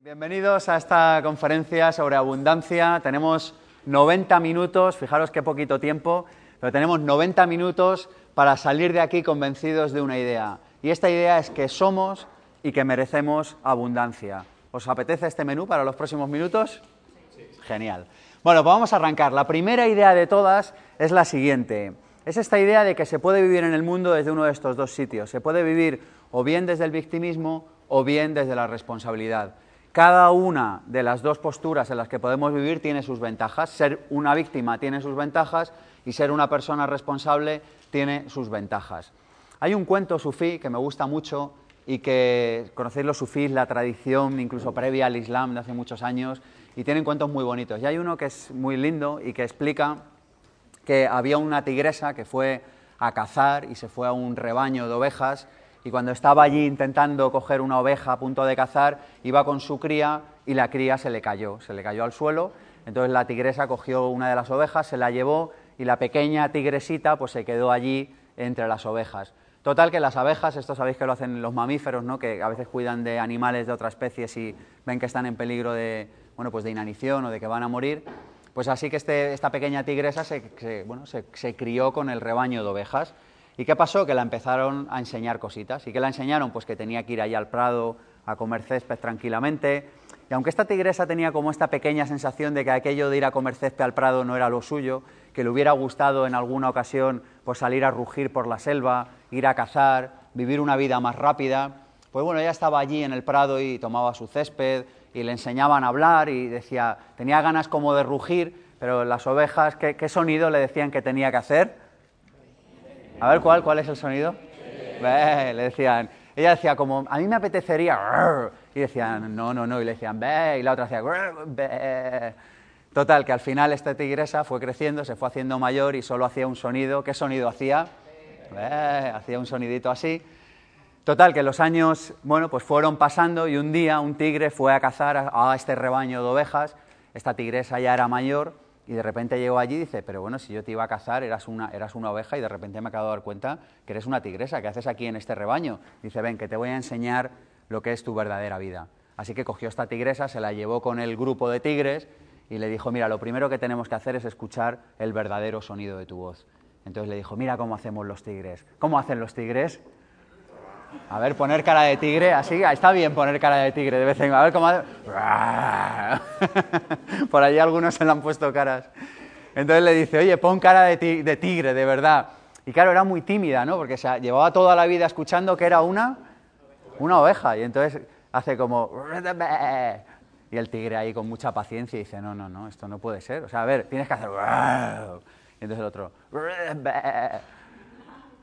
Bienvenidos a esta conferencia sobre abundancia. Tenemos 90 minutos, fijaros qué poquito tiempo, pero tenemos 90 minutos para salir de aquí convencidos de una idea. Y esta idea es que somos y que merecemos abundancia. ¿Os apetece este menú para los próximos minutos? Genial. Bueno, pues vamos a arrancar. La primera idea de todas es la siguiente. Es esta idea de que se puede vivir en el mundo desde uno de estos dos sitios. Se puede vivir o bien desde el victimismo o bien desde la responsabilidad. Cada una de las dos posturas en las que podemos vivir tiene sus ventajas. Ser una víctima tiene sus ventajas y ser una persona responsable tiene sus ventajas. Hay un cuento sufí que me gusta mucho y que conocéis los sufís, la tradición incluso previa al Islam de hace muchos años, y tienen cuentos muy bonitos. Y hay uno que es muy lindo y que explica que había una tigresa que fue a cazar y se fue a un rebaño de ovejas y cuando estaba allí intentando coger una oveja a punto de cazar, iba con su cría y la cría se le cayó, se le cayó al suelo. Entonces la tigresa cogió una de las ovejas, se la llevó y la pequeña tigresita pues se quedó allí entre las ovejas. Total que las abejas, esto sabéis que lo hacen los mamíferos, ¿no? que a veces cuidan de animales de otras especies y ven que están en peligro de, bueno, pues de inanición o de que van a morir, pues así que este, esta pequeña tigresa se, bueno, se crió con el rebaño de ovejas. ¿Y qué pasó? Que la empezaron a enseñar cositas. ¿Y qué la enseñaron? Pues que tenía que ir allá al prado a comer césped tranquilamente. Y aunque esta tigresa tenía como esta pequeña sensación de que aquello de ir a comer césped al prado no era lo suyo, que le hubiera gustado en alguna ocasión pues salir a rugir por la selva, ir a cazar, vivir una vida más rápida, pues bueno, ella estaba allí en el prado y tomaba su césped y le enseñaban a hablar y decía, tenía ganas como de rugir, pero las ovejas, ¿qué, qué sonido le decían que tenía que hacer? A ver, ¿cuál, cuál es el sonido? le decían, ella decía como, a mí me apetecería, y decían, no, no, no, y le decían, ve, y la otra hacía, ve. Total, que al final esta tigresa fue creciendo, se fue haciendo mayor y solo hacía un sonido. ¿Qué sonido hacía? hacía un sonidito así. Total, que los años, bueno, pues fueron pasando y un día un tigre fue a cazar a este rebaño de ovejas. Esta tigresa ya era mayor y de repente llegó allí y dice, pero bueno, si yo te iba a cazar, eras una, eras una oveja y de repente me acabo de dar cuenta que eres una tigresa, ¿qué haces aquí en este rebaño? Dice, ven, que te voy a enseñar lo que es tu verdadera vida. Así que cogió esta tigresa, se la llevó con el grupo de tigres y le dijo, mira, lo primero que tenemos que hacer es escuchar el verdadero sonido de tu voz. Entonces le dijo, mira cómo hacemos los tigres. ¿Cómo hacen los tigres? A ver, poner cara de tigre, así, está bien poner cara de tigre de vez en cuando. A ver cómo Por allí algunos se le han puesto caras. Entonces le dice, oye, pon cara de, tigre, de verdad. Y claro, era muy tímida, ¿no? Porque se llevaba toda la vida escuchando que era una, una oveja. Y entonces hace como... Y el tigre ahí con mucha paciencia dice, no, no, no, esto no puede ser. O sea, a ver, tienes que hacer... Y entonces el otro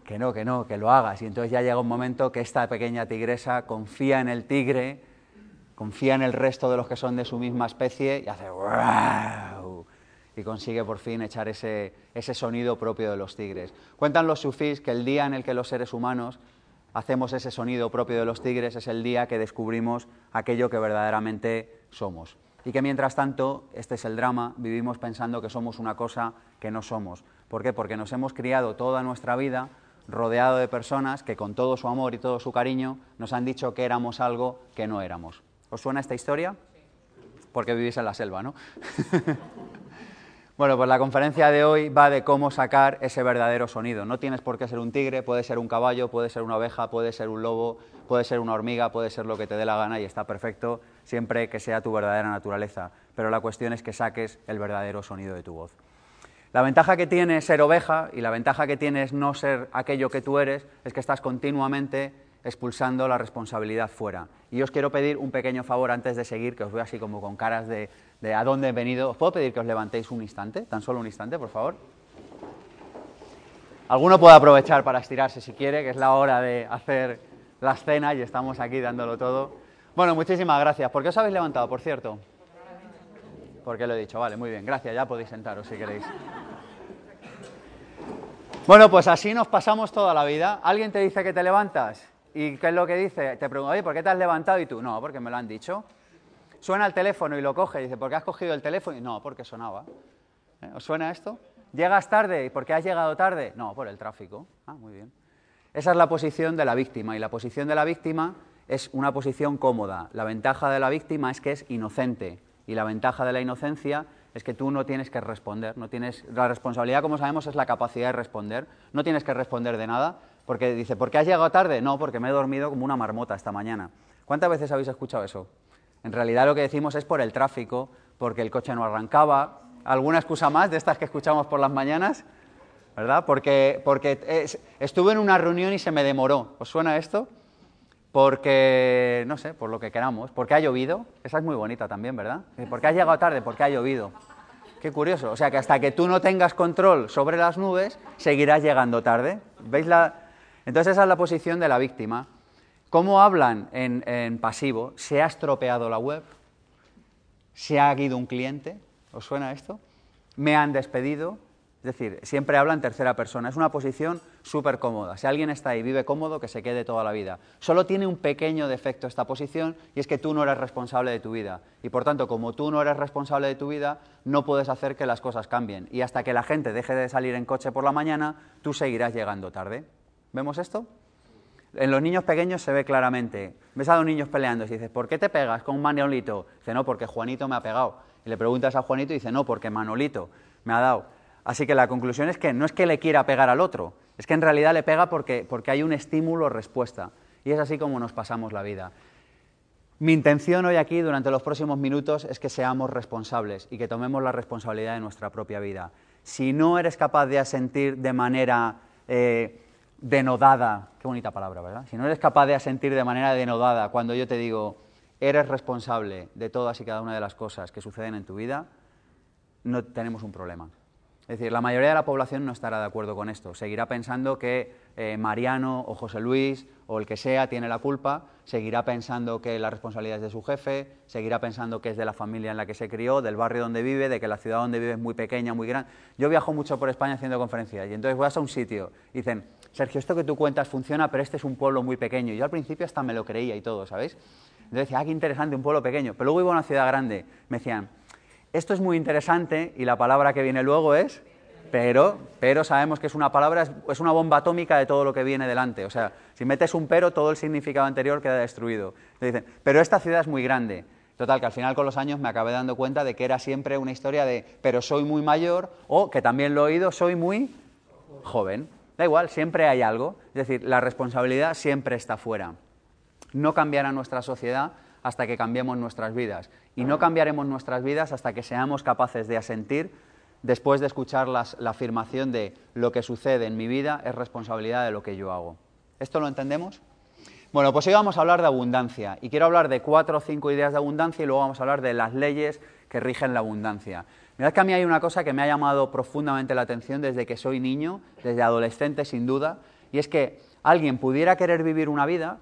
que no, que no, que lo hagas. Y entonces ya llega un momento que esta pequeña tigresa confía en el tigre, confía en el resto de los que son de su misma especie y hace wow y consigue por fin echar ese, ese sonido propio de los tigres. Cuentan los sufís que el día en el que los seres humanos hacemos ese sonido propio de los tigres es el día que descubrimos aquello que verdaderamente somos. Y que mientras tanto, este es el drama, vivimos pensando que somos una cosa que no somos. ¿Por qué? Porque nos hemos criado toda nuestra vida rodeado de personas que con todo su amor y todo su cariño nos han dicho que éramos algo que no éramos. ¿Os suena esta historia? Porque vivís en la selva, ¿no? bueno, pues la conferencia de hoy va de cómo sacar ese verdadero sonido. No tienes por qué ser un tigre, puede ser un caballo, puede ser una oveja, puede ser un lobo, puede ser una hormiga, puede ser lo que te dé la gana y está perfecto siempre que sea tu verdadera naturaleza. Pero la cuestión es que saques el verdadero sonido de tu voz. La ventaja que tiene ser oveja y la ventaja que tiene no ser aquello que tú eres es que estás continuamente expulsando la responsabilidad fuera. Y os quiero pedir un pequeño favor antes de seguir, que os veo así como con caras de, a dónde he venido. ¿Os puedo pedir que os levantéis un instante? Tan solo un instante, por favor. Alguno puede aprovechar para estirarse si quiere, que es la hora de hacer la escena y estamos aquí dándolo todo. Bueno, muchísimas gracias. ¿Por qué os habéis levantado, por cierto? Porque lo he dicho, vale, muy bien, gracias, ya podéis sentaros si queréis. Bueno, pues así nos pasamos toda la vida. Alguien te dice que te levantas y ¿qué es lo que dice? Te pregunta, oye, ¿por qué te has levantado? Y tú, no, porque me lo han dicho. Suena el teléfono y lo coge y dice, ¿por qué has cogido el teléfono? Y no, porque sonaba. ¿Eh? ¿Os suena esto? ¿Llegas tarde? ¿Y por qué has llegado tarde? No, por el tráfico. Ah, muy bien. Esa es la posición de la víctima y la posición de la víctima es una posición cómoda. La ventaja de la víctima es que es inocente y la ventaja de la inocencia es que tú no tienes que responder, no tienes la responsabilidad, como sabemos, es la capacidad de responder. No tienes que responder de nada, porque dice, ¿por qué has llegado tarde? No, porque me he dormido como una marmota esta mañana. ¿Cuántas veces habéis escuchado eso? En realidad lo que decimos es por el tráfico, porque el coche no arrancaba. ¿Alguna excusa más de estas que escuchamos por las mañanas? ¿Verdad? Porque, porque estuve en una reunión y se me demoró. ¿Os suena esto? Porque, no sé, por lo que queramos, porque ha llovido, esa es muy bonita también, ¿verdad? Porque has llegado tarde, porque ha llovido. Qué curioso, o sea que hasta que tú no tengas control sobre las nubes, seguirás llegando tarde. ¿Veis la...? Entonces esa es la posición de la víctima. ¿Cómo hablan en, en pasivo? ¿Se ha estropeado la web? ¿Se ha ido un cliente? ¿Os suena esto? ¿Me han despedido? Es decir, siempre habla en tercera persona. Es una posición súper cómoda. Si alguien está ahí vive cómodo, que se quede toda la vida. Solo tiene un pequeño defecto esta posición y es que tú no eres responsable de tu vida. Y por tanto, como tú no eres responsable de tu vida, no puedes hacer que las cosas cambien. Y hasta que la gente deje de salir en coche por la mañana, tú seguirás llegando tarde. ¿Vemos esto? En los niños pequeños se ve claramente. Ves a dos niños peleando y dices, ¿por qué te pegas con un Manolito? Dice, no, porque Juanito me ha pegado. Y le preguntas a Juanito y dice, no, porque Manolito me ha dado. Así que la conclusión es que no es que le quiera pegar al otro, es que en realidad le pega porque, porque hay un estímulo-respuesta. Y es así como nos pasamos la vida. Mi intención hoy aquí, durante los próximos minutos, es que seamos responsables y que tomemos la responsabilidad de nuestra propia vida. Si no eres capaz de asentir de manera eh, denodada, qué bonita palabra, ¿verdad? Si no eres capaz de asentir de manera denodada cuando yo te digo, eres responsable de todas y cada una de las cosas que suceden en tu vida, no tenemos un problema. Es decir, la mayoría de la población no estará de acuerdo con esto. Seguirá pensando que eh, Mariano o José Luis o el que sea tiene la culpa, seguirá pensando que la responsabilidad es de su jefe, seguirá pensando que es de la familia en la que se crió, del barrio donde vive, de que la ciudad donde vive es muy pequeña, muy grande. Yo viajo mucho por España haciendo conferencias y entonces voy a un sitio y dicen, Sergio, esto que tú cuentas funciona, pero este es un pueblo muy pequeño. Y yo al principio hasta me lo creía y todo, ¿sabéis? Entonces decía, ah, qué interesante, un pueblo pequeño. Pero luego iba a una ciudad grande. Me decían, esto es muy interesante y la palabra que viene luego es pero, pero sabemos que es una palabra, es, una bomba atómica de todo lo que viene delante. O sea, si metes un pero, todo el significado anterior queda destruido. Te dicen, pero esta ciudad es muy grande. Total, que al final con los años me acabé dando cuenta de que era siempre una historia de, pero soy muy mayor, o que también lo he oído, soy muy joven. Da igual, siempre hay algo. Es decir, la responsabilidad siempre está fuera. No cambiará nuestra sociedad hasta que cambiemos nuestras vidas. Y no cambiaremos nuestras vidas hasta que seamos capaces de asentir después de escuchar la afirmación de lo que sucede en mi vida es responsabilidad de lo que yo hago. ¿Esto lo entendemos? Bueno, pues hoy vamos a hablar de abundancia y quiero hablar de cuatro o cinco ideas de abundancia y luego vamos a hablar de las leyes que rigen la abundancia. Mirad que a mí hay una cosa que me ha llamado profundamente la atención desde que soy niño, desde adolescente sin duda, y es que alguien pudiera querer vivir una vida,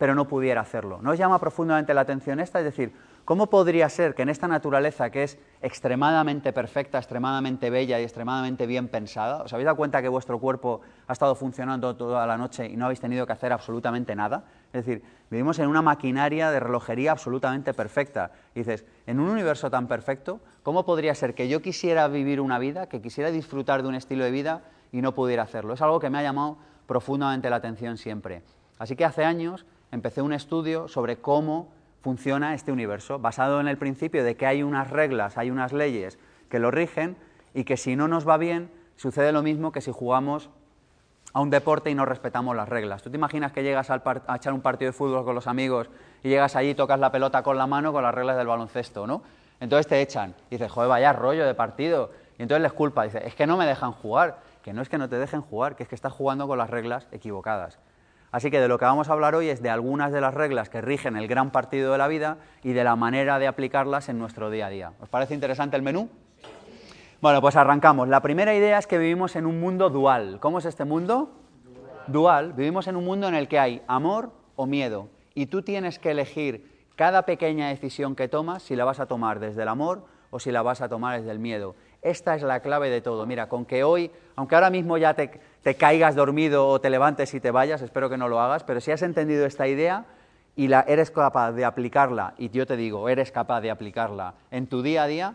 pero no pudiera hacerlo. ¿No os llama profundamente la atención esta? Es decir, ¿cómo podría ser que en esta naturaleza que es extremadamente perfecta, extremadamente bella y extremadamente bien pensada, ¿os habéis dado cuenta que vuestro cuerpo ha estado funcionando toda la noche y no habéis tenido que hacer absolutamente nada? Es decir, vivimos en una maquinaria de relojería absolutamente perfecta. Dices, en un universo tan perfecto, ¿cómo podría ser que yo quisiera vivir una vida, que quisiera disfrutar de un estilo de vida y no pudiera hacerlo? Es algo que me ha llamado profundamente la atención siempre. Así que hace años empecé un estudio sobre cómo funciona este universo, basado en el principio de que hay unas reglas, hay unas leyes que lo rigen y que si no nos va bien, sucede lo mismo que si jugamos a un deporte y no respetamos las reglas. ¿Tú te imaginas que llegas a echar un partido de fútbol con los amigos y llegas allí y tocas la pelota con la mano con las reglas del baloncesto, ¿no? Entonces te echan y dices, joder, vaya rollo de partido. Y entonces les culpa, dice, es que no me dejan jugar, que no es que no te dejen jugar, que es que estás jugando con las reglas equivocadas. Así que de lo que vamos a hablar hoy es de algunas de las reglas que rigen el gran partido de la vida y de la manera de aplicarlas en nuestro día a día. ¿Os parece interesante el menú? Bueno, pues arrancamos. La primera idea es que vivimos en un mundo dual. ¿Cómo es este mundo? Dual. Vivimos en un mundo en el que hay amor o miedo. Y tú tienes que elegir cada pequeña decisión que tomas si la vas a tomar desde el amor o si la vas a tomar desde el miedo. Esta es la clave de todo. Mira, con que hoy, aunque ahora mismo ya te, caigas dormido o te levantes y te vayas, espero que no lo hagas, pero si has entendido esta idea y la, eres capaz de aplicarla, y yo te digo, eres capaz de aplicarla en tu día a día,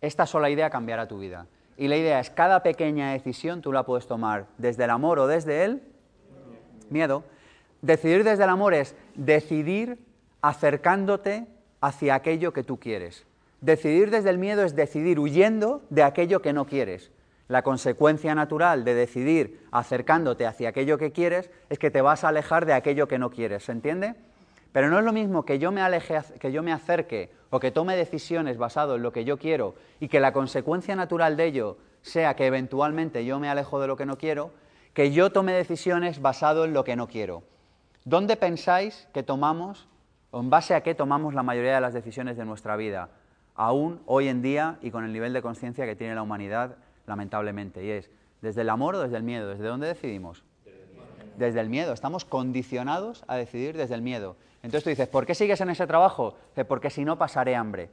esta sola idea cambiará tu vida. Y la idea es, cada pequeña decisión tú la puedes tomar desde el amor o desde el miedo. Decidir desde el amor es decidir acercándote hacia aquello que tú quieres. Decidir desde el miedo es decidir huyendo de aquello que no quieres. La consecuencia natural de decidir acercándote hacia aquello que quieres es que te vas a alejar de aquello que no quieres, ¿se entiende? Pero no es lo mismo que yo me aleje, que yo me acerque o que tome decisiones basado en lo que yo quiero y que la consecuencia natural de ello sea que eventualmente yo me alejo de lo que no quiero, que yo tome decisiones basado en lo que no quiero. ¿Dónde pensáis que tomamos o en base a qué tomamos la mayoría de las decisiones de nuestra vida? Aún hoy en día y con el nivel de conciencia que tiene la humanidad, lamentablemente. Y es, ¿desde el amor o desde el miedo? ¿Desde dónde decidimos? Desde el miedo. Estamos condicionados a decidir desde el miedo. Entonces tú dices, ¿por qué sigues en ese trabajo? Porque si no pasaré hambre.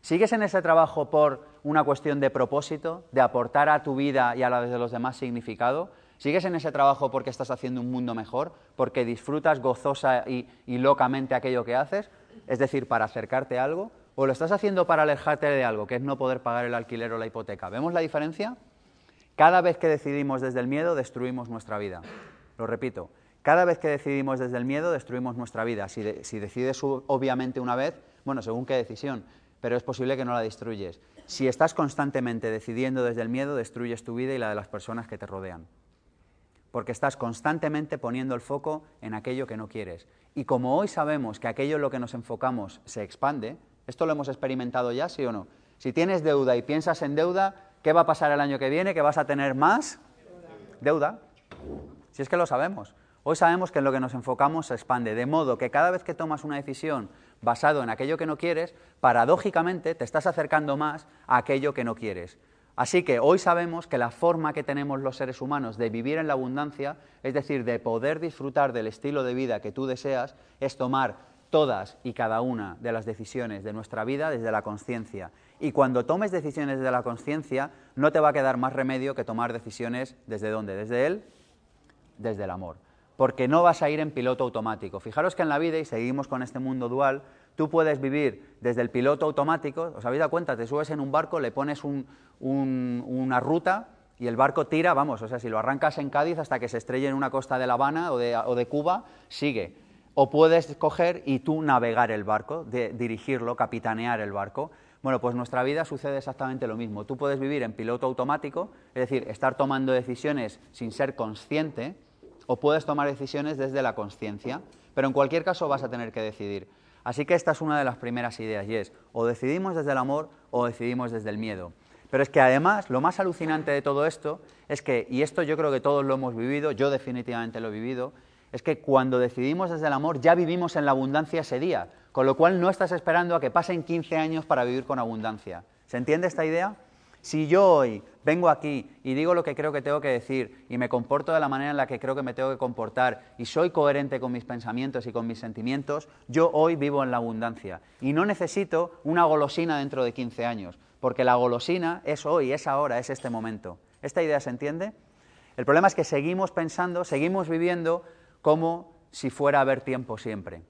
¿Sigues en ese trabajo por una cuestión de propósito, de aportar a tu vida y a la de los demás significado? ¿Sigues en ese trabajo porque estás haciendo un mundo mejor? ¿Porque disfrutas gozosa y, y, locamente aquello que haces? Es decir, para acercarte a algo. ¿O lo estás haciendo para alejarte de algo, que es no poder pagar el alquiler o la hipoteca? ¿Vemos la diferencia? Cada vez que decidimos desde el miedo, destruimos nuestra vida. Lo repito, cada vez que decidimos desde el miedo, destruimos nuestra vida. Si, decides obviamente una vez, bueno, según qué decisión, pero es posible que no la destruyes. Si estás constantemente decidiendo desde el miedo, destruyes tu vida y la de las personas que te rodean. Porque estás constantemente poniendo el foco en aquello que no quieres. Y como hoy sabemos que aquello en lo que nos enfocamos se expande, esto lo hemos experimentado ya, sí o no. Si tienes deuda y piensas en deuda, ¿qué va a pasar el año que viene? ¿Que vas a tener más deuda? Si es que lo sabemos. Hoy sabemos que en lo que nos enfocamos se expande, de modo que cada vez que tomas una decisión basado en aquello que no quieres, paradójicamente te estás acercando más a aquello que no quieres. Así que hoy sabemos que la forma que tenemos los seres humanos de vivir en la abundancia, es decir, de poder disfrutar del estilo de vida que tú deseas, es tomar todas y cada una de las decisiones de nuestra vida desde la conciencia. Y cuando tomes decisiones desde la conciencia, no te va a quedar más remedio que tomar decisiones desde dónde? Desde él, desde el amor porque no vas a ir en piloto automático. Fijaros que en la vida, y seguimos con este mundo dual, tú puedes vivir desde el piloto automático, os habéis dado cuenta, te subes en un barco, le pones una ruta y el barco tira, vamos, o sea, si lo arrancas en Cádiz hasta que se estrelle en una costa de La Habana o de, Cuba, sigue. O puedes coger y tú navegar el barco, dirigirlo, capitanear el barco. Bueno, pues nuestra vida sucede exactamente lo mismo. Tú puedes vivir en piloto automático, es decir, estar tomando decisiones sin ser consciente, o puedes tomar decisiones desde la conciencia, pero en cualquier caso vas a tener que decidir. Así que esta es una de las primeras ideas y es o decidimos desde el amor o decidimos desde el miedo. Pero es que además lo más alucinante de todo esto es que, y esto yo creo que todos lo hemos vivido, yo definitivamente lo he vivido, es que cuando decidimos desde el amor ya vivimos en la abundancia ese día, con lo cual no estás esperando a que pasen 15 años para vivir con abundancia. ¿Se entiende esta idea? Si yo hoy vengo aquí y digo lo que creo que tengo que decir y me comporto de la manera en la que creo que me tengo que comportar y soy coherente con mis pensamientos y con mis sentimientos, yo hoy vivo en la abundancia. Y no necesito una golosina dentro de 15 años, porque la golosina es hoy, es ahora, es este momento. ¿Esta idea se entiende? El problema es que seguimos pensando, seguimos viviendo como si fuera a haber tiempo siempre.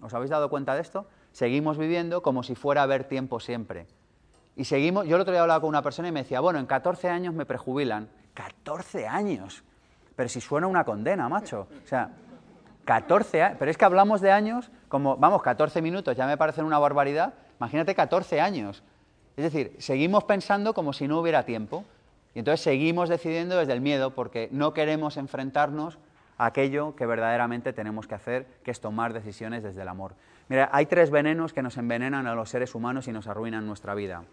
¿Os habéis dado cuenta de esto? Seguimos viviendo como si fuera a haber tiempo siempre. Y seguimos, yo el otro día hablaba con una persona y me decía, bueno, en 14 años me prejubilan. 14 años. Pero si suena una condena, macho. O sea, 14 años. Pero es que hablamos de años como, vamos, 14 minutos, ya me parecen una barbaridad. Imagínate 14 años. Es decir, seguimos pensando como si no hubiera tiempo. Y entonces seguimos decidiendo desde el miedo porque no queremos enfrentarnos aquello que verdaderamente tenemos que hacer, que es tomar decisiones desde el amor. Mira, hay tres venenos que nos envenenan a los seres humanos y nos arruinan nuestra vida.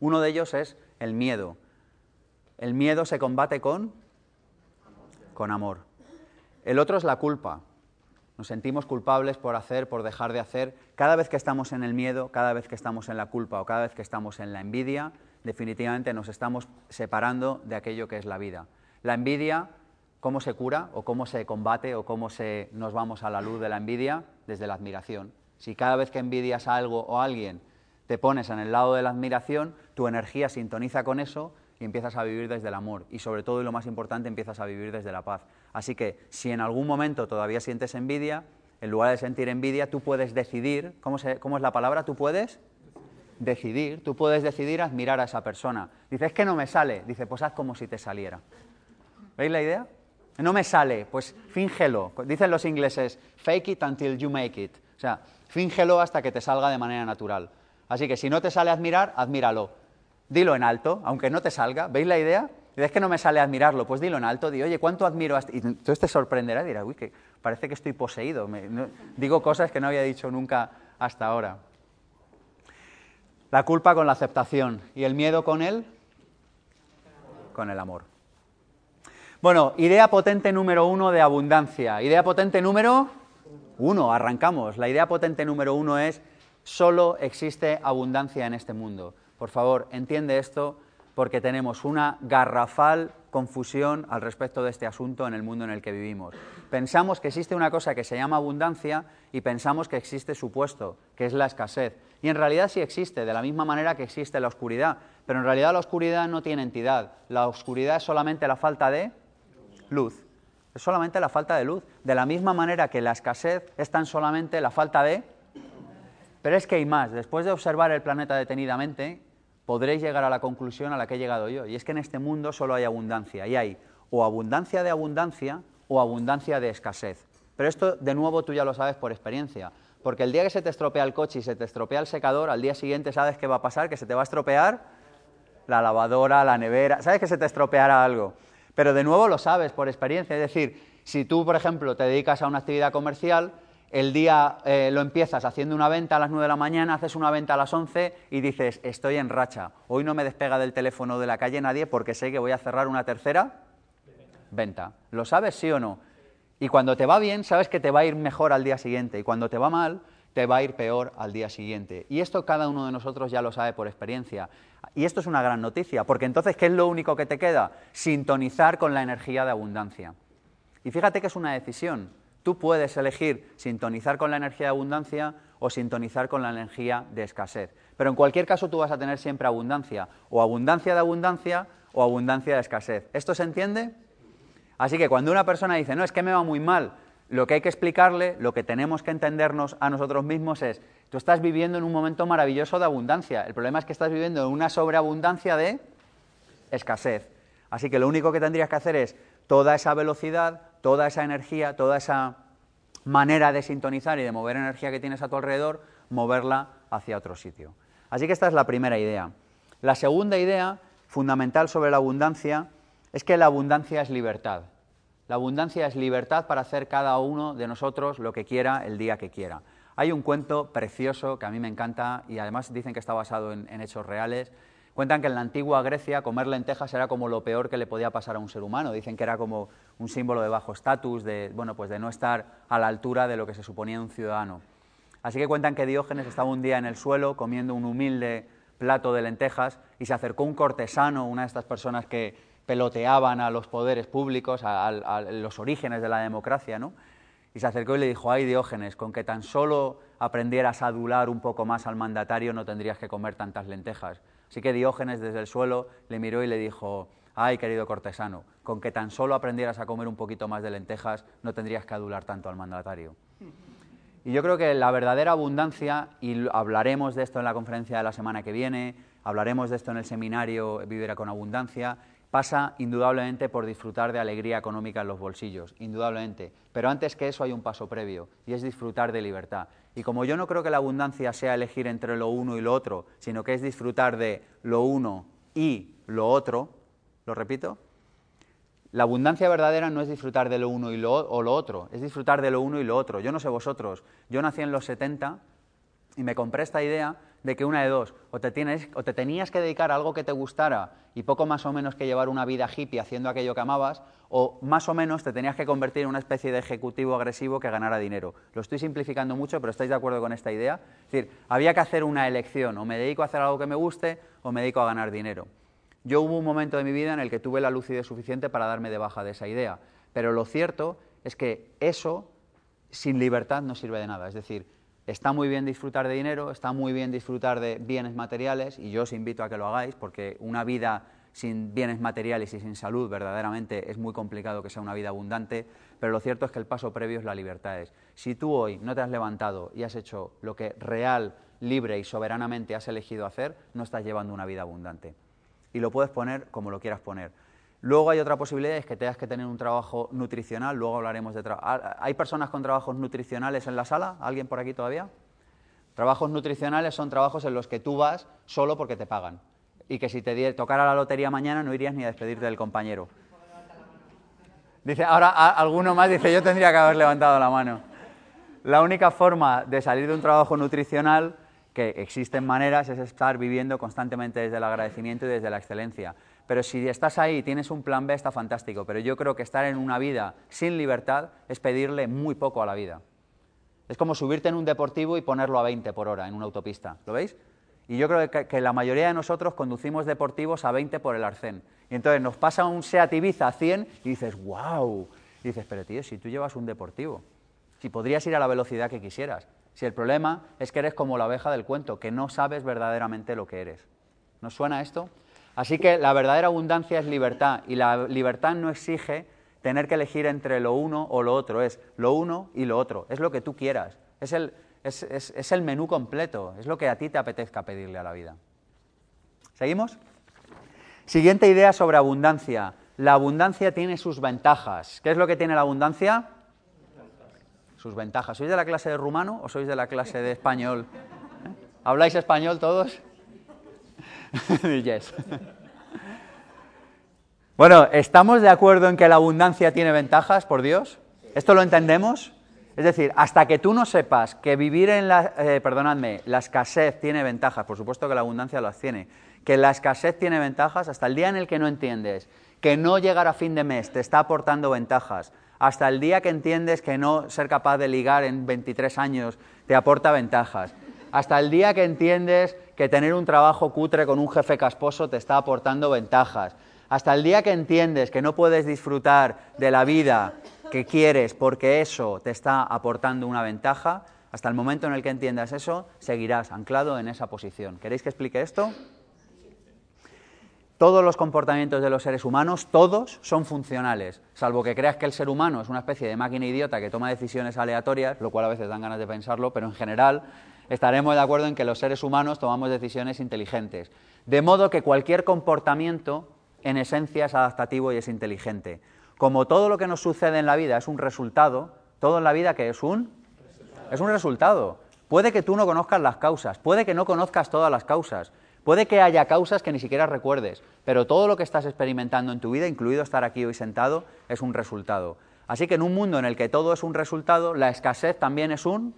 Uno de ellos es el miedo. El miedo se combate con con amor. El otro es la culpa. Nos sentimos culpables por hacer, por dejar de hacer. Cada vez que estamos en el miedo, cada vez que estamos en la culpa o cada vez que estamos en la envidia, definitivamente nos estamos separando de aquello que es la vida. La envidia, ¿cómo se cura o cómo se combate o cómo se, nos vamos a la luz de la envidia? Desde la admiración. Si cada vez que envidias a algo o a alguien te pones en el lado de la admiración, tu energía sintoniza con eso y empiezas a vivir desde el amor y sobre todo y lo más importante empiezas a vivir desde la paz. Así que si en algún momento todavía sientes envidia, en lugar de sentir envidia, tú puedes decidir, ¿cómo, cómo es la palabra? Tú puedes decidir, tú puedes decidir admirar a esa persona. Dice, es que no me sale, dice, pues haz como si te saliera. ¿Veis la idea? No me sale, pues fíngelo. Dicen los ingleses, fake it until you make it. O sea, fíngelo hasta que te salga de manera natural. Así que si no te sale admirar, admíralo. Dilo en alto, aunque no te salga. ¿Veis la idea? Es que no me sale admirarlo, pues dilo en alto, di, oye, ¿cuánto admiro? Y entonces te sorprenderá y dirás, uy, que parece que estoy poseído. digo cosas que no había dicho nunca hasta ahora. La culpa con la aceptación y el miedo con él, con el amor. Bueno, idea potente número uno de abundancia. Idea potente número uno, arrancamos. La idea potente número uno es, solo existe abundancia en este mundo. Por favor, entiende esto porque tenemos una garrafal confusión al respecto de este asunto en el mundo en el que vivimos. Pensamos que existe una cosa que se llama abundancia y pensamos que existe supuesto, que es la escasez. Y en realidad sí existe, de la misma manera que existe la oscuridad. Pero en realidad la oscuridad no tiene entidad. La oscuridad es solamente la falta de luz. Es solamente la falta de luz. De la misma manera que la escasez es tan solamente la falta de... Pero es que hay más. Después de observar el planeta detenidamente, podréis llegar a la conclusión a la que he llegado yo. Y es que en este mundo solo hay abundancia. Y hay o abundancia de abundancia o abundancia de escasez. Pero esto, de nuevo, tú ya lo sabes por experiencia. Porque el día que se te estropea el coche y se te estropea el secador, al día siguiente sabes qué va a pasar, que se te va a estropear la lavadora, la nevera, sabes que se te estropeará algo. Pero de nuevo lo sabes por experiencia, es decir, si tú, por ejemplo, te dedicas a una actividad comercial, el día eh, lo empiezas haciendo una venta a las 9 de la mañana, haces una venta a las 11 y dices, estoy en racha, hoy no me despega del teléfono de la calle nadie porque sé que voy a cerrar una tercera venta. ¿Lo sabes, sí o no? Y cuando te va bien, sabes que te va a ir mejor al día siguiente y cuando te va mal, te va a ir peor al día siguiente. Y esto cada uno de nosotros ya lo sabe por experiencia. Y esto es una gran noticia, porque entonces, ¿qué es lo único que te queda? Sintonizar con la energía de abundancia. Y fíjate que es una decisión. Tú puedes elegir sintonizar con la energía de abundancia o sintonizar con la energía de escasez. Pero en cualquier caso tú vas a tener siempre abundancia, o abundancia de abundancia o abundancia de escasez. ¿Esto se entiende? Así que cuando una persona dice, no, es que me va muy mal, lo que hay que explicarle, lo que tenemos que entendernos a nosotros mismos es, tú estás viviendo en un momento maravilloso de abundancia, el problema es que estás viviendo en una sobreabundancia de escasez. Así que lo único que tendrías que hacer es toda esa velocidad, toda esa energía, toda esa manera de sintonizar y de mover energía que tienes a tu alrededor, moverla hacia otro sitio. Así que esta es la primera idea. La segunda idea, fundamental sobre la abundancia, es que la abundancia es libertad. La abundancia es libertad para hacer cada uno de nosotros lo que quiera el día que quiera. Hay un cuento precioso que a mí me encanta y además dicen que está basado en, hechos reales. Cuentan que en la antigua Grecia comer lentejas era como lo peor que le podía pasar a un ser humano. Dicen que era como un símbolo de bajo estatus, de, bueno, pues de no estar a la altura de lo que se suponía un ciudadano. Así que cuentan que Diógenes estaba un día en el suelo comiendo un humilde plato de lentejas y se acercó un cortesano, una de estas personas que, peloteaban a los poderes públicos, a, los orígenes de la democracia, ¿no? Y se acercó y le dijo, ay Diógenes, con que tan solo aprendieras a adular un poco más al mandatario no tendrías que comer tantas lentejas. Así que Diógenes desde el suelo le miró y le dijo, ay querido cortesano, con que tan solo aprendieras a comer un poquito más de lentejas no tendrías que adular tanto al mandatario. Y yo creo que la verdadera abundancia, y hablaremos de esto en la conferencia de la semana que viene, hablaremos de esto en el seminario Vivir con Abundancia, pasa indudablemente por disfrutar de alegría económica en los bolsillos, indudablemente. Pero antes que eso hay un paso previo, y es disfrutar de libertad. Y como yo no creo que la abundancia sea elegir entre lo uno y lo otro, sino que es disfrutar de lo uno y lo otro, ¿lo repito? La abundancia verdadera no es disfrutar de lo uno y lo, o lo otro, es disfrutar de lo uno y lo otro. Yo no sé vosotros, yo nací en los 70 y me compré esta idea de que una de dos, o te, tienes, o te tenías que dedicar a algo que te gustara y poco más o menos que llevar una vida hippie haciendo aquello que amabas, o más o menos te tenías que convertir en una especie de ejecutivo agresivo que ganara dinero. Lo estoy simplificando mucho, pero ¿estáis de acuerdo con esta idea? Es decir, había que hacer una elección, o me dedico a hacer algo que me guste o me dedico a ganar dinero. Yo hubo un momento de mi vida en el que tuve la lucidez suficiente para darme de baja de esa idea, pero lo cierto es que eso sin libertad no sirve de nada. Es decir, Está muy bien disfrutar de dinero, está muy bien disfrutar de bienes materiales y yo os invito a que lo hagáis porque una vida sin bienes materiales y sin salud verdaderamente es muy complicado que sea una vida abundante, pero lo cierto es que el paso previo es la libertad. Si tú hoy no te has levantado y has hecho lo que real, libre y soberanamente has elegido hacer, no estás llevando una vida abundante. Y lo puedes poner como lo quieras poner. Luego hay otra posibilidad, es que tengas que tener un trabajo nutricional, luego hablaremos de trabajo. ¿Hay personas con trabajos nutricionales en la sala? ¿Alguien por aquí todavía? Trabajos nutricionales son trabajos en los que tú vas solo porque te pagan. Y que si te tocara la lotería mañana no irías ni a despedirte del compañero. Dice, ahora alguno más dice, yo tendría que haber levantado la mano. La única forma de salir de un trabajo nutricional, que existen maneras, es estar viviendo constantemente desde el agradecimiento y desde la excelencia. Pero si estás ahí y tienes un plan B, está fantástico. Pero yo creo que estar en una vida sin libertad es pedirle muy poco a la vida. Es como subirte en un deportivo y ponerlo a 20 por hora en una autopista. ¿Lo veis? Y yo creo que, la mayoría de nosotros conducimos deportivos a 20 por el arcén. Y entonces nos pasa un Seat Ibiza a 100 y dices, wow. Y dices, pero tío, si tú llevas un deportivo, si podrías ir a la velocidad que quisieras. Si el problema es que eres como la abeja del cuento, que no sabes verdaderamente lo que eres. ¿Nos suena esto? Así que la verdadera abundancia es libertad y la libertad no exige tener que elegir entre lo uno o lo otro, es lo uno y lo otro, es lo que tú quieras, es el, es, el menú completo, es lo que a ti te apetezca pedirle a la vida. ¿Seguimos? Siguiente idea sobre abundancia. La abundancia tiene sus ventajas. ¿Qué es lo que tiene la abundancia? Sus ventajas. ¿Sois de la clase de rumano o sois de la clase de español? ¿Eh? ¿Habláis español todos? yes. Bueno, ¿estamos de acuerdo en que la abundancia tiene ventajas, por Dios? ¿Esto lo entendemos? Es decir, hasta que tú no sepas que vivir en la, eh, perdonadme, la escasez tiene ventajas, por supuesto que la abundancia las tiene, que la escasez tiene ventajas, hasta el día en el que no entiendes que no llegar a fin de mes te está aportando ventajas, hasta el día que entiendes que no ser capaz de ligar en 23 años te aporta ventajas, hasta el día que entiendes que tener un trabajo cutre con un jefe casposo te está aportando ventajas, hasta el día que entiendes que no puedes disfrutar de la vida que quieres porque eso te está aportando una ventaja, hasta el momento en el que entiendas eso, seguirás anclado en esa posición. ¿Queréis que explique esto? Todos los comportamientos de los seres humanos, todos son funcionales, salvo que creas que el ser humano es una especie de máquina idiota que toma decisiones aleatorias, lo cual a veces dan ganas de pensarlo, pero en general estaremos de acuerdo en que los seres humanos tomamos decisiones inteligentes. De modo que cualquier comportamiento en esencia es adaptativo y es inteligente. Como todo lo que nos sucede en la vida es un resultado, todo en la vida que es un es un resultado. Puede que tú no conozcas las causas, puede que no conozcas todas las causas, puede que haya causas que ni siquiera recuerdes, pero todo lo que estás experimentando en tu vida, incluido estar aquí hoy sentado, es un resultado. Así que en un mundo en el que todo es un resultado, la escasez también es un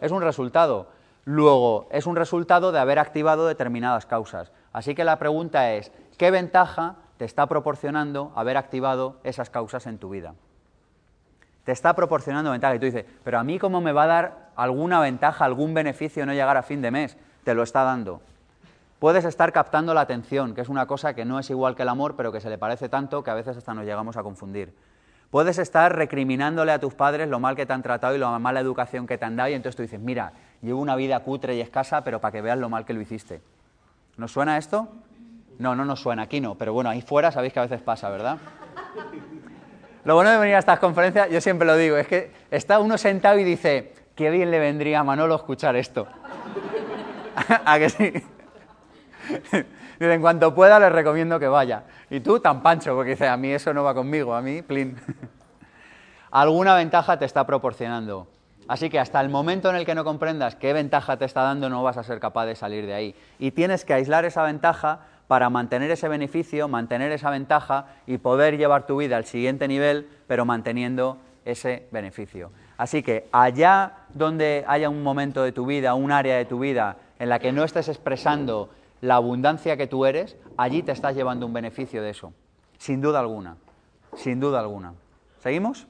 es un resultado. Luego, es un resultado de haber activado determinadas causas. Así que la pregunta es, ¿qué ventaja te está proporcionando haber activado esas causas en tu vida? Te está proporcionando ventaja y tú dices, pero a mí cómo me va a dar alguna ventaja, algún beneficio no llegar a fin de mes? Te lo está dando. Puedes estar captando la atención, que es una cosa que no es igual que el amor, pero que se le parece tanto que a veces hasta nos llegamos a confundir. Puedes estar recriminándole a tus padres lo mal que te han tratado y la mala educación que te han dado y entonces tú dices, mira, llevo una vida cutre y escasa, pero para que veas lo mal que lo hiciste. ¿Nos suena esto? No, no nos suena, aquí no, pero bueno, ahí fuera sabéis que a veces pasa, ¿verdad? Lo bueno de venir a estas conferencias, yo siempre lo digo, es que está uno sentado y dice, qué bien le vendría a Manolo escuchar esto. ¿A que sí? En cuanto pueda les recomiendo que vaya. Y tú tan pancho, porque dice, a mí eso no va conmigo, a mí, plin. Alguna ventaja te está proporcionando. Así que hasta el momento en el que no comprendas qué ventaja te está dando, no vas a ser capaz de salir de ahí. Y tienes que aislar esa ventaja para mantener ese beneficio, mantener esa ventaja y poder llevar tu vida al siguiente nivel, pero manteniendo ese beneficio. Así que allá donde haya un momento de tu vida, un área de tu vida en la que no estés expresando la abundancia que tú eres, allí te estás llevando un beneficio de eso. Sin duda alguna. Sin duda alguna. ¿Seguimos?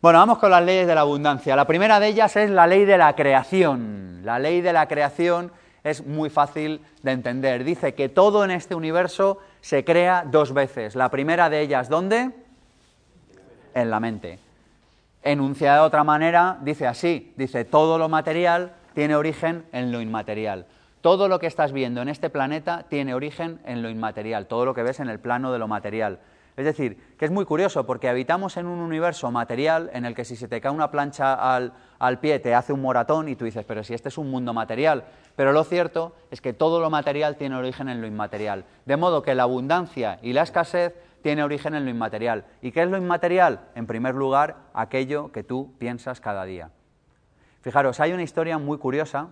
Bueno, vamos con las leyes de la abundancia. La primera de ellas es la ley de la creación. La ley de la creación es muy fácil de entender. Dice que todo en este universo se crea dos veces. La primera de ellas, ¿dónde? En la mente. Enunciada de otra manera, dice así, dice, todo lo material tiene origen en lo inmaterial. Todo lo que estás viendo en este planeta tiene origen en lo inmaterial, todo lo que ves en el plano de lo material. Es decir, que es muy curioso porque habitamos en un universo material en el que si se te cae una plancha al, pie te hace un moratón y tú dices, pero si este es un mundo material. Pero lo cierto es que todo lo material tiene origen en lo inmaterial. De modo que la abundancia y la escasez tiene origen en lo inmaterial. ¿Y qué es lo inmaterial? En primer lugar, aquello que tú piensas cada día. Fijaros, hay una historia muy curiosa,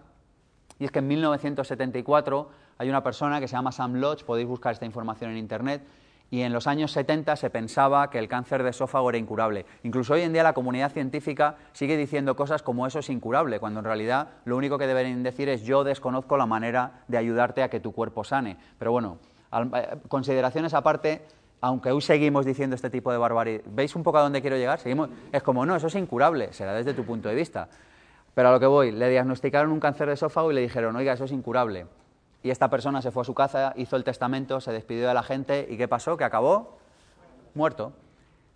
y es que en 1974 hay una persona que se llama Sam Lodge, podéis buscar esta información en Internet, y en los años 70 se pensaba que el cáncer de esófago era incurable. Incluso hoy en día la comunidad científica sigue diciendo cosas como eso es incurable, cuando en realidad lo único que deberían decir es yo desconozco la manera de ayudarte a que tu cuerpo sane. Pero bueno, eh, consideraciones aparte, aunque hoy seguimos diciendo este tipo de barbaridad, ¿veis un poco a dónde quiero llegar? Seguimos, es como, no, eso es incurable, será desde tu punto de vista. Pero a lo que voy, le diagnosticaron un cáncer de esófago y le dijeron, oiga, eso es incurable. Y esta persona se fue a su casa, hizo el testamento, se despidió de la gente y ¿qué pasó? Que acabó muerto.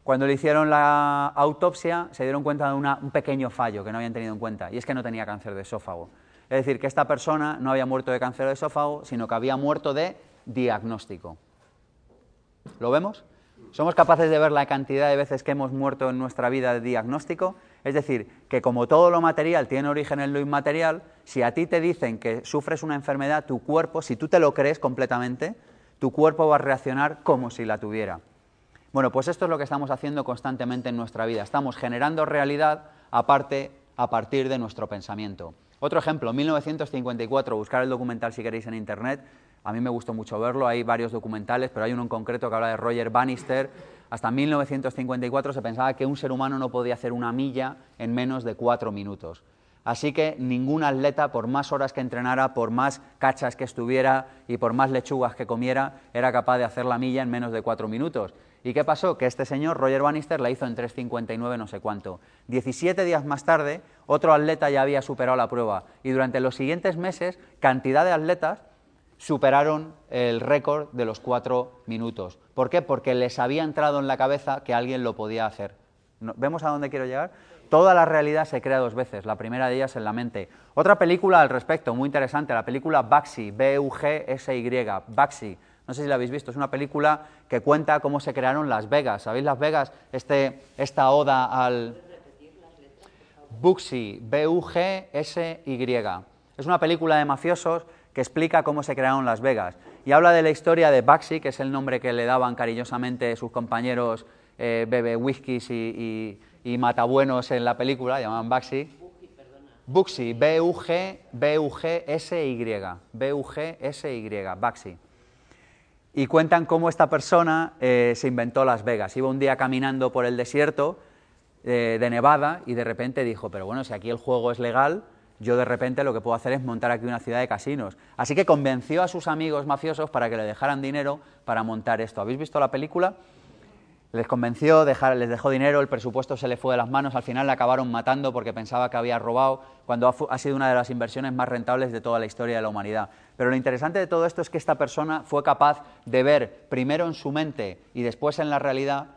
Cuando le hicieron la autopsia se dieron cuenta de un pequeño fallo que no habían tenido en cuenta y es que no tenía cáncer de esófago. Es decir, que esta persona no había muerto de cáncer de esófago, sino que había muerto de diagnóstico. ¿Lo vemos? ¿Somos capaces de ver la cantidad de veces que hemos muerto en nuestra vida de diagnóstico? Es decir, que como todo lo material tiene origen en lo inmaterial, si a ti te dicen que sufres una enfermedad, tu cuerpo, si tú te lo crees completamente, tu cuerpo va a reaccionar como si la tuviera. Bueno, pues esto es lo que estamos haciendo constantemente en nuestra vida. Estamos generando realidad aparte a partir de nuestro pensamiento. Otro ejemplo, 1954, buscar el documental si queréis en internet. A mí me gustó mucho verlo, hay varios documentales, pero hay uno en concreto que habla de Roger Bannister, hasta 1954 se pensaba que un ser humano no podía hacer una milla en menos de cuatro minutos. Así que ningún atleta, por más horas que entrenara, por más cachas que estuviera y por más lechugas que comiera, era capaz de hacer la milla en menos de cuatro minutos. ¿Y qué pasó? Que este señor, Roger Bannister, la hizo en 3.59 no sé cuánto. 17 días más tarde, otro atleta ya había superado la prueba. Y durante los siguientes meses, cantidad de atletas superaron el récord de los cuatro minutos. ¿Por qué? Porque les había entrado en la cabeza que alguien lo podía hacer. ¿Vemos a dónde quiero llegar? Toda la realidad se crea dos veces, la primera de ellas en la mente. Otra película al respecto, muy interesante, la película Baxi, B-U-G-S-Y, Baxi. No sé si la habéis visto, es una película que cuenta cómo se crearon Las Vegas. ¿Sabéis Las Vegas? Este, esta oda al... Buxi, B-U-G-S-Y. Es una película de mafiosos que explica cómo se crearon Las Vegas. Y habla de la historia de Baxi, que es el nombre que le daban cariñosamente sus compañeros eh, bebe whiskies y, matabuenos en la película, llamaban Baxi. Buxi, B-U-G, B-U-G-S-Y, B-U-G-S-Y, Baxi. Y cuentan cómo esta persona eh, se inventó Las Vegas. Iba un día caminando por el desierto eh, de Nevada y de repente dijo, pero bueno, si aquí el juego es legal, yo de repente lo que puedo hacer es montar aquí una ciudad de casinos. Así que convenció a sus amigos mafiosos para que le dejaran dinero para montar esto. ¿Habéis visto la película? Les convenció, les dejó dinero, el presupuesto se le fue de las manos, al final le acabaron matando porque pensaba que había robado, cuando ha sido una de las inversiones más rentables de toda la historia de la humanidad. Pero lo interesante de todo esto es que esta persona fue capaz de ver primero en su mente y después en la realidad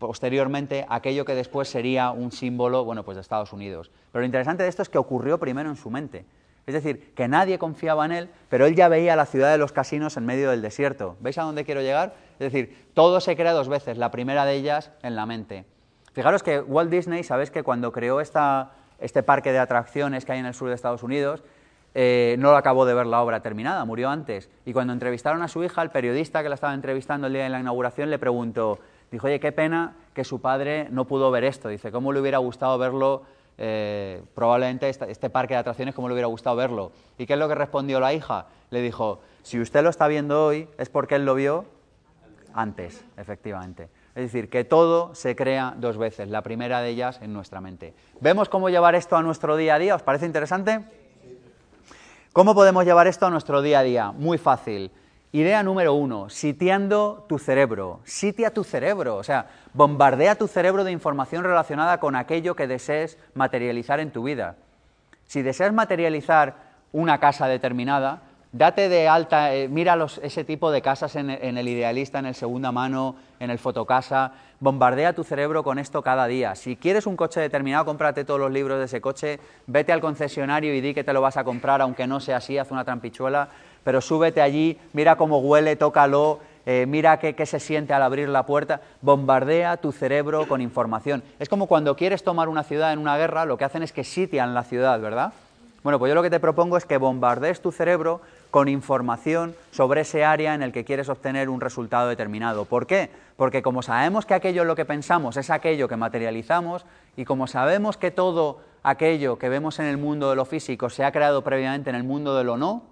posteriormente aquello que después sería un símbolo, bueno, pues de Estados Unidos. Pero lo interesante de esto es que ocurrió primero en su mente. Es decir, que nadie confiaba en él, pero él ya veía la ciudad de los casinos en medio del desierto. ¿Veis a dónde quiero llegar? Es decir, todo se crea dos veces, la primera de ellas en la mente. Fijaros que Walt Disney, sabéis que cuando creó esta, este parque de atracciones que hay en el sur de Estados Unidos, eh, no acabó de ver la obra terminada, murió antes. Y cuando entrevistaron a su hija, el periodista que la estaba entrevistando el día de la inauguración le preguntó, Dijo, oye, qué pena que su padre no pudo ver esto. Dice, ¿cómo le hubiera gustado verlo? Eh, probablemente este, parque de atracciones, ¿cómo le hubiera gustado verlo? ¿Y qué es lo que respondió la hija? Le dijo, si usted lo está viendo hoy, es porque él lo vio antes, efectivamente. Es decir, que todo se crea dos veces, la primera de ellas en nuestra mente. ¿Vemos cómo llevar esto a nuestro día a día? ¿Os parece interesante? ¿Cómo podemos llevar esto a nuestro día a día? Muy fácil. Idea número uno, sitiando tu cerebro. Sitia tu cerebro, o sea, bombardea tu cerebro de información relacionada con aquello que desees materializar en tu vida. Si deseas materializar una casa determinada, date de alta, eh, mira ese tipo de casas en, en, el idealista, en el segunda mano, en el fotocasa, bombardea tu cerebro con esto cada día. Si quieres un coche determinado, cómprate todos los libros de ese coche, vete al concesionario y di que te lo vas a comprar, aunque no sea así, haz una trampichuela pero súbete allí, mira cómo huele, tócalo, eh, mira qué, qué, se siente al abrir la puerta, bombardea tu cerebro con información. Es como cuando quieres tomar una ciudad en una guerra, lo que hacen es que sitian la ciudad, ¿verdad? Bueno, pues yo lo que te propongo es que bombardees tu cerebro con información sobre ese área en el que quieres obtener un resultado determinado. ¿Por qué? Porque como sabemos que aquello en lo que pensamos es aquello que materializamos y como sabemos que todo aquello que vemos en el mundo de lo físico se ha creado previamente en el mundo de lo no,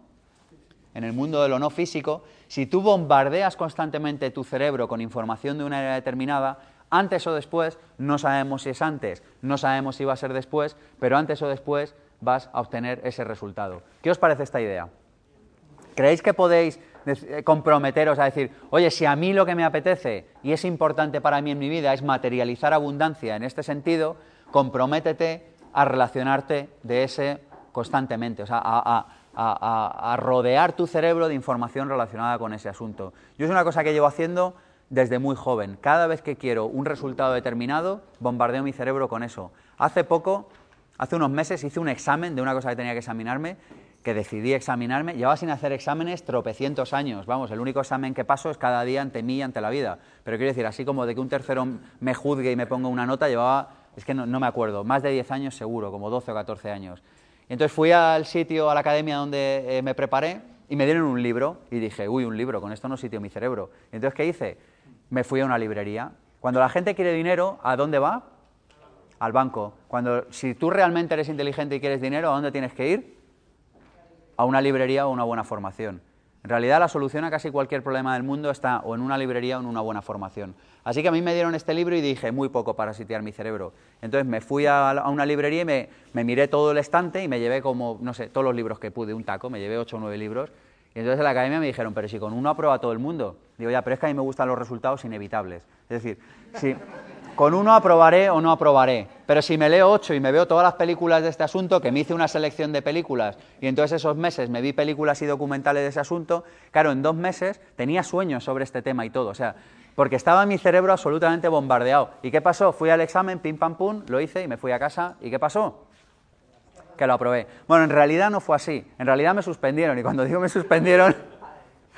en el mundo de lo no físico, si tú bombardeas constantemente tu cerebro con información de una área determinada, antes o después, no sabemos si es antes, no sabemos si va a ser después, pero antes o después vas a obtener ese resultado. ¿Qué os parece esta idea? ¿Creéis que podéis eh, comprometeros a decir, oye, si a mí lo que me apetece y es importante para mí en mi vida es materializar abundancia en este sentido, comprométete a relacionarte de ese constantemente, o sea, rodear tu cerebro de información relacionada con ese asunto. Yo es una cosa que llevo haciendo desde muy joven. Cada vez que quiero un resultado determinado, bombardeo mi cerebro con eso. Hace poco Hace unos meses hice un examen de una cosa que tenía que examinarme, que decidí examinarme. Llevaba sin hacer exámenes tropecientos años. Vamos, el único examen que paso es cada día ante mí y ante la vida. Pero quiero decir, así como de que un tercero me juzgue y me ponga una nota, llevaba, es que no, me acuerdo, más de 10 años seguro, como 12 o 14 años. Entonces fui al sitio, a la academia donde eh, me preparé y me dieron un libro y dije, uy, un libro, con esto no sitio mi cerebro. Entonces, ¿qué hice? Me fui a una librería. Cuando la gente quiere dinero, ¿a dónde va? al banco. Cuando, si tú realmente eres inteligente y quieres dinero, ¿a dónde tienes que ir? A una librería o una buena formación. En realidad la solución a casi cualquier problema del mundo está o en una librería o en una buena formación. Así que a mí me dieron este libro y dije, muy poco para sitiar mi cerebro. Entonces me fui a, una librería y me, me, miré todo el estante y me llevé como, no sé, todos los libros que pude, un taco, me llevé ocho o nueve libros. Y entonces en la academia me dijeron, pero si con uno aprueba todo el mundo. Digo, ya, pero es que a mí me gustan los resultados inevitables. Es decir, si, con uno aprobaré o no aprobaré, pero si me leo ocho y me veo todas las películas de este asunto, que me hice una selección de películas y entonces esos meses me vi películas y documentales de ese asunto, claro, en dos meses tenía sueños sobre este tema y todo, o sea, porque estaba mi cerebro absolutamente bombardeado. ¿Y qué pasó? Fui al examen, pim pam pum, lo hice y me fui a casa. ¿Y qué pasó? Que lo aprobé. Bueno, en realidad no fue así. En realidad me suspendieron y cuando digo me suspendieron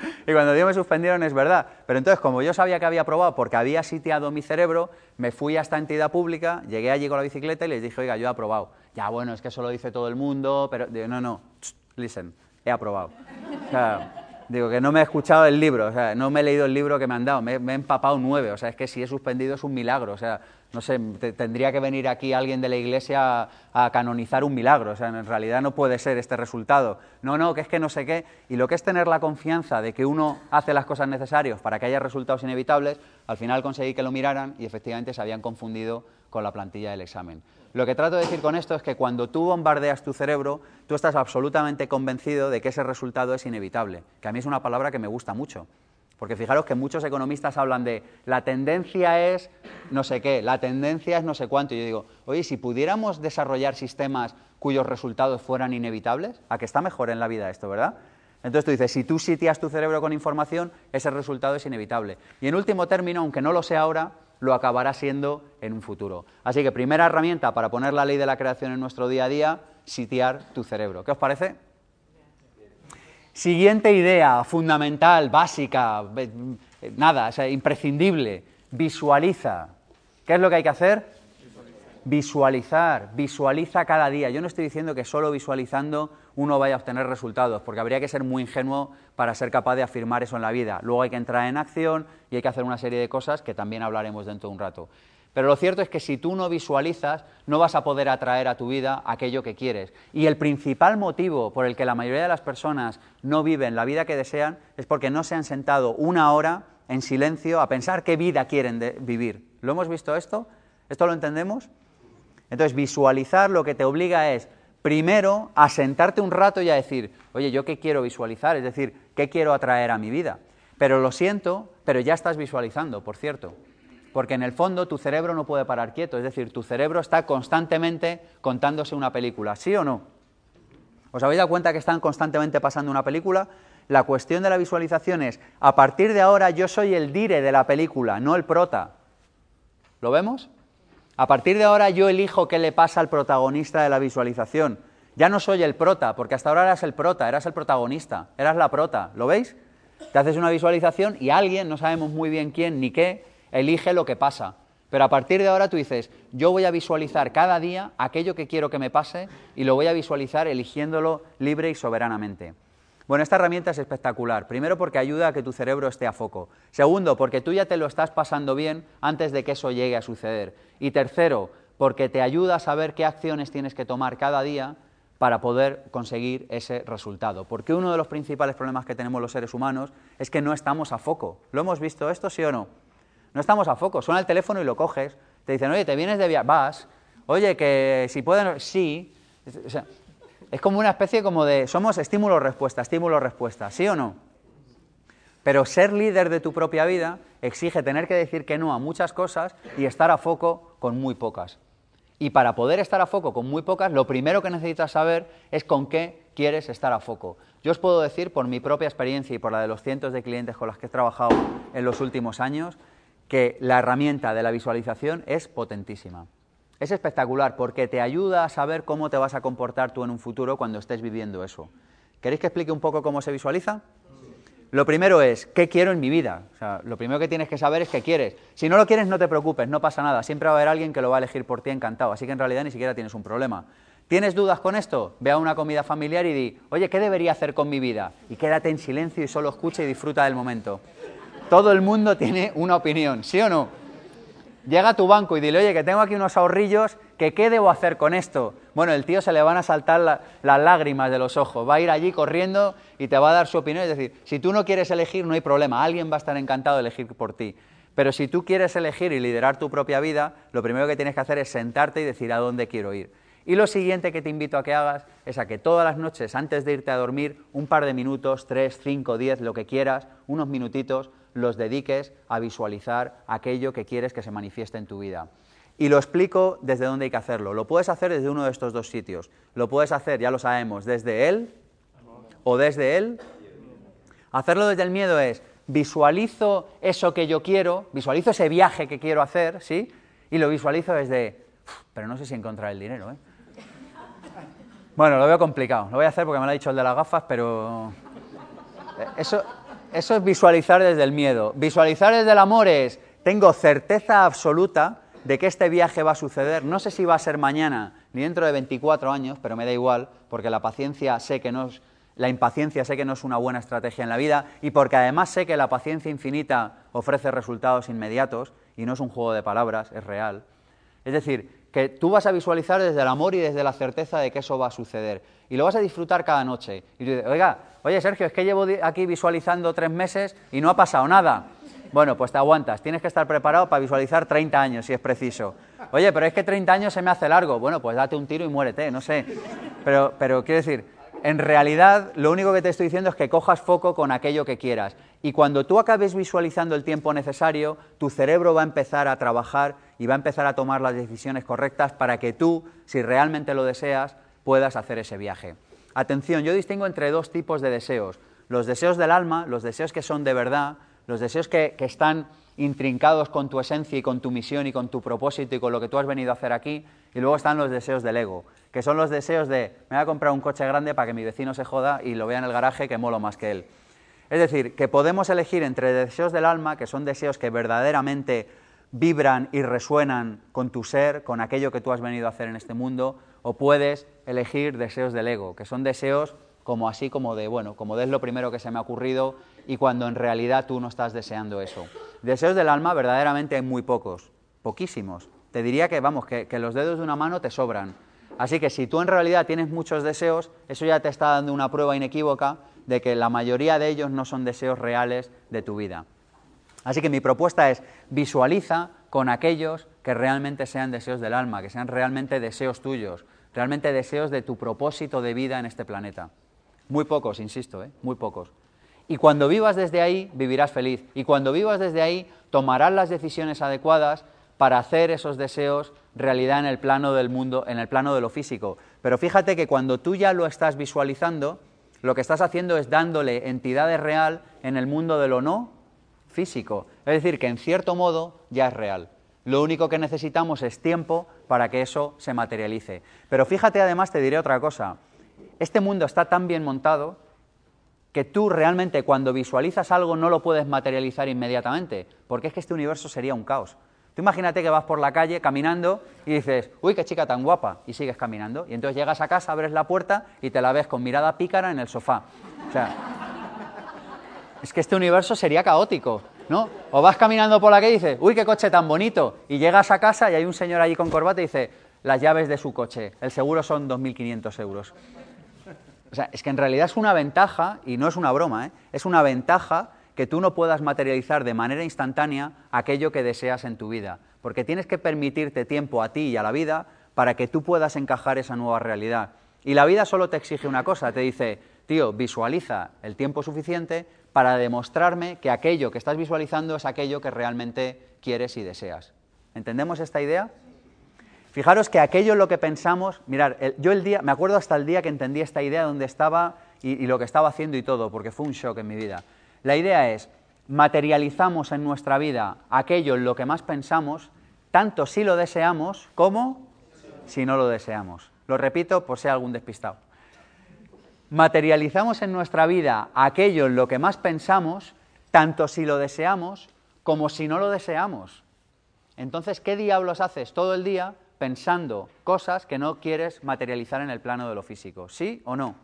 y cuando Dios me suspendieron es verdad. Pero entonces, como yo sabía que había probado porque había sitiado mi cerebro, me fui a esta entidad pública, llegué allí con la bicicleta y les dije, oiga, yo he aprobado. Ya, bueno, es que eso lo dice todo el mundo, pero digo, no, no, listen, he aprobado. digo que no me he escuchado el libro, o sea, no me he leído el libro que me han dado, me, me he empapado nueve, o sea, es que si he suspendido es un milagro, o sea, no sé, tendría que venir aquí alguien de la iglesia a, canonizar un milagro, o sea, en realidad no puede ser este resultado. No, no, que es que no sé qué. Y lo que es tener la confianza de que uno hace las cosas necesarias para que haya resultados inevitables, al final conseguí que lo miraran y efectivamente se habían confundido con la plantilla del examen. Lo que trato de decir con esto es que cuando tú bombardeas tu cerebro, tú estás absolutamente convencido de que ese resultado es inevitable, que a mí es una palabra que me gusta mucho. Porque fijaros que muchos economistas hablan de la tendencia es no sé qué, la tendencia es no sé cuánto. Y yo digo, oye, si pudiéramos desarrollar sistemas cuyos resultados fueran inevitables, ¿a que está mejor en la vida esto, verdad? Entonces tú dices, si tú sitias tu cerebro con información, ese resultado es inevitable. Y en último término, aunque no lo sea ahora, lo acabará siendo en un futuro. Así que primera herramienta para poner la ley de la creación en nuestro día a día, sitiar tu cerebro. ¿Qué os parece? Siguiente idea, fundamental, básica, nada, o sea, imprescindible, visualiza. ¿Qué es lo que hay que hacer? Visualizar, visualiza cada día. Yo no estoy diciendo que solo visualizando uno vaya a obtener resultados, porque habría que ser muy ingenuo para ser capaz de afirmar eso en la vida. Luego hay que entrar en acción y hay que hacer una serie de cosas que también hablaremos dentro de un rato. Pero lo cierto es que si tú no visualizas, no vas a poder atraer a tu vida aquello que quieres. Y el principal motivo por el que la mayoría de las personas no viven la vida que desean es porque no se han sentado una hora en silencio a pensar qué vida quieren vivir. ¿Lo hemos visto esto? ¿Esto lo entendemos? Entonces, visualizar lo que te obliga es, primero, a sentarte un rato y a decir, oye, ¿yo qué quiero visualizar? Es decir, ¿qué quiero atraer a mi vida? Pero lo siento, pero ya estás visualizando, por cierto porque en el fondo tu cerebro no puede parar quieto, es decir, tu cerebro está constantemente contándose una película, ¿sí o no? ¿Os habéis dado cuenta que están constantemente pasando una película? La cuestión de la visualización es, a partir de ahora yo soy el dire de la película, no el prota. ¿Lo vemos? A partir de ahora yo elijo qué le pasa al protagonista de la visualización. Ya no soy el prota, porque hasta ahora eras el prota, eras el protagonista, eras la prota. ¿Lo veis? Te haces una visualización y alguien, no sabemos muy bien quién ni qué, elige lo que pasa. Pero a partir de ahora tú dices, yo voy a visualizar cada día aquello que quiero que me pase y lo voy a visualizar eligiéndolo libre y soberanamente. Bueno, esta herramienta es espectacular. Primero porque ayuda a que tu cerebro esté a foco. Segundo, porque tú ya te lo estás pasando bien antes de que eso llegue a suceder. Y tercero, porque te ayuda a saber qué acciones tienes que tomar cada día para poder conseguir ese resultado. Porque uno de los principales problemas que tenemos los seres humanos es que no estamos a foco. ¿Lo hemos visto esto, sí o no? No estamos a foco. Suena el teléfono y lo coges. Te dicen, oye, te vienes de viaje, vas. Oye, que si pueden, sí. es como una especie como de, somos estímulo-respuesta, estímulo-respuesta, ¿sí o no? Pero ser líder de tu propia vida exige tener que decir que no a muchas cosas y estar a foco con muy pocas. Y para poder estar a foco con muy pocas, lo primero que necesitas saber es con qué quieres estar a foco. Yo os puedo decir, por mi propia experiencia y por la de los cientos de clientes con los que he trabajado en los últimos años, que la herramienta de la visualización es potentísima. Es espectacular porque te ayuda a saber cómo te vas a comportar tú en un futuro cuando estés viviendo eso. ¿Queréis que explique un poco cómo se visualiza? Lo primero es, ¿qué quiero en mi vida? O sea, lo primero que tienes que saber es qué quieres. Si no lo quieres, no te preocupes, no pasa nada. Siempre va a haber alguien que lo va a elegir por ti encantado. Así que en realidad ni siquiera tienes un problema. ¿Tienes dudas con esto? Ve a una comida familiar y di, oye, ¿qué debería hacer con mi vida? Y quédate en silencio y solo escucha y disfruta del momento. Todo el mundo tiene una opinión, ¿sí o no? Llega a tu banco y dile, oye, que tengo aquí unos ahorrillos, ¿qué debo hacer con esto? Bueno, el tío se le van a saltar las lágrimas de los ojos, va a ir allí corriendo y te va a dar su opinión. Es decir, si tú no quieres elegir, no hay problema, alguien va a estar encantado de elegir por ti. Pero si tú quieres elegir y liderar tu propia vida, lo primero que tienes que hacer es sentarte y decir a dónde quiero ir. Y lo siguiente que te invito a que hagas es a que todas las noches, antes de irte a dormir, un par de minutos, tres, cinco, diez, lo que quieras, unos minutitos, los dediques a visualizar aquello que quieres que se manifieste en tu vida. Y lo explico desde dónde hay que hacerlo. Lo puedes hacer desde uno de estos dos sitios. Lo puedes hacer, ya lo sabemos, desde él o desde él. Hacerlo desde el miedo es visualizo eso que yo quiero, visualizo ese viaje que quiero hacer, ¿sí? Y lo visualizo desde, pero no sé si encontrar el dinero, ¿eh? Bueno, lo veo complicado. Lo voy a hacer porque me lo ha dicho el de las gafas, pero eh, eso, eso es visualizar desde el miedo. Visualizar desde el amor es, tengo certeza absoluta de que este viaje va a suceder. No sé si va a ser mañana ni dentro de 24 años, pero me da igual, porque la paciencia sé que no es, la impaciencia sé que no es una buena estrategia en la vida y porque además sé que la paciencia infinita ofrece resultados inmediatos y no es un juego de palabras, es real. Es decir, que tú vas a visualizar desde el amor y desde la certeza de que eso va a suceder. Y lo vas a disfrutar cada noche. Y tú dices, oiga, oye Sergio, es que llevo aquí visualizando tres meses y no ha pasado nada. Bueno, pues te aguantas. Tienes que estar preparado para visualizar 30 años si es preciso. Oye, pero es que 30 años se me hace largo. Bueno, pues date un tiro y muérete, no sé. Pero, quiero decir, en realidad lo único que te estoy diciendo es que cojas foco con aquello que quieras. Y cuando tú acabes visualizando el tiempo necesario, tu cerebro va a empezar a trabajar y va a empezar a tomar las decisiones correctas para que tú, si realmente lo deseas, puedas hacer ese viaje. Atención, yo distingo entre dos tipos de deseos. Los deseos del alma, los deseos que son de verdad, los deseos que, están intrincados con tu esencia y con tu misión y con tu propósito y con lo que tú has venido a hacer aquí, y luego están los deseos del ego, que son los deseos de me voy a comprar un coche grande para que mi vecino se joda y lo vea en el garaje que molo más que él. Es decir, que podemos elegir entre deseos del alma, que son deseos que verdaderamente vibran y resuenan con tu ser, con aquello que tú has venido a hacer en este mundo, o puedes elegir deseos del ego, que son deseos como así como de, bueno, como de es lo primero que se me ha ocurrido y cuando en realidad tú no estás deseando eso. Deseos del alma verdaderamente hay muy pocos, poquísimos. Te diría que, vamos, que, que los dedos de una mano te sobran. Así que si tú en realidad tienes muchos deseos, eso ya te está dando una prueba inequívoca de que la mayoría de ellos no son deseos reales de tu vida. Así que mi propuesta es visualiza con aquellos que realmente sean deseos del alma, que sean realmente deseos tuyos, realmente deseos de tu propósito de vida en este planeta. Muy pocos, insisto, ¿eh? muy pocos. Y cuando vivas desde ahí, vivirás feliz. Y cuando vivas desde ahí, tomarás las decisiones adecuadas para hacer esos deseos realidad en el plano del mundo, en el plano de lo físico. Pero fíjate que cuando tú ya lo estás visualizando, lo que estás haciendo es dándole entidad real en el mundo de lo no físico. Es decir, que en cierto modo ya es real. Lo único que necesitamos es tiempo para que eso se materialice. Pero fíjate, además, te diré otra cosa. Este mundo está tan bien montado que tú realmente cuando visualizas algo no lo puedes materializar inmediatamente, porque es que este universo sería un caos. Tú imagínate que vas por la calle caminando y dices, uy, qué chica tan guapa, y sigues caminando. Y entonces llegas a casa, abres la puerta y te la ves con mirada pícara en el sofá. O sea, es que este universo sería caótico, ¿no? O vas caminando por la calle y dices, uy, qué coche tan bonito, y llegas a casa y hay un señor allí con corbata y dice, las llaves de su coche, el seguro son 2.500 euros. O sea, es que en realidad es una ventaja, y no es una broma, ¿eh? es una ventaja que tú no puedas materializar de manera instantánea aquello que deseas en tu vida, porque tienes que permitirte tiempo a ti y a la vida para que tú puedas encajar esa nueva realidad. Y la vida solo te exige una cosa, te dice, tío, visualiza el tiempo suficiente para demostrarme que aquello que estás visualizando es aquello que realmente quieres y deseas. ¿Entendemos esta idea? Fijaros que aquello en lo que pensamos, mirar, yo el día, me acuerdo hasta el día que entendí esta idea, dónde estaba y lo que estaba haciendo y todo, porque fue un shock en mi vida. La idea es, materializamos en nuestra vida aquello en lo que más pensamos, tanto si lo deseamos como si no lo deseamos. Lo repito por si hay algún despistado. Materializamos en nuestra vida aquello en lo que más pensamos, tanto si lo deseamos como si no lo deseamos. Entonces, ¿qué diablos haces todo el día pensando cosas que no quieres materializar en el plano de lo físico? ¿Sí o no?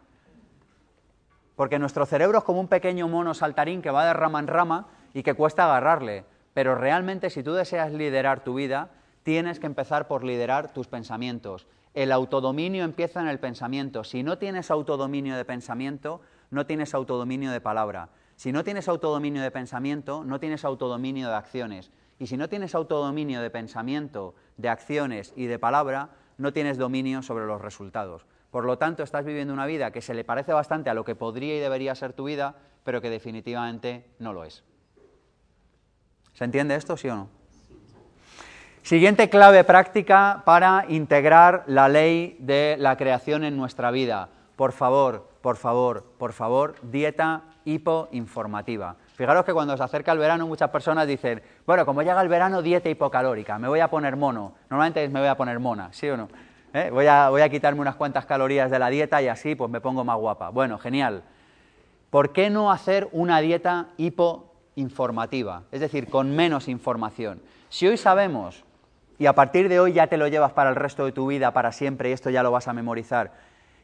Porque nuestro cerebro es como un pequeño mono saltarín que va de rama en rama y que cuesta agarrarle. Pero realmente si tú deseas liderar tu vida, tienes que empezar por liderar tus pensamientos. El autodominio empieza en el pensamiento. Si no tienes autodominio de pensamiento, no tienes autodominio de palabra. Si no tienes autodominio de pensamiento, no tienes autodominio de acciones. Y si no tienes autodominio de pensamiento, de acciones y de palabra, no tienes dominio sobre los resultados. Por lo tanto, estás viviendo una vida que se le parece bastante a lo que podría y debería ser tu vida, pero que definitivamente no lo es. ¿Se entiende esto, sí o no? Siguiente clave práctica para integrar la ley de la creación en nuestra vida. Por favor, por favor, por favor, dieta hipoinformativa. Fijaros que cuando se acerca el verano muchas personas dicen, bueno, como llega el verano, dieta hipocalórica, me voy a poner mono. Normalmente me voy a poner mona, ¿sí o no? ¿eh? voy, a, voy a quitarme unas cuantas calorías de la dieta y así pues me pongo más guapa. Bueno, genial. ¿Por qué no hacer una dieta hipoinformativa? Es decir, con menos información. Si hoy sabemos, y a partir de hoy ya te lo llevas para el resto de tu vida, para siempre, y esto ya lo vas a memorizar,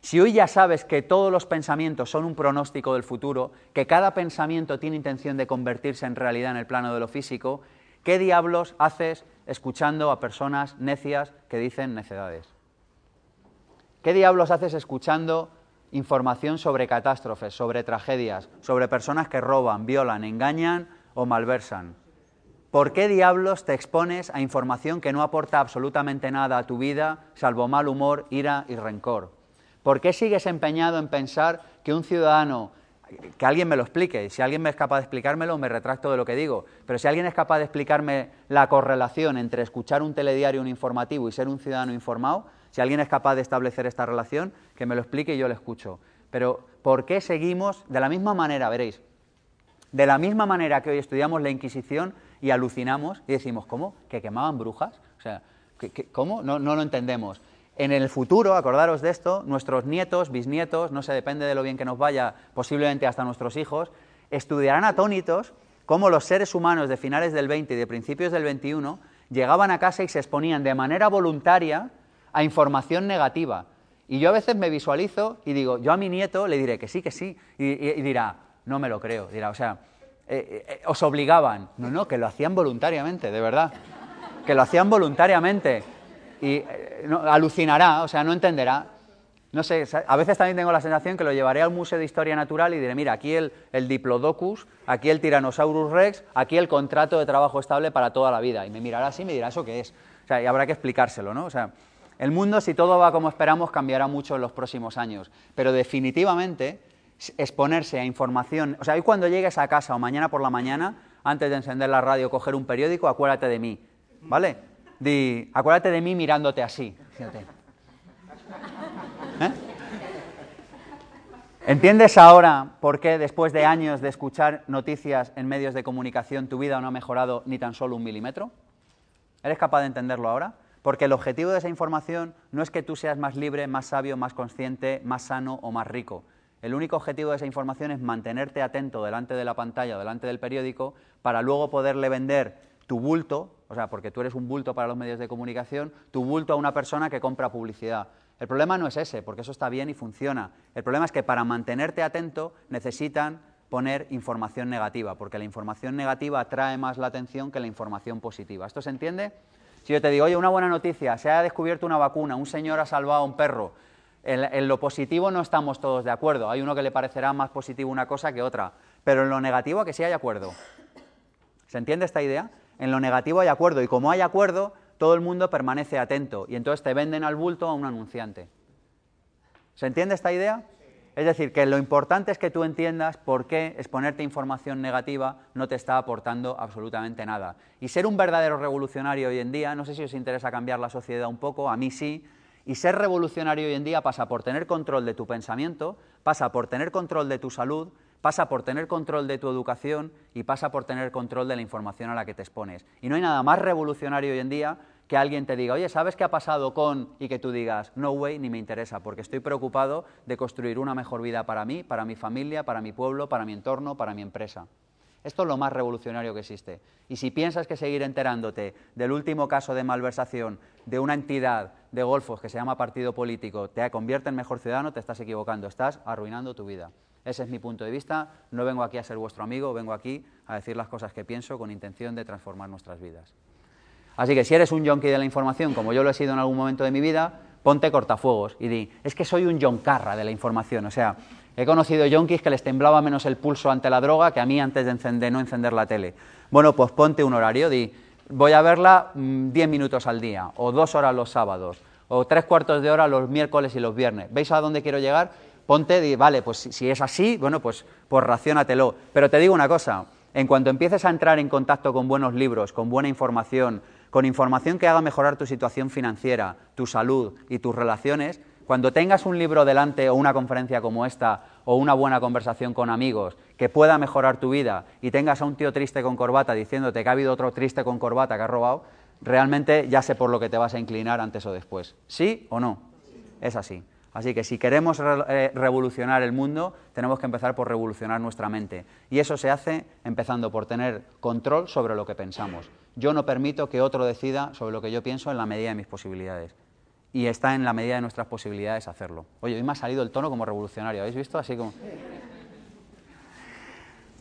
si hoy ya sabes que todos los pensamientos son un pronóstico del futuro, que cada pensamiento tiene intención de convertirse en realidad en el plano de lo físico, ¿qué diablos haces escuchando a personas necias que dicen necedades? ¿Qué diablos haces escuchando información sobre catástrofes, sobre tragedias, sobre personas que roban, violan, engañan o malversan? ¿Por qué diablos te expones a información que no aporta absolutamente nada a tu vida, salvo mal humor, ira y rencor? ¿Por qué sigues empeñado en pensar que un ciudadano, que alguien me lo explique, si alguien me es capaz de explicármelo, me retracto de lo que digo, pero si alguien es capaz de explicarme la correlación entre escuchar un telediario, un informativo y ser un ciudadano informado, si alguien es capaz de establecer esta relación, que me lo explique y yo le escucho. Pero ¿por qué seguimos de la misma manera, veréis? De la misma manera que hoy estudiamos la Inquisición y alucinamos y decimos, ¿cómo? ¿Que quemaban brujas? O sea, ¿cómo? No, no lo entendemos. En el futuro, acordaros de esto, nuestros nietos, bisnietos, no sé, depende de lo bien que nos vaya, posiblemente hasta nuestros hijos, estudiarán atónitos cómo los seres humanos de finales del 20 y de principios del 21 llegaban a casa y se exponían de manera voluntaria a información negativa. Y yo a veces me visualizo y digo, yo a mi nieto le diré que sí, que sí, y, dirá, no me lo creo, dirá, o sea, eh, eh, os obligaban. No, no, que lo hacían voluntariamente, de verdad, que lo hacían voluntariamente. Y eh, alucinará, o sea, no entenderá. No sé, a veces también tengo la sensación que lo llevaré al Museo de Historia Natural y diré, mira, aquí el, el Diplodocus, aquí el Tyrannosaurus Rex, aquí el contrato de trabajo estable para toda la vida. Y me mirará así y me dirá, ¿eso qué es? O sea, y habrá que explicárselo, ¿no? O sea, el mundo, si todo va como esperamos, cambiará mucho en los próximos años, pero definitivamente exponerse a información, o sea, hoy cuando llegues a casa o mañana por la mañana, antes de encender la radio, coger un periódico, acuérdate de mí, ¿vale? Di, acuérdate de mí mirándote así, ¿Eh? ¿Entiendes ahora por qué después de años de escuchar noticias en medios de comunicación tu vida no ha mejorado ni tan solo un milímetro? ¿Eres capaz de entenderlo ahora? Porque el objetivo de esa información no es que tú seas más libre, más sabio, más consciente, más sano o más rico. El único objetivo de esa información es mantenerte atento delante de la pantalla, delante del periódico, para luego poderle vender tu bulto, o sea, porque tú eres un bulto para los medios de comunicación, tu bulto a una persona que compra publicidad. El problema no es ese, porque eso está bien y funciona. El problema es que para mantenerte atento necesitan poner información negativa, porque la información negativa atrae más la atención que la información positiva. ¿Esto se entiende? Si yo te digo, oye, una buena noticia, se ha descubierto una vacuna, un señor ha salvado a un perro, en, lo positivo no estamos todos de acuerdo. Hay uno que le parecerá más positivo una cosa que otra. Pero en lo negativo a que sí hay acuerdo. ¿Se entiende esta idea? En lo negativo hay acuerdo. Y como hay acuerdo, todo el mundo permanece atento. Y entonces te venden al bulto a un anunciante. ¿Se entiende esta idea? Es decir, que lo importante es que tú entiendas por qué exponerte información negativa no te está aportando absolutamente nada. Y ser un verdadero revolucionario hoy en día, no sé si os interesa cambiar la sociedad un poco, a mí sí, y ser revolucionario hoy en día pasa por tener control de tu pensamiento, pasa por tener control de tu salud, pasa por tener control de tu educación y pasa por tener control de la información a la que te expones. Y no hay nada más revolucionario hoy en día que alguien te diga, oye, ¿sabes qué ha pasado con? y que tú digas, no way, ni me interesa, porque estoy preocupado de construir una mejor vida para mí, para mi familia, para mi pueblo, para mi entorno, para mi empresa. Esto es lo más revolucionario que existe. Y si piensas que seguir enterándote del último caso de malversación de una entidad de golfos que se llama partido político te convierte en mejor ciudadano, te estás equivocando, estás arruinando tu vida. Ese es mi punto de vista. No vengo aquí a ser vuestro amigo, vengo aquí a decir las cosas que pienso con intención de transformar nuestras vidas. Así que si eres un yonki de la información, como yo lo he sido en algún momento de mi vida, ponte cortafuegos y di, es que soy un yoncarra de la información. O sea, He conocido yonkis que les temblaba menos el pulso ante la droga que a mí antes de, encender, no encender la tele. Bueno, pues ponte un horario, di, voy a verla 10 mm, minutos al día, o dos horas los sábados, o tres cuartos de hora los miércoles y los viernes. ¿Veis a dónde quiero llegar? Ponte, di, vale, pues si, es así, bueno, pues, pues racionatelo. Pero te digo una cosa, en cuanto empieces a entrar en contacto con buenos libros, con buena información, con información que haga mejorar tu situación financiera, tu salud y tus relaciones, cuando tengas un libro delante o una conferencia como esta o una buena conversación con amigos que pueda mejorar tu vida y tengas a un tío triste con corbata diciéndote que ha habido otro triste con corbata que ha robado, realmente ya sé por lo que te vas a inclinar antes o después. ¿Sí o no? Es así. Así que si queremos eh, revolucionar el mundo, tenemos que empezar por revolucionar nuestra mente. Y eso se hace empezando por tener control sobre lo que pensamos. Yo no permito que otro decida sobre lo que yo pienso en la medida de mis posibilidades y está en la medida de nuestras posibilidades hacerlo. Oye, hoy me ha salido el tono como revolucionario, ¿habéis visto? Así como...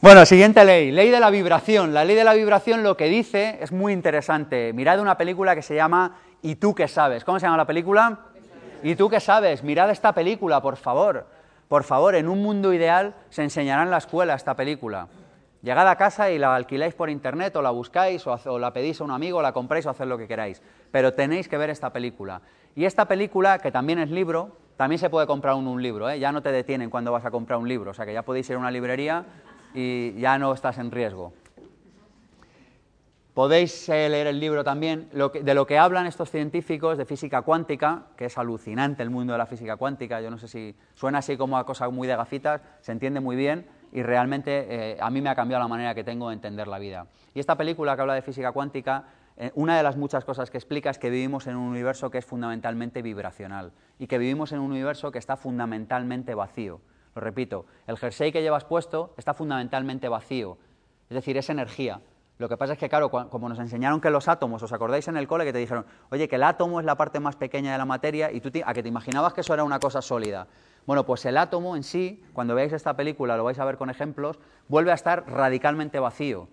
Bueno, siguiente ley, ley de la vibración. La ley de la vibración lo que dice es muy interesante. Mirad una película que se llama ¿Y tú qué sabes? ¿Cómo se llama la película? ¿Y tú qué sabes? Mirad esta película, por favor. Por favor, en un mundo ideal se enseñará en la escuela esta película. Llegad a casa y la alquiláis por internet o la buscáis o, la pedís a un amigo, o la compráis o haced lo que queráis. Pero tenéis que ver esta película. Y esta película, que también es libro, también se puede comprar un, un libro, ¿eh? ya no te detienen cuando vas a comprar un libro, o sea que ya podéis ir a una librería y ya no estás en riesgo. Podéis eh, leer el libro también de lo que hablan estos científicos de física cuántica, que es alucinante el mundo de la física cuántica. Yo no sé si suena así como a cosa muy de gafitas, se entiende muy bien y realmente eh, a mí me ha cambiado la manera que tengo de entender la vida. Y esta película que habla de física cuántica una de las muchas cosas que explica es que vivimos en un universo que es fundamentalmente vibracional y que vivimos en un universo que está fundamentalmente vacío. Lo repito, el jersey que llevas puesto está fundamentalmente vacío, es decir, es energía. Lo que pasa es que, claro, como nos enseñaron que los átomos, ¿os acordáis en el cole que te dijeron, oye, que el átomo es la parte más pequeña de la materia y tú a que te imaginabas que eso era una cosa sólida? Bueno, pues el átomo en sí, cuando veáis esta película, lo vais a ver con ejemplos, vuelve a estar radicalmente vacío.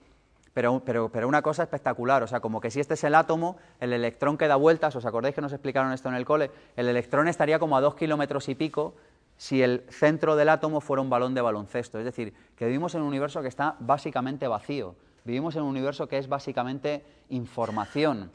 Pero, una cosa espectacular, o sea, como que si este es el átomo, el electrón que da vueltas, ¿os acordáis que nos explicaron esto en el cole? El electrón estaría como a dos kilómetros y pico si el centro del átomo fuera un balón de baloncesto. Es decir, que vivimos en un universo que está básicamente vacío, vivimos en un universo que es básicamente información.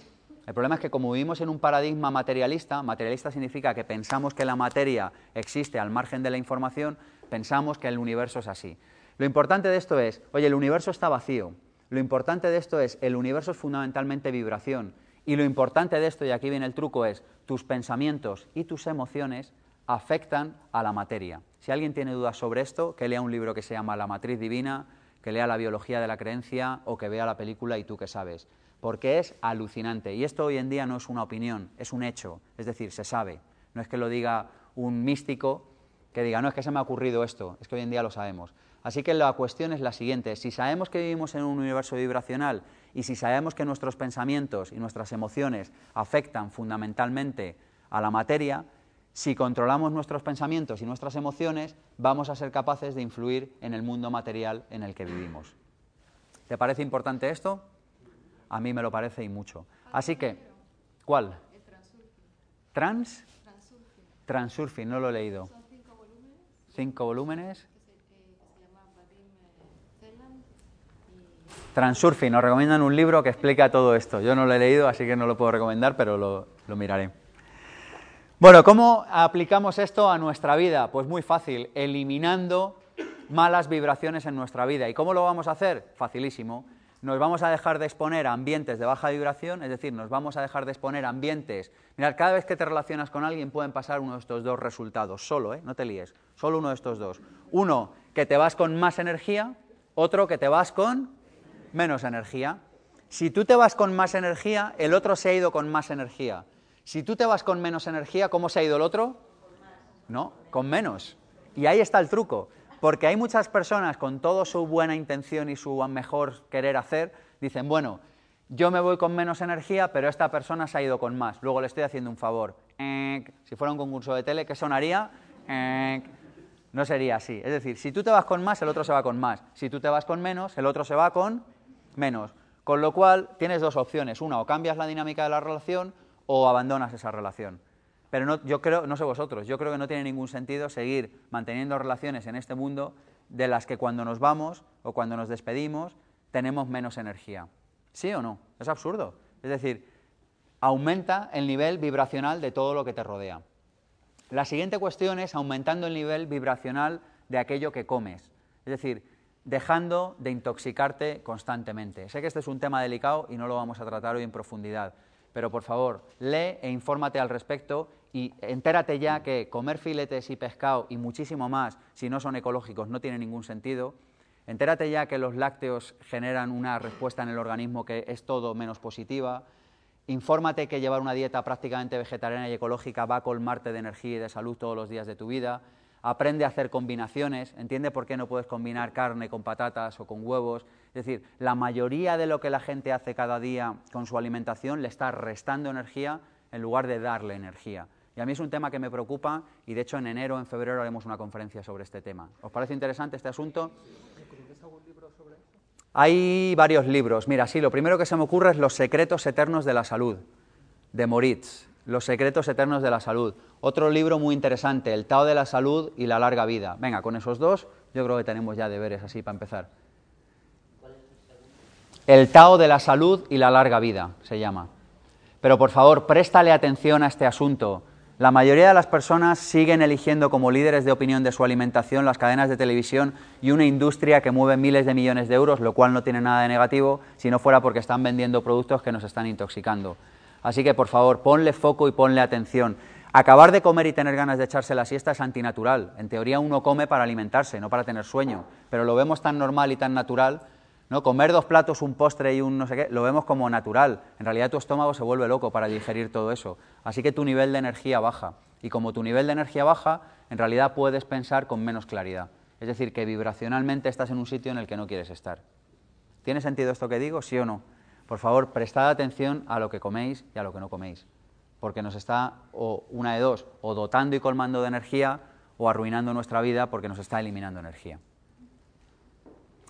El problema es que como vivimos en un paradigma materialista, materialista significa que pensamos que la materia existe al margen de la información, pensamos que el universo es así. Lo importante de esto es, oye, el universo está vacío, lo importante de esto es, el universo es fundamentalmente vibración. Y lo importante de esto, y aquí viene el truco, es tus pensamientos y tus emociones afectan a la materia. Si alguien tiene dudas sobre esto, que lea un libro que se llama La matriz divina, que lea la biología de la creencia o que vea la película y tú que sabes. Porque es alucinante. Y esto hoy en día no es una opinión, es un hecho. Es decir, se sabe. No es que lo diga un místico que diga, no, es que se me ha ocurrido esto, es que hoy en día lo sabemos. Así que la cuestión es la siguiente, si sabemos que vivimos en un universo vibracional y si sabemos que nuestros pensamientos y nuestras emociones afectan fundamentalmente a la materia, si controlamos nuestros pensamientos y nuestras emociones, vamos a ser capaces de influir en el mundo material en el que vivimos. ¿Te parece importante esto? A mí me lo parece y mucho. Así que, ¿cuál? Trans Transurfing, no lo he leído. Son cinco volúmenes. Cinco volúmenes. Que se, eh, que se llama Vadim eh, Zeland y Transurfing, nos recomiendan un libro que explica todo esto. Yo no lo he leído, así que no lo puedo recomendar, pero lo, miraré. Bueno, ¿cómo aplicamos esto a nuestra vida? Pues muy fácil, eliminando malas vibraciones en nuestra vida. ¿Y cómo lo vamos a hacer? Facilísimo. Nos vamos a dejar de exponer a ambientes de baja vibración, es decir, nos vamos a dejar de exponer a ambientes. Mirad, cada vez que te relacionas con alguien pueden pasar uno de estos dos resultados, solo, ¿eh? no te líes, solo uno de estos dos. Uno, que te vas con más energía, otro, que te vas con menos energía. Si tú te vas con más energía, el otro se ha ido con más energía. Si tú te vas con menos energía, ¿cómo se ha ido el otro? No, con menos. Y ahí está el truco, porque hay muchas personas con toda su buena intención y su mejor querer hacer, dicen, bueno, yo me voy con menos energía, pero esta persona se ha ido con más, luego le estoy haciendo un favor. Si fuera un concurso de tele, ¿qué sonaría? No sería así. Es decir, si tú te vas con más, el otro se va con más. Si tú te vas con menos, el otro se va con menos. Con lo cual, tienes dos opciones. Una, o cambias la dinámica de la relación o abandonas esa relación. Pero no, yo creo, no sé vosotros, yo creo que no tiene ningún sentido seguir manteniendo relaciones en este mundo de las que cuando nos vamos o cuando nos despedimos tenemos menos energía. ¿Sí o no? Es absurdo. Es decir, aumenta el nivel vibracional de todo lo que te rodea. La siguiente cuestión es aumentando el nivel vibracional de aquello que comes. Es decir, dejando de intoxicarte constantemente. Sé que este es un tema delicado y no lo vamos a tratar hoy en profundidad, pero por favor, lee e infórmate al respecto y entérate ya que comer filetes y pescado y muchísimo más, si no son ecológicos, no tiene ningún sentido. Entérate ya que los lácteos generan una respuesta en el organismo que es todo menos positiva. Infórmate que llevar una dieta prácticamente vegetariana y ecológica va a colmarte de energía y de salud todos los días de tu vida. Aprende a hacer combinaciones, entiende por qué no puedes combinar carne con patatas o con huevos. Es decir, la mayoría de lo que la gente hace cada día con su alimentación le está restando energía en lugar de darle energía. Y a mí es un tema que me preocupa y de hecho en enero, en febrero haremos una conferencia sobre este tema. ¿Os parece interesante este asunto? Hay varios libros. Mira, sí, lo primero que se me ocurre es Los secretos eternos de la salud, de Moritz. Los secretos eternos de la salud. Otro libro muy interesante, El Tao de la salud y la larga vida. Venga, con esos dos yo creo que tenemos ya deberes así para empezar. El Tao de la salud y la larga vida se llama. Pero por favor, préstale atención a este asunto. La mayoría de las personas siguen eligiendo como líderes de opinión de su alimentación las cadenas de televisión y una industria que mueve miles de millones de euros, lo cual no tiene nada de negativo si no fuera porque están vendiendo productos que nos están intoxicando. Así que por favor, ponle foco y ponle atención. Acabar de comer y tener ganas de echarse la siesta es antinatural. En teoría uno come para alimentarse, no para tener sueño, pero lo vemos tan normal y tan natural ¿no? Comer dos platos, un postre y un no sé qué, lo vemos como natural. En realidad tu estómago se vuelve loco para digerir todo eso. Así que tu nivel de energía baja. Y como tu nivel de energía baja, en realidad puedes pensar con menos claridad. Es decir, que vibracionalmente estás en un sitio en el que no quieres estar. ¿Tiene sentido esto que digo, sí o no? Por favor, prestad atención a lo que coméis y a lo que no coméis. Porque nos está, o una de dos, o dotando y colmando de energía, o arruinando nuestra vida porque nos está eliminando energía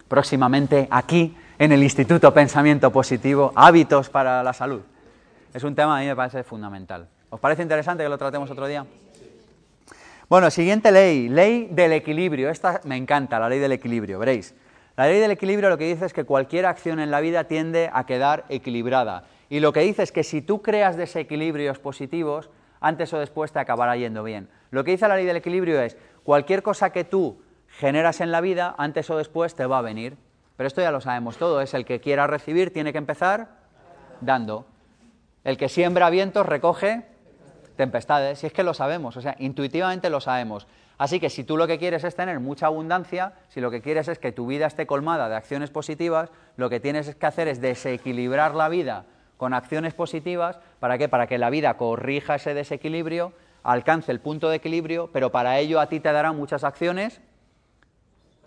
próximamente aquí en el Instituto Pensamiento Positivo, hábitos para la salud. Es un tema a mí me parece fundamental. ¿Os parece interesante que lo tratemos otro día? Bueno, siguiente ley, ley del equilibrio. Esta me encanta, la ley del equilibrio, veréis. La ley del equilibrio lo que dice es que cualquier acción en la vida tiende a quedar equilibrada. Y lo que dice es que si tú creas desequilibrios positivos, antes o después te acabará yendo bien. Lo que dice la ley del equilibrio es, cualquier cosa que tú generas en la vida, antes o después te va a venir. Pero esto ya lo sabemos todo, es el que quiera recibir tiene que empezar dando. El que siembra vientos recoge tempestades, si es que lo sabemos, o sea, intuitivamente lo sabemos. Así que si tú lo que quieres es tener mucha abundancia, si lo que quieres es que tu vida esté colmada de acciones positivas, lo que tienes que hacer es desequilibrar la vida con acciones positivas, ¿para qué? Para que la vida corrija ese desequilibrio, alcance el punto de equilibrio, pero para ello a ti te dará muchas acciones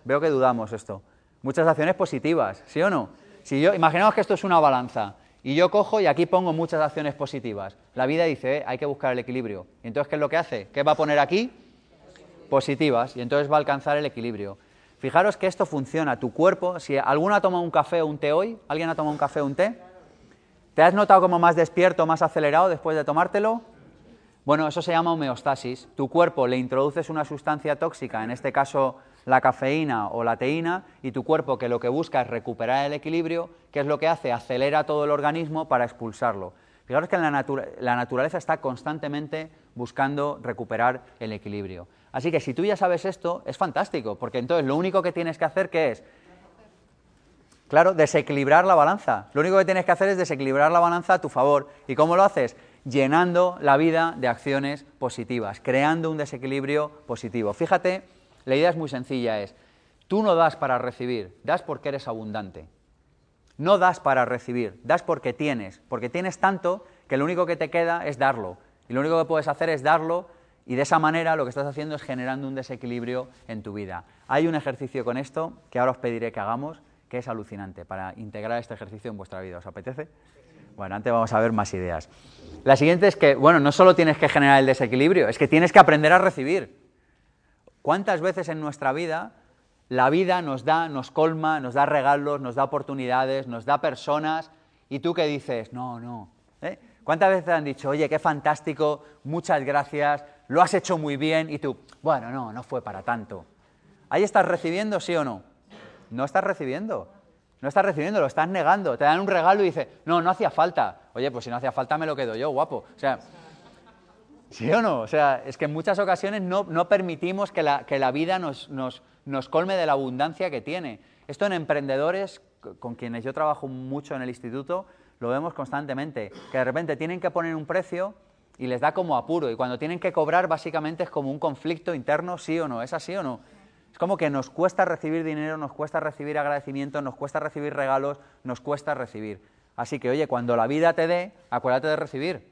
Veo que dudamos esto. Muchas acciones positivas, ¿sí o no? Si yo, imaginemos que esto es una balanza y yo cojo y aquí pongo muchas acciones positivas. La vida dice, eh, hay que buscar el equilibrio. Y entonces, ¿qué es lo que hace? ¿Qué va a poner aquí? Positivas. Y entonces va a alcanzar el equilibrio. Fijaros que esto funciona. Tu cuerpo, si alguno ha tomado un café o un té hoy, ¿alguien ha tomado un café o un té? ¿Te has notado como más despierto, más acelerado después de tomártelo? Bueno, eso se llama homeostasis. Tu cuerpo le introduces una sustancia tóxica, en este caso la cafeína o la teína, y tu cuerpo que lo que busca es recuperar el equilibrio, ¿qué es lo que hace? Acelera todo el organismo para expulsarlo. Fijaros que la, la naturaleza está constantemente buscando recuperar el equilibrio. Así que si tú ya sabes esto, es fantástico, porque entonces lo único que tienes que hacer, ¿qué es? Claro, desequilibrar la balanza. Lo único que tienes que hacer es desequilibrar la balanza a tu favor. ¿Y cómo lo haces? Llenando la vida de acciones positivas, creando un desequilibrio positivo. Fíjate, la idea es muy sencilla, es, tú no das para recibir, das porque eres abundante. No das para recibir, das porque tienes, porque tienes tanto que lo único que te queda es darlo. Y lo único que puedes hacer es darlo y de esa manera lo que estás haciendo es generando un desequilibrio en tu vida. Hay un ejercicio con esto que ahora os pediré que hagamos, que es alucinante, para integrar este ejercicio en vuestra vida. ¿Os apetece? Bueno, antes vamos a ver más ideas. La siguiente es que, bueno, no solo tienes que generar el desequilibrio, es que tienes que aprender a recibir. ¿Cuántas veces en nuestra vida la vida nos da, nos colma, nos da regalos, nos da oportunidades, nos da personas, y tú que dices, no, no. ¿Cuántas veces te han dicho, oye, qué fantástico, muchas gracias, lo has hecho muy bien, y tú, bueno, no, no fue para tanto. ¿Ahí estás recibiendo, sí o no? No estás recibiendo. No estás recibiendo, lo estás negando. Te dan un regalo y dices, no, no hacía falta. Oye, pues si no hacía falta me lo quedo yo, guapo. O sea, ¿sí o no? O sea, es que en muchas ocasiones no, no permitimos que la, que la vida nos, nos, nos colme de la abundancia que tiene. Esto en emprendedores con quienes yo trabajo mucho en el instituto, lo vemos constantemente, que de repente tienen que poner un precio y les da como apuro, y cuando tienen que cobrar básicamente es como un conflicto interno, sí o no, ¿es así o no? Es como que nos cuesta recibir dinero, nos cuesta recibir agradecimiento, nos cuesta recibir regalos, nos cuesta recibir. Así que, oye, cuando la vida te dé, acuérdate de recibir.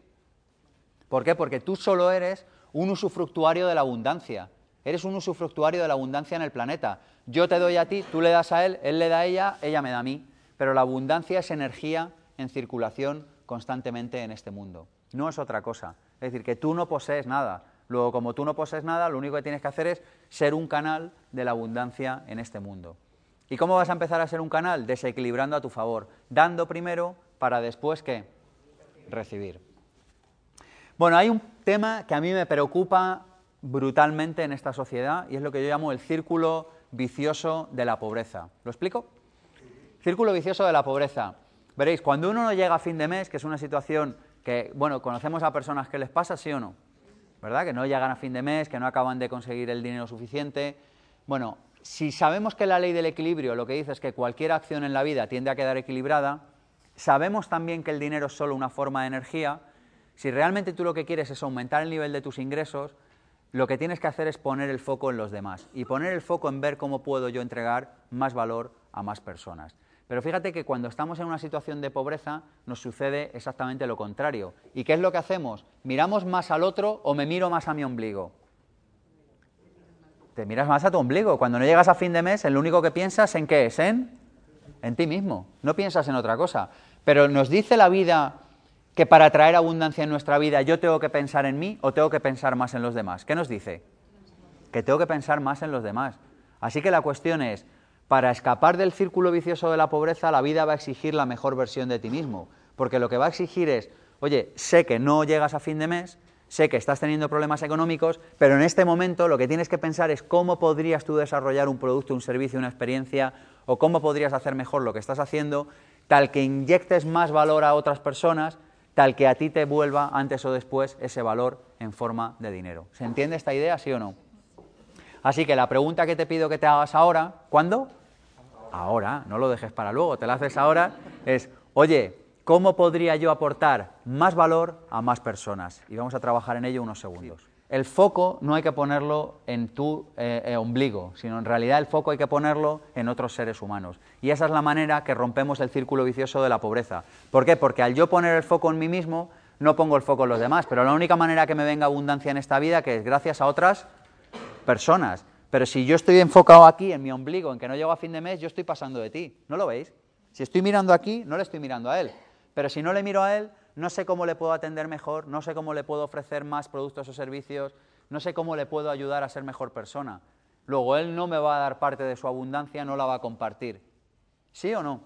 ¿Por qué? Porque tú solo eres un usufructuario de la abundancia. Eres un usufructuario de la abundancia en el planeta. Yo te doy a ti, tú le das a él, él le da a ella, ella me da a mí. Pero la abundancia es energía en circulación constantemente en este mundo. No es otra cosa. Es decir, que tú no posees nada. Luego, como tú no posees nada, lo único que tienes que hacer es ser un canal de la abundancia en este mundo. ¿Y cómo vas a empezar a ser un canal? Desequilibrando a tu favor, dando primero para después qué? Recibir. Bueno, hay un tema que a mí me preocupa brutalmente en esta sociedad y es lo que yo llamo el círculo vicioso de la pobreza. ¿Lo explico? Círculo vicioso de la pobreza. Veréis, cuando uno no llega a fin de mes, que es una situación que, bueno, conocemos a personas que les pasa, sí o no, ¿verdad? Que no llegan a fin de mes, que no acaban de conseguir el dinero suficiente. Bueno, si sabemos que la ley del equilibrio lo que dice es que cualquier acción en la vida tiende a quedar equilibrada, sabemos también que el dinero es solo una forma de energía, si realmente tú lo que quieres es aumentar el nivel de tus ingresos, lo que tienes que hacer es poner el foco en los demás y poner el foco en ver cómo puedo yo entregar más valor a más personas. Pero fíjate que cuando estamos en una situación de pobreza nos sucede exactamente lo contrario. ¿Y qué es lo que hacemos? ¿Miramos más al otro o me miro más a mi ombligo? Te miras más a tu ombligo. Cuando no llegas a fin de mes, en lo único que piensas en qué es, en, en ti mismo. No piensas en otra cosa. Pero nos dice la vida que para traer abundancia en nuestra vida yo tengo que pensar en mí o tengo que pensar más en los demás. ¿Qué nos dice? Que tengo que pensar más en los demás. Así que la cuestión es, para escapar del círculo vicioso de la pobreza, la vida va a exigir la mejor versión de ti mismo, porque lo que va a exigir es, oye, sé que no llegas a fin de mes, sé que estás teniendo problemas económicos, pero en este momento lo que tienes que pensar es cómo podrías tú desarrollar un producto, un servicio, una experiencia, o cómo podrías hacer mejor lo que estás haciendo, tal que inyectes más valor a otras personas, tal que a ti te vuelva antes o después ese valor en forma de dinero. ¿Se entiende esta idea, sí o no? Así que la pregunta que te pido que te hagas ahora, ¿cuándo? Ahora, no lo dejes para luego, te la haces ahora, es, oye, ¿cómo podría yo aportar más valor a más personas? Y vamos a trabajar en ello unos segundos. El foco no hay que ponerlo en tu eh, eh, ombligo, sino en realidad el foco hay que ponerlo en otros seres humanos. Y esa es la manera que rompemos el círculo vicioso de la pobreza. ¿Por qué? Porque al yo poner el foco en mí mismo, no pongo el foco en los demás, pero la única manera que me venga abundancia en esta vida que es gracias a otras personas. Pero si yo estoy enfocado aquí, en mi ombligo, en que no llego a fin de mes, yo estoy pasando de ti. ¿No lo veis? Si estoy mirando aquí, no le estoy mirando a él. Pero si no le miro a él, no sé cómo le puedo atender mejor, no sé cómo le puedo ofrecer más productos o servicios, no sé cómo le puedo ayudar a ser mejor persona. Luego él no me va a dar parte de su abundancia, no la va a compartir. ¿Sí o no?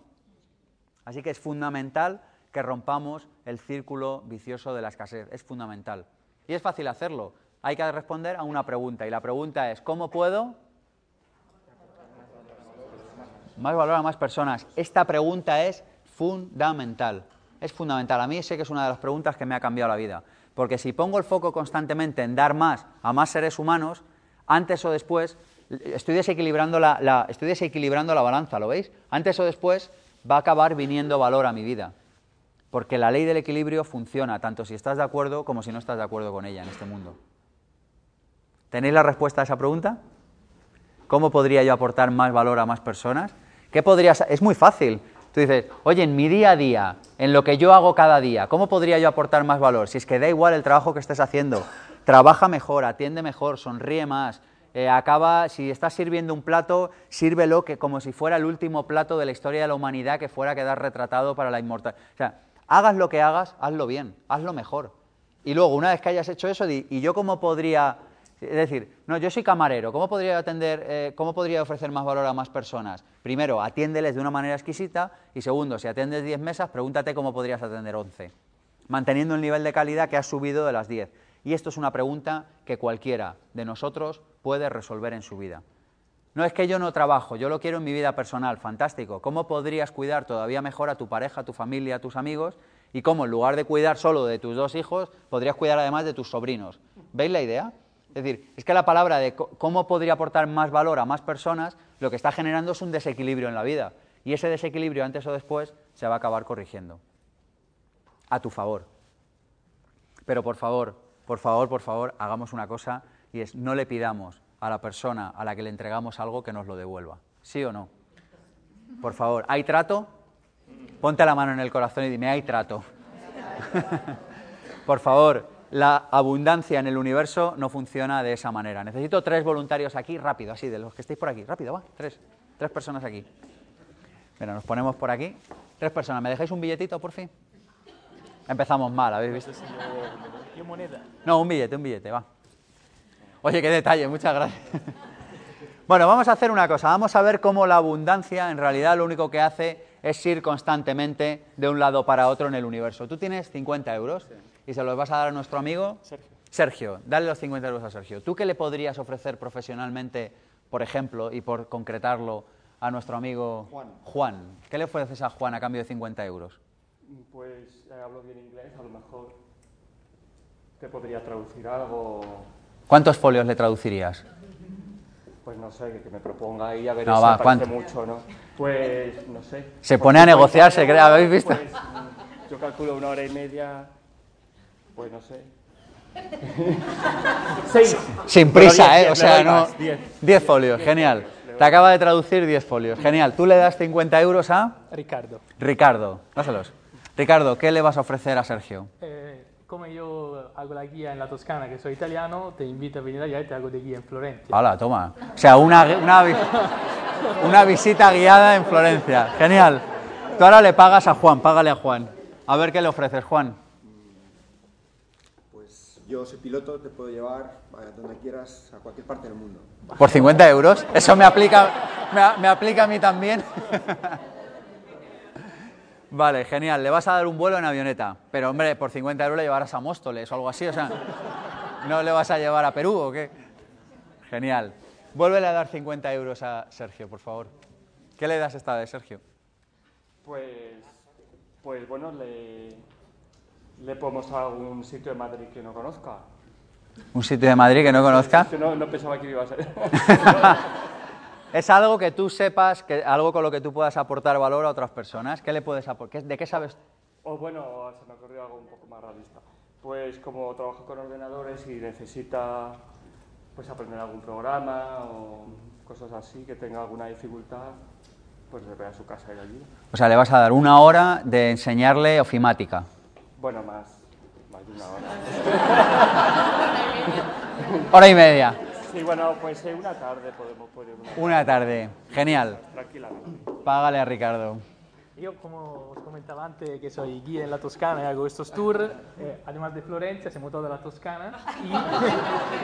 Así que es fundamental que rompamos el círculo vicioso de la escasez. Es fundamental. Y es fácil hacerlo. Hay que responder a una pregunta. Y la pregunta es, ¿cómo puedo más valor a más personas? Esta pregunta es fundamental. Es fundamental. A mí sé que es una de las preguntas que me ha cambiado la vida. Porque si pongo el foco constantemente en dar más a más seres humanos, antes o después estoy desequilibrando la, estoy desequilibrando la balanza, ¿lo veis? Antes o después va a acabar viniendo valor a mi vida. Porque la ley del equilibrio funciona, tanto si estás de acuerdo como si no estás de acuerdo con ella en este mundo. ¿Tenéis la respuesta a esa pregunta? ¿Cómo podría yo aportar más valor a más personas? ¿Qué podría Es muy fácil. Tú dices, oye, en mi día a día, en lo que yo hago cada día, ¿cómo podría yo aportar más valor? Si es que da igual el trabajo que estés haciendo, trabaja mejor, atiende mejor, sonríe más, eh, acaba, si estás sirviendo un plato, sírvelo que como si fuera el último plato de la historia de la humanidad que fuera a quedar retratado para la inmortalidad. O sea, hagas lo que hagas, hazlo bien, hazlo mejor. Y luego, una vez que hayas hecho eso, di, ¿y yo cómo podría es decir, no, yo soy camarero, ¿cómo podría atender, eh, cómo podría ofrecer más valor a más personas? Primero, atiéndeles de una manera exquisita y segundo, si atiendes 10 mesas, pregúntate cómo podrías atender 11, manteniendo el nivel de calidad que has subido de las 10. Y esto es una pregunta que cualquiera de nosotros puede resolver en su vida. No es que yo no trabajo, yo lo quiero en mi vida personal, fantástico. ¿Cómo podrías cuidar todavía mejor a tu pareja, a tu familia, a tus amigos? Y cómo en lugar de cuidar solo de tus dos hijos, podrías cuidar además de tus sobrinos. ¿Veis la idea? Es decir, es que la palabra de cómo podría aportar más valor a más personas, lo que está generando es un desequilibrio en la vida. Y ese desequilibrio, antes o después, se va a acabar corrigiendo. A tu favor. Pero por favor, por favor, por favor, hagamos una cosa y es no le pidamos a la persona a la que le entregamos algo que nos lo devuelva. ¿Sí o no? Por favor, ¿hay trato? Ponte la mano en el corazón y dime, ¿hay trato? por favor, la abundancia en el universo no funciona de esa manera. Necesito tres voluntarios aquí, rápido, así, de los que estéis por aquí. Rápido, va, tres. Tres personas aquí. Mira, nos ponemos por aquí. Tres personas. ¿Me dejáis un billetito, por fin? Empezamos mal, ¿habéis visto? ¿Qué moneda? No, un billete, un billete, va. Oye, qué detalle, muchas gracias. Bueno, vamos a hacer una cosa. Vamos a ver cómo la abundancia en realidad lo único que hace es ir constantemente de un lado para otro en el universo. Tú tienes 50 euros y se los vas a dar a nuestro amigo Sergio. Sergio. Dale los 50 euros a Sergio. ¿Tú qué le podrías ofrecer profesionalmente, por ejemplo, y por concretarlo, a nuestro amigo Juan. Juan? ¿Qué le ofreces a Juan a cambio de 50 euros? Pues eh, hablo bien inglés, a lo mejor te podría traducir algo. ¿Cuántos folios le traducirías? Pues no sé, que, me proponga ahí a ver No, si va, ¿cuánto? mucho, ¿no? Pues no sé. Se pone a 50 negociar, se crea, ¿habéis visto? Pues, yo calculo una hora y media, pues no sé. Seis. Sin prisa, diez, ¿eh? O sea, no. más, diez. 10 folios, genial. Te acaba de traducir 10 folios, genial. Tú le das 50 euros a Riccardo, Ricardo. Dáselos. Ricardo, ¿qué le vas a ofrecer a Sergio? eh, come io hago la guía en la Toscana, que soy italiano, te invito a venir allá y te hago de guía en Florencia. Hala, toma. O sea, una, una, una visita guiada en Florencia. Genial. Tú ahora le pagas a Juan, págale a Juan. A ver qué le ofreces, Juan. Yo soy piloto, te puedo llevar a donde quieras, a cualquier parte del mundo. ¿Por 50 euros? Eso me aplica, me aplica a mí también. Vale, genial. Le vas a dar un vuelo en avioneta. Pero, hombre, por 50 euros le llevarás a Móstoles o algo así. O sea, ¿no le vas a llevar a Perú o qué? Genial. Vuélvele a dar 50 euros a Sergio, por favor. ¿Qué le das esta vez, Sergio? Pues, pues bueno, le, le podemos a algún sitio de Madrid que no conozca. ¿Un sitio de Madrid que no conozca? Yo no, no pensaba que iba a ser. Es algo que tú sepas, que, algo con lo que tú puedas aportar valor a otras personas. ¿Qué le puedes aportar? ¿De qué sabes? O bueno, se me ocurrió algo un poco más realista. Pues como trabajo con ordenadores y necesita pues aprender algún programa o cosas así, que tenga alguna dificultad, pues le voy a su casa y ayudo. O sea, le vas a dar una hora de enseñarle ofimática. Bueno, más, más de una hora. Hora y media. Sí, bueno, pues eh, una tarde podemos poner una Una tarde. Genial. tranquilamente. Págale a Ricardo. Yo, como os comentaba antes, que soy guía en la Toscana y hago estos tours, eh, además de Florencia, hacemos toda la Toscana.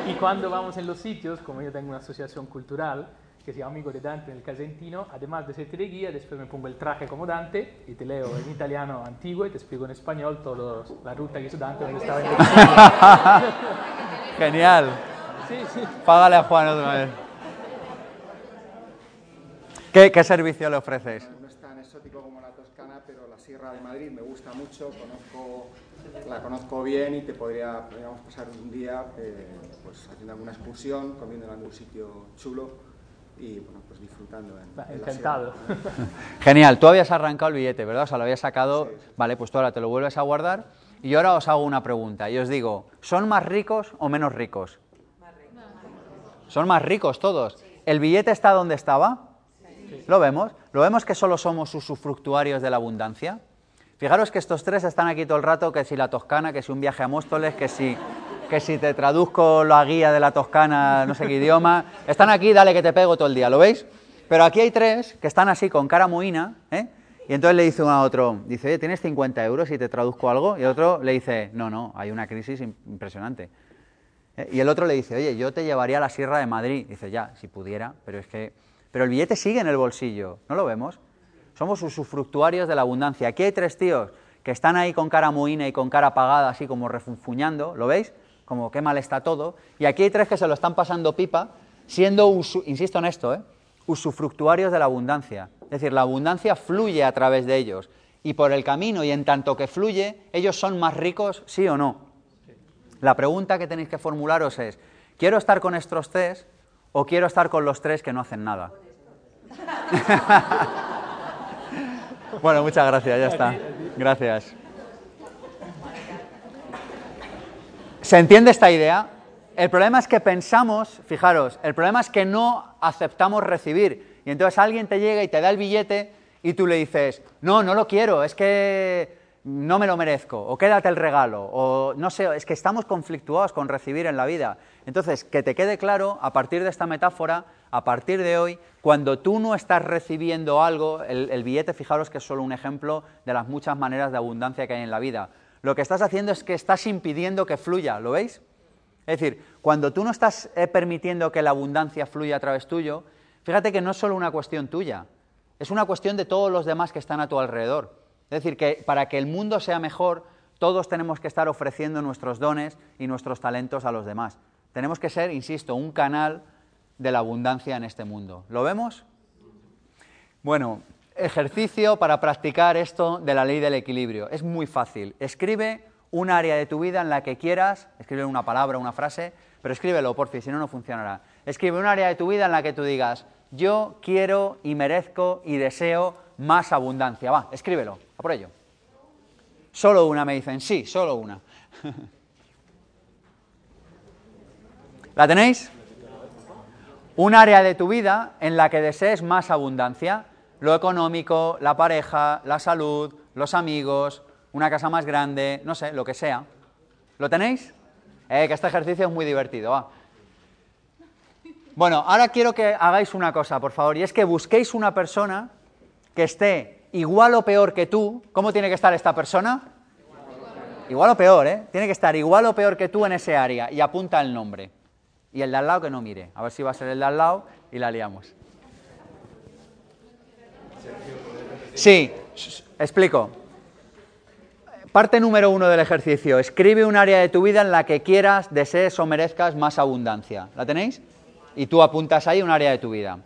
Y, y cuando vamos en los sitios, como yo tengo una asociación cultural que se llama Amigo de Dante en el Casentino, además de serte de guía, después me pongo el traje como Dante y te leo en italiano antiguo y te explico en español toda la ruta que hizo Dante donde estaba en el Genial. Sí, sí. Págale a Juan otra vez. ¿Qué, qué servicio le ofreces? No es tan exótico como la Toscana, pero la Sierra de Madrid me gusta mucho, conozco, la conozco bien y te podría, podríamos pasar un día eh, pues, haciendo alguna excursión, comiendo en algún sitio chulo y bueno, pues disfrutando en. Genial, tú habías arrancado el billete, ¿verdad? O sea, lo habías sacado. Vale, pues tú ahora te lo vuelves a guardar. Y yo ahora os hago una pregunta. Y os digo, ¿son más ricos o menos ricos? Son más ricos todos. ¿El billete está donde estaba? ¿Lo vemos? ¿Lo vemos que solo somos usufructuarios de la abundancia? Fijaros que estos tres están aquí todo el rato, que si la Toscana, que si un viaje a Móstoles, que si, que si te traduzco la guía de la Toscana, no sé qué idioma. Están aquí, dale que te pego todo el día, ¿lo veis? Pero aquí hay tres que están así con cara mohina, ¿eh? Y entonces le dice uno a otro, dice, oye, ¿tienes 50 euros y te traduzco algo? Y el otro le dice, no, no, hay una crisis im- impresionante. ¿Eh? Y el otro le dice, oye, yo te llevaría a la Sierra de Madrid. Dice, ya, si pudiera, pero es que... Pero el billete sigue en el bolsillo, ¿no lo vemos? Somos usufructuarios de la abundancia. Aquí hay tres tíos que están ahí con cara mohina y con cara apagada, así como refunfuñando, ¿lo veis? Como qué mal está todo. Y aquí hay tres que se lo están pasando pipa, siendo, usu- insisto en esto, ¿eh? usufructuarios de la abundancia. Es decir, la abundancia fluye a través de ellos. Y por el camino, y en tanto que fluye, ellos son más ricos, sí o no. La pregunta que tenéis que formularos es, ¿quiero estar con estos tres o quiero estar con los tres que no hacen nada? bueno, muchas gracias, ya está. Gracias. ¿Se entiende esta idea? El problema es que pensamos, fijaros, el problema es que no aceptamos recibir. Y entonces alguien te llega y te da el billete y tú le dices, no, no lo quiero, es que no me lo merezco, o quédate el regalo, o no sé, es que estamos conflictuados con recibir en la vida. Entonces, que te quede claro, a partir de esta metáfora, a partir de hoy, cuando tú no estás recibiendo algo, el, billete, fijaros que es solo un ejemplo de las muchas maneras de abundancia que hay en la vida. Lo que estás haciendo es que estás impidiendo que fluya, ¿lo veis? Es decir, cuando tú no estás eh, permitiendo que la abundancia fluya a través tuyo, fíjate que no es solo una cuestión tuya, es una cuestión de todos los demás que están a tu alrededor. Es decir, que para que el mundo sea mejor, todos tenemos que estar ofreciendo nuestros dones y nuestros talentos a los demás. Tenemos que ser, insisto, un canal de la abundancia en este mundo. ¿Lo vemos? Bueno, ejercicio para practicar esto de la ley del equilibrio. Es muy fácil. Escribe un área de tu vida en la que quieras, escribe una palabra, una frase, pero escríbelo, por fin, si no, no funcionará. Escribe un área de tu vida en la que tú digas, yo quiero y merezco y deseo más abundancia. Va, escríbelo, a por ello. Solo una, me dicen, sí, solo una. ¿La tenéis? Un área de tu vida en la que desees más abundancia, lo económico, la pareja, la salud, los amigos, una casa más grande, no sé, lo que sea. ¿Lo tenéis? Eh, que este ejercicio es muy divertido. Bueno, ahora quiero que hagáis una cosa, por favor, y es que busquéis una persona que esté igual o peor que tú. ¿Cómo tiene que estar esta persona? Igual o peor, ¿eh? Tiene que estar igual o peor que tú en ese área y apunta el nombre. Y el de al lado que no mire. A ver si va a ser el de al lado y la liamos. Sí, explico. Parte número uno del ejercicio. Escribe un área de tu vida en la que quieras, desees o merezcas más abundancia. ¿La tenéis? Y tú apuntas ahí un área de tu vida.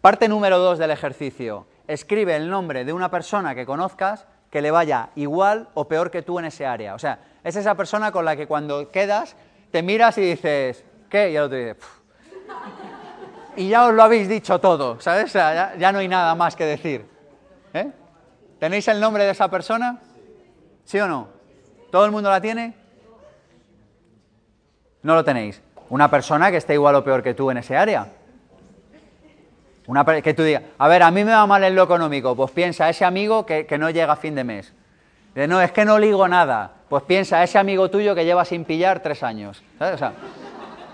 Parte número dos del ejercicio. Escribe el nombre de una persona que conozcas que le vaya igual o peor que tú en ese área. O sea, es esa persona con la que cuando quedas te miras y dices, ¿qué? Y el otro dice. Y ya os lo habéis dicho todo, ¿sabes? Ya, no hay nada más que decir. ¿Eh? ¿Tenéis el nombre de esa persona? ¿Sí o no? ¿Todo el mundo la tiene? No lo tenéis. Una persona que esté igual o peor que tú en ese área. Una que tú digas, a ver, a mí me va mal en lo económico, pues piensa, ese amigo que, no llega a fin de mes. Dice, no, es que no ligo nada. Pues piensa, ese amigo tuyo que lleva sin pillar tres años. ¿Sabes? O sea,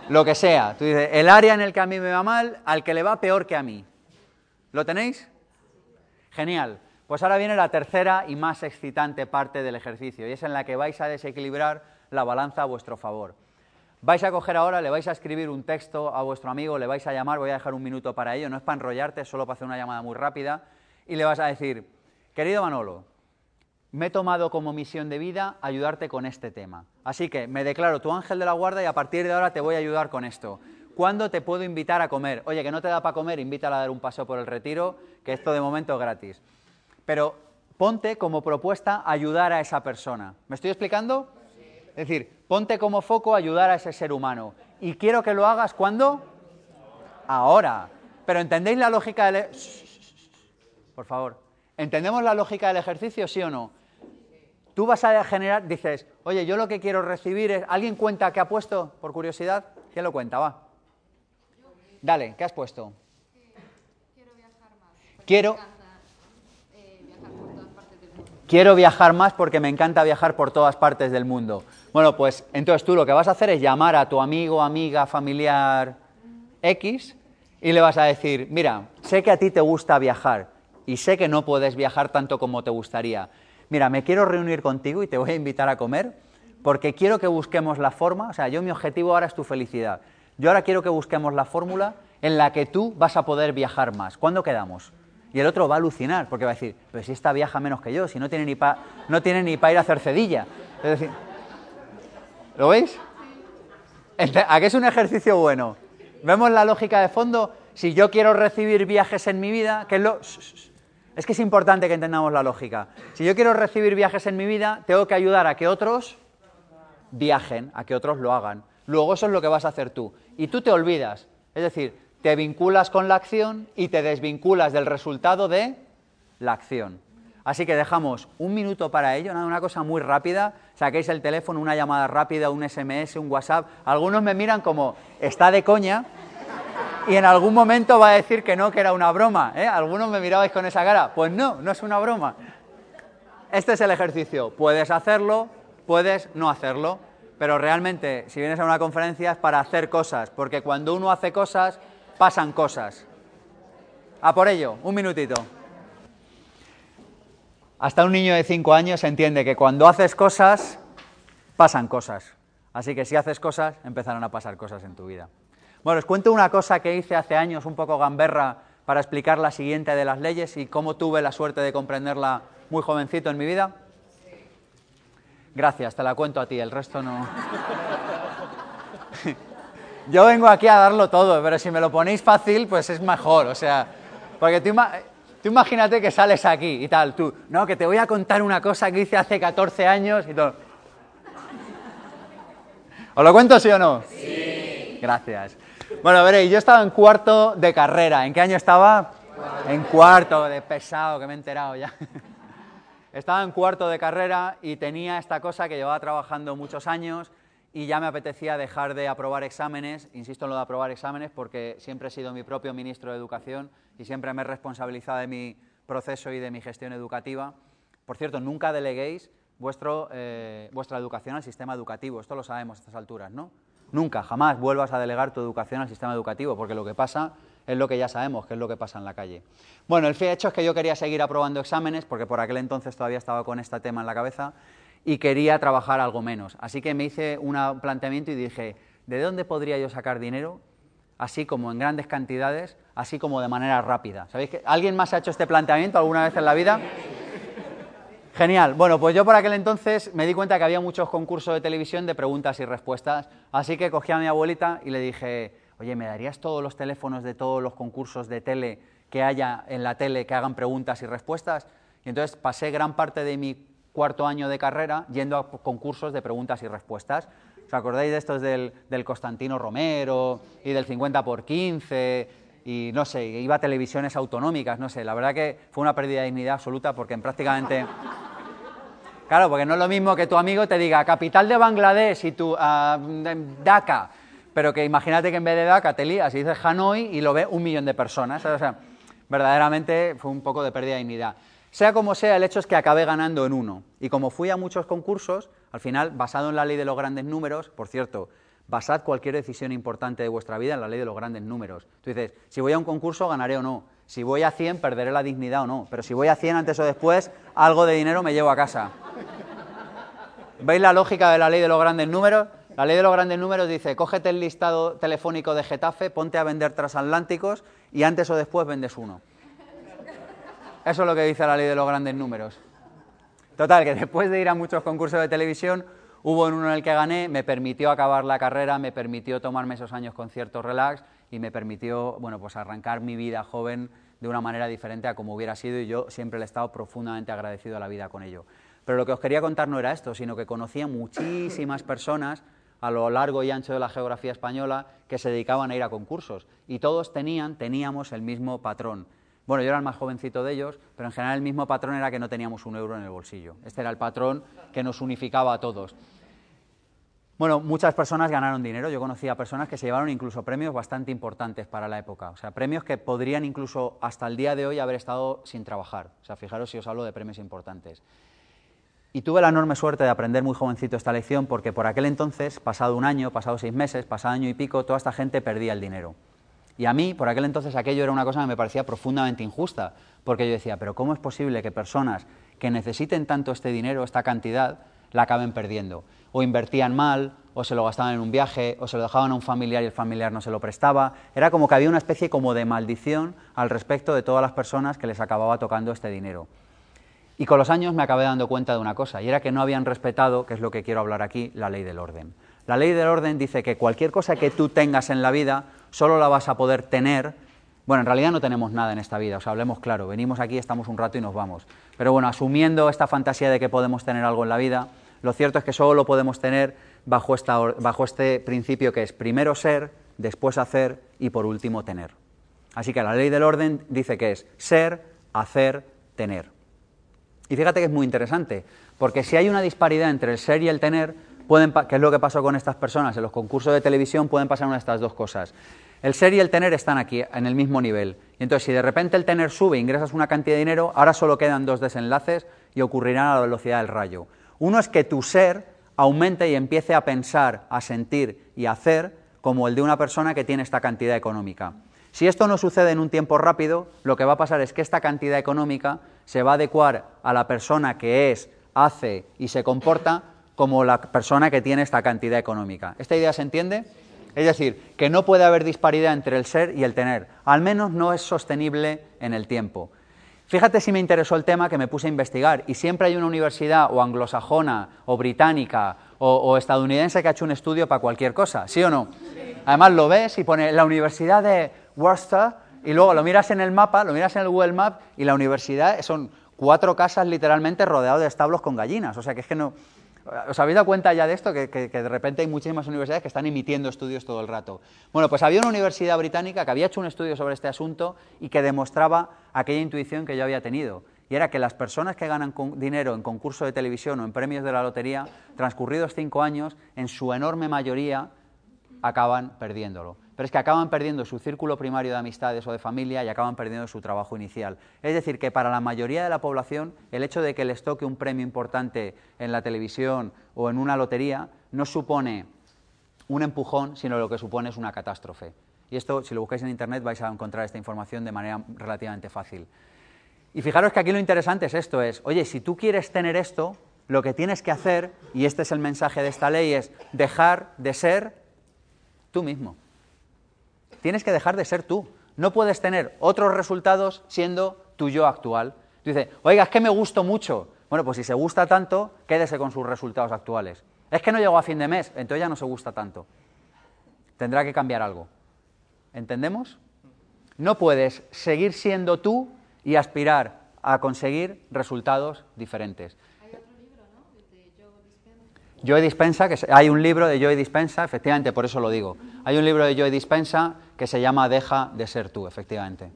Lo que sea. Tú dices, el área en el que a mí me va mal, al que le va peor que a mí. ¿Lo tenéis? Genial. Pues ahora viene la tercera y más excitante parte del ejercicio, y es en la que vais a desequilibrar la balanza a vuestro favor. Vais a coger ahora, le vais a escribir un texto a vuestro amigo, le vais a llamar, voy a dejar un minuto para ello, no es para enrollarte, solo para hacer una llamada muy rápida, y le vas a decir, querido Manolo, me he tomado como misión de vida ayudarte con este tema. Así que me declaro tu ángel de la guarda y a partir de ahora te voy a ayudar con esto. ¿Cuándo te puedo invitar a comer? Oye, que no te da para comer, invítala a dar un paseo por el retiro, que esto de momento es gratis. Pero ponte como propuesta ayudar a esa persona. ¿Me estoy explicando? Es decir, ponte como foco ayudar a ese ser humano. Y quiero que lo hagas cuando? Ahora. Pero ¿entendéis la lógica del... e- Por favor. ¿Entendemos la lógica del ejercicio, sí o no? Tú vas a generar, dices, oye, yo lo que quiero recibir es... ¿Alguien cuenta qué ha puesto, por curiosidad? ¿Quién lo cuenta? Va. Dale, ¿qué has puesto? Quiero viajar más. Quiero- eh. Quiero viajar más porque me encanta viajar por todas partes del mundo. Bueno, pues entonces tú lo que vas a hacer es llamar a tu amigo, amiga, familiar X y le vas a decir, mira, sé que a ti te gusta viajar y sé que no puedes viajar tanto como te gustaría. Mira, me quiero reunir contigo y te voy a invitar a comer porque quiero que busquemos la forma, o sea, yo mi objetivo ahora es tu felicidad. Yo ahora quiero que busquemos la fórmula en la que tú vas a poder viajar más. ¿Cuándo quedamos? Y el otro va a alucinar, porque va a decir, pero si esta viaja menos que yo, si no tiene ni para no tiene ni pa ir a hacer cedilla. Es decir, ¿lo veis? ¿A qué es un ejercicio bueno? ¿Vemos la lógica de fondo? Si yo quiero recibir viajes en mi vida, ¿qué es lo...? Es que es importante que entendamos la lógica. Si yo quiero recibir viajes en mi vida, tengo que ayudar a que otros viajen, a que otros lo hagan. Luego eso es lo que vas a hacer tú. Y tú te olvidas. Es decir, te vinculas con la acción y te desvinculas del resultado de la acción. Así que dejamos un minuto para ello, una cosa muy rápida. Saquéis el teléfono, una llamada rápida, un SMS, un WhatsApp. Algunos me miran como, está de coña, y en algún momento va a decir que no, que era una broma. ¿eh? Algunos me mirabais con esa cara. Pues no, no es una broma. Este es el ejercicio. Puedes hacerlo, puedes no hacerlo, pero realmente si vienes a una conferencia es para hacer cosas, porque cuando uno hace cosas, pasan cosas. A por ello, un minutito. Hasta un niño de 5 años entiende que cuando haces cosas, pasan cosas. Así que si haces cosas, empezarán a pasar cosas en tu vida. Bueno, os cuento una cosa que hice hace años, un poco gamberra, para explicar la siguiente de las leyes y cómo tuve la suerte de comprenderla muy jovencito en mi vida. Gracias, te la cuento a ti, el resto no. Yo vengo aquí a darlo todo, pero si me lo ponéis fácil, pues es mejor, o sea, porque tú, tú imagínate que sales aquí y tal, tú, no, que te voy a contar una cosa que hice hace 14 años y todo. ¿Os lo cuento sí o no? Sí. Gracias. Bueno, veréis, yo estaba en cuarto de carrera. ¿En qué año estaba? En cuarto, de pesado, que me he enterado ya. Estaba en cuarto de carrera y tenía esta cosa que llevaba trabajando muchos años y ya me apetecía dejar de aprobar exámenes, insisto en lo de aprobar exámenes porque siempre he sido mi propio ministro de Educación y siempre me he responsabilizado de mi proceso y de mi gestión educativa. Por cierto, nunca deleguéis vuestro, eh, vuestra educación al sistema educativo, esto lo sabemos a estas alturas, ¿no? Nunca, jamás vuelvas a delegar tu educación al sistema educativo, porque lo que pasa es lo que ya sabemos, que es lo que pasa en la calle. Bueno, el hecho es que yo quería seguir aprobando exámenes, porque por aquel entonces todavía estaba con este tema en la cabeza, y quería trabajar algo menos. Así que me hice un planteamiento y dije, ¿de dónde podría yo sacar dinero? Así como en grandes cantidades, así como de manera rápida. ¿Sabéis que alguien más ha hecho este planteamiento alguna vez en la vida? Genial. Bueno, pues yo por aquel entonces me di cuenta que había muchos concursos de televisión de preguntas y respuestas, así que cogí a mi abuelita y le dije, oye, ¿me darías todos los teléfonos de todos los concursos de tele que haya en la tele que hagan preguntas y respuestas? Y entonces pasé gran parte de mi cuarto año de carrera yendo a concursos de preguntas y respuestas. ¿Os acordáis de estos del, del Constantino Romero y del 50 por 15? Y no sé, iba a televisiones autonómicas, no sé, la verdad que fue una pérdida de dignidad absoluta porque en prácticamente... Claro, porque no es lo mismo que tu amigo te diga capital de Bangladesh y tú ah, Dhaka, pero que imagínate que en vez de Dhaka te lías y dices Hanoi y lo ve un millón de personas. ¿sabes? O sea, verdaderamente fue un poco de pérdida de dignidad. Sea como sea, el hecho es que acabé ganando en uno. Y como fui a muchos concursos, al final, basado en la ley de los grandes números, por cierto, basad cualquier decisión importante de vuestra vida en la ley de los grandes números. Tú dices, si voy a un concurso ganaré o no, si voy a 100 perderé la dignidad o no, pero si voy a 100 antes o después, algo de dinero me llevo a casa. ¿Veis la lógica de la ley de los grandes números? La ley de los grandes números dice, cógete el listado telefónico de Getafe, ponte a vender transatlánticos y antes o después vendes uno. Eso es lo que dice la ley de los grandes números. Total, que después de ir a muchos concursos de televisión, hubo uno en el que gané, me permitió acabar la carrera, me permitió tomarme esos años con cierto relax y me permitió, bueno, pues arrancar mi vida joven de una manera diferente a como hubiera sido y yo siempre le he estado profundamente agradecido a la vida con ello. Pero lo que os quería contar no era esto, sino que conocía muchísimas personas a lo largo y ancho de la geografía española que se dedicaban a ir a concursos y todos tenían, teníamos el mismo patrón. Bueno, yo era el más jovencito de ellos, pero en general el mismo patrón era que no teníamos un euro en el bolsillo. Este era el patrón que nos unificaba a todos. Bueno, muchas personas ganaron dinero. Yo conocía personas que se llevaron incluso premios bastante importantes para la época. O sea, premios que podrían incluso hasta el día de hoy haber estado sin trabajar. O sea, fijaros si os hablo de premios importantes. Y tuve la enorme suerte de aprender muy jovencito esta lección porque por aquel entonces, pasado un año, pasado seis meses, pasado año y pico, toda esta gente perdía el dinero. Y a mí, por aquel entonces, aquello era una cosa que me parecía profundamente injusta, porque yo decía, pero ¿cómo es posible que personas que necesiten tanto este dinero, esta cantidad, la acaben perdiendo? o invertían mal, o se lo gastaban en un viaje, o se lo dejaban a un familiar y el familiar no se lo prestaba. Era como que había una especie como de maldición al respecto de todas las personas que les acababa tocando este dinero. Y con los años me acabé dando cuenta de una cosa, y era que no habían respetado, que es lo que quiero hablar aquí, la ley del orden. La ley del orden dice que cualquier cosa que tú tengas en la vida solo la vas a poder tener. Bueno, en realidad no tenemos nada en esta vida, o hablemos claro, venimos aquí, estamos un rato y nos vamos. Pero bueno, asumiendo esta fantasía de que podemos tener algo en la vida, lo cierto es que solo lo podemos tener bajo, este principio que es primero ser, después hacer y por último tener. Así que la ley del orden dice que es ser, hacer, tener. Y fíjate que es muy interesante, porque si hay una disparidad entre el ser y el tener, pueden, que es lo que pasó con estas personas en los concursos de televisión, pueden pasar una de estas dos cosas. El ser y el tener están aquí, en el mismo nivel. Y entonces, si de repente el tener sube, ingresas una cantidad de dinero, ahora solo quedan dos desenlaces y ocurrirán a la velocidad del rayo. Uno es que tu ser aumente y empiece a pensar, a sentir y a hacer como el de una persona que tiene esta cantidad económica. Si esto no sucede en un tiempo rápido, lo que va a pasar es que esta cantidad económica se va a adecuar a la persona que es, hace y se comporta como la persona que tiene esta cantidad económica. ¿Esta idea se entiende? Es decir, que no puede haber disparidad entre el ser y el tener. Al menos no es sostenible en el tiempo. Fíjate si me interesó el tema que me puse a investigar y siempre hay una universidad o anglosajona o británica o, estadounidense que ha hecho un estudio para cualquier cosa, ¿sí o no? Además lo ves y pone la Universidad de Worcester y luego lo miras en el mapa, lo miras en el Google Map y la universidad son cuatro casas literalmente rodeadas de establos con gallinas, o sea que es que no, ¿Os habéis dado cuenta ya de esto? Que, de repente hay muchísimas universidades que están emitiendo estudios todo el rato. Bueno, pues había una universidad británica que había hecho un estudio sobre este asunto y que demostraba aquella intuición que yo había tenido. Y era que las personas que ganan dinero en concurso de televisión o en premios de la lotería, transcurridos cinco años, en su enorme mayoría acaban perdiéndolo pero es que acaban perdiendo su círculo primario de amistades o de familia y acaban perdiendo su trabajo inicial. Es decir, que para la mayoría de la población el hecho de que les toque un premio importante en la televisión o en una lotería no supone un empujón, sino lo que supone es una catástrofe. Y esto, si lo buscáis en Internet, vais a encontrar esta información de manera relativamente fácil. Y fijaros que aquí lo interesante es esto, es, oye, si tú quieres tener esto, lo que tienes que hacer, y este es el mensaje de esta ley, es dejar de ser tú mismo. Tienes que dejar de ser tú. No puedes tener otros resultados siendo tu yo actual. Tú dices, oiga, es que me gusto mucho. Bueno, pues si se gusta tanto, quédese con sus resultados actuales. Es que no llegó a fin de mes, entonces ya no se gusta tanto. Tendrá que cambiar algo. ¿Entendemos? No puedes seguir siendo tú y aspirar a conseguir resultados diferentes. Joe Dispensa, que hay un libro de Joe Dispensa, efectivamente, por eso lo digo. Hay un libro de Joe Dispensa que se llama Deja de ser tú, efectivamente.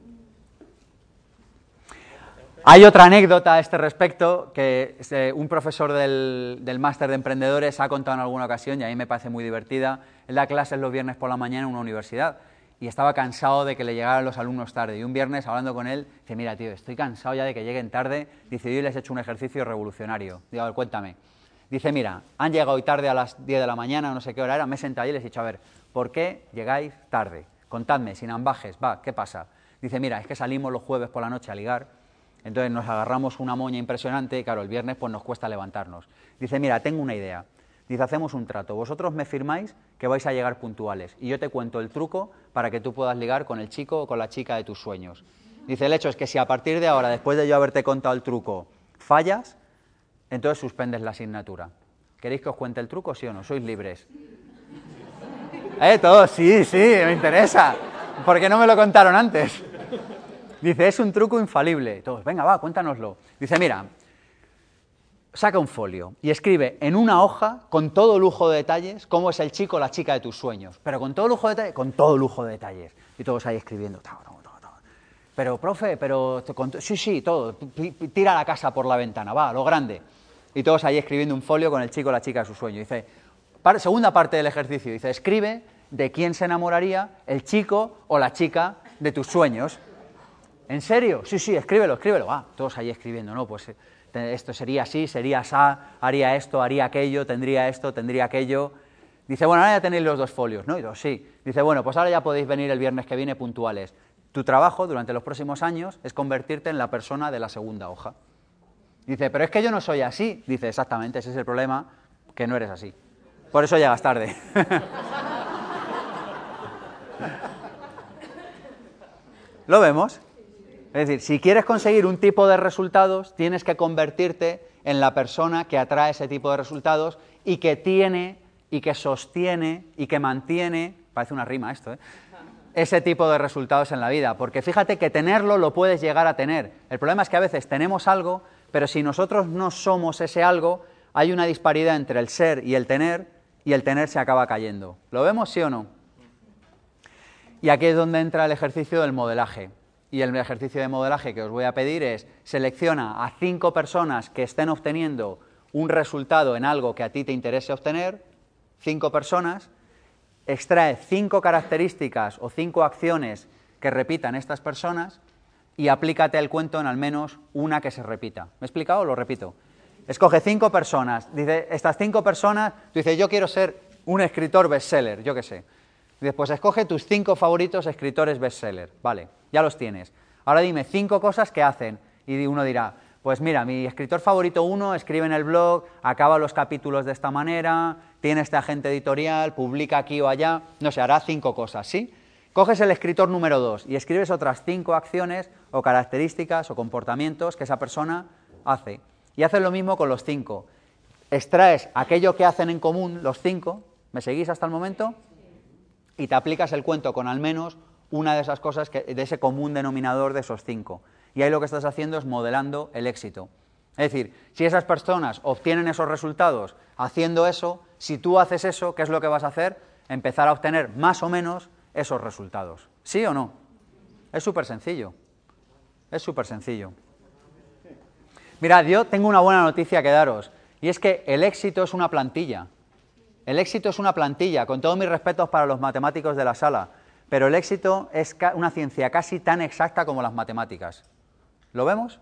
Hay otra anécdota a este respecto que eh, un profesor del, del máster de emprendedores ha contado en alguna ocasión y a mí me parece muy divertida. Él da clases los viernes por la mañana en una universidad y estaba cansado de que le llegaran los alumnos tarde. Y un viernes, hablando con él, dice, mira, tío, estoy cansado ya de que lleguen tarde. Dice, yo les he hecho un ejercicio revolucionario. Digo, a ver, cuéntame. Dice, mira, han llegado hoy tarde a las 10 de la mañana, no sé qué hora era, me he sentado y les he dicho, a ver, ¿por qué llegáis tarde? Contadme, sin ambajes, va, ¿qué pasa? Dice, mira, es que salimos los jueves por la noche a ligar, entonces nos agarramos una moña impresionante y claro, el viernes pues nos cuesta levantarnos. Dice, mira, tengo una idea. Dice, hacemos un trato, vosotros me firmáis que vais a llegar puntuales y yo te cuento el truco para que tú puedas ligar con el chico o con la chica de tus sueños. Dice, el hecho es que si a partir de ahora, después de yo haberte contado el truco, fallas, entonces suspendes la asignatura. ¿Queréis que os cuente el truco, sí o no? Sois libres. ¿Eh? Todos, sí, sí, me interesa. ¿Por qué no me lo contaron antes? Dice, es un truco infalible. Todos, venga, va, cuéntanoslo. Dice, mira, saca un folio y escribe en una hoja, con todo lujo de detalles, cómo es el chico o la chica de tus sueños. Pero con todo lujo de detalles, con todo lujo de detalles. Y todos ahí escribiendo. Pero, profe, pero... Sí, sí, todo. Tira la casa por la ventana, va, lo grande. Y todos ahí escribiendo un folio con el chico o la chica de su sueño. Dice, segunda parte del ejercicio, dice, escribe de quién se enamoraría el chico o la chica de tus sueños. ¿En serio? Sí, sí, escríbelo, escríbelo. Va, todos ahí escribiendo, ¿no? Pues esto sería así, sería así, haría esto, haría aquello, tendría esto, tendría aquello. Dice, bueno, ahora ya tenéis los dos folios, ¿no? Y dos, sí. Dice, bueno, pues ahora ya podéis venir el viernes que viene puntuales. Tu trabajo durante los próximos años es convertirte en la persona de la segunda hoja. Dice, pero es que yo no soy así. Dice, exactamente, ese es el problema, que no eres así. Por eso llegas tarde. ¿Lo vemos? Es decir, si quieres conseguir un tipo de resultados, tienes que convertirte en la persona que atrae ese tipo de resultados y que tiene y que sostiene y que mantiene, parece una rima esto, ¿eh? Ese tipo de resultados en la vida. Porque fíjate que tenerlo lo puedes llegar a tener. El problema es que a veces tenemos algo, pero si nosotros no somos ese algo, hay una disparidad entre el ser y el tener, y el tener se acaba cayendo. ¿Lo vemos, sí o no? Y aquí es donde entra el ejercicio del modelaje y el ejercicio de modelaje que os voy a pedir es selecciona a cinco personas que estén obteniendo un resultado en algo que a ti te interese obtener, cinco personas, extrae cinco características o cinco acciones que repitan estas personas y aplícate el cuento en al menos una que se repita. ¿Me he explicado? Lo repito. Escoge cinco personas. Dice, estas cinco personas, tú dices, yo quiero ser un escritor bestseller, yo qué sé. Después escoge tus cinco favoritos escritores bestseller. Vale, ya los tienes. Ahora dime cinco cosas que hacen. Y uno dirá, pues mira, mi escritor favorito uno escribe en el blog, acaba los capítulos de esta manera, tiene este agente editorial, publica aquí o allá, no sé, hará cinco cosas, ¿sí? Coges el escritor número dos y escribes otras cinco acciones o características o comportamientos que esa persona hace. Y haces lo mismo con los cinco. Extraes aquello que hacen en común los cinco, ¿me seguís hasta el momento? y te aplicas el cuento con al menos una de esas cosas, que, de ese común denominador de esos cinco. Y ahí lo que estás haciendo es modelando el éxito. Es decir, si esas personas obtienen esos resultados haciendo eso, si tú haces eso, ¿qué es lo que vas a hacer? Empezar a obtener más o menos esos resultados. ¿Sí o no? Es súper sencillo. Es súper sencillo. Mirad, yo tengo una buena noticia que daros, y es que el éxito es una plantilla. El éxito es una plantilla, con todos mis respetos para los matemáticos de la sala, pero el éxito es una ciencia casi tan exacta como las matemáticas. ¿Lo vemos?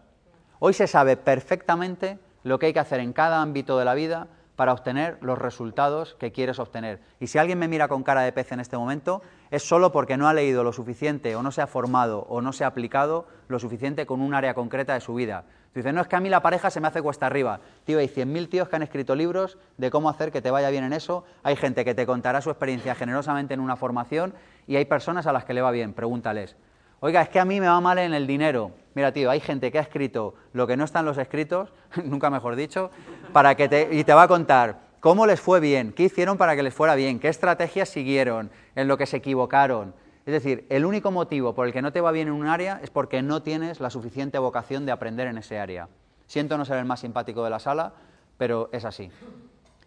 Hoy se sabe perfectamente lo que hay que hacer en cada ámbito de la vida para obtener los resultados que quieres obtener. Y si alguien me mira con cara de pez en este momento, es solo porque no ha leído lo suficiente o no se ha formado o no se ha aplicado lo suficiente con un área concreta de su vida. Dice, no es que a mí la pareja se me hace cuesta arriba. Tío, hay 100.000 tíos que han escrito libros de cómo hacer que te vaya bien en eso. Hay gente que te contará su experiencia generosamente en una formación y hay personas a las que le va bien. Pregúntales. Oiga, es que a mí me va mal en el dinero. Mira, tío, hay gente que ha escrito lo que no está en los escritos, nunca mejor dicho, para que te, y te va a contar cómo les fue bien, qué hicieron para que les fuera bien, qué estrategias siguieron, en lo que se equivocaron. Es decir, el único motivo por el que no te va bien en un área es porque no tienes la suficiente vocación de aprender en ese área. Siento no ser el más simpático de la sala, pero es así.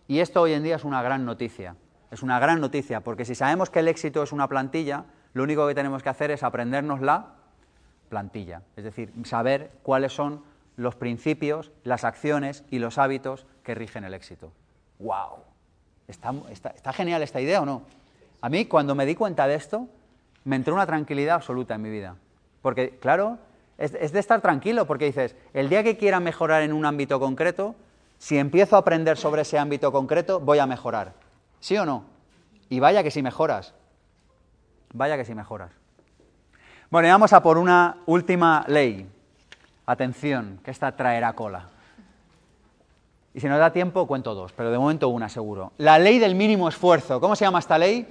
Y esto hoy en día es una gran noticia. Es una gran noticia, porque si sabemos que el éxito es una plantilla, lo único que tenemos que hacer es aprendernos la plantilla, es decir, saber cuáles son los principios, las acciones y los hábitos que rigen el éxito. ¡Wow! ¿Está, genial esta idea o no? A mí, cuando me di cuenta de esto, me entró una tranquilidad absoluta en mi vida. Porque, claro, es, es de estar tranquilo, porque dices, el día que quiera mejorar en un ámbito concreto, si empiezo a aprender sobre ese ámbito concreto, voy a mejorar. ¿Sí o no? Y vaya que si mejoras. Vaya que si mejoras. Bueno, y vamos a por una última ley. Atención, que esta traerá cola. Y si nos da tiempo, cuento dos, pero de momento una seguro. La ley del mínimo esfuerzo. ¿Cómo se llama esta ley?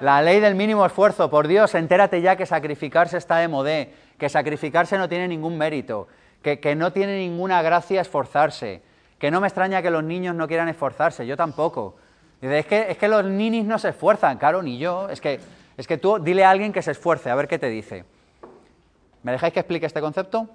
La ley del mínimo esfuerzo. Por Dios, entérate ya que sacrificarse está de modé, que sacrificarse no tiene ningún mérito, que, que no tiene ninguna gracia esforzarse, que no me extraña que los niños no quieran esforzarse, yo tampoco. Dice, es que, es que los ninis no se esfuerzan, claro, ni yo. Es que, es que tú dile a alguien que se esfuerce, a ver qué te dice. ¿Me dejáis que explique este concepto?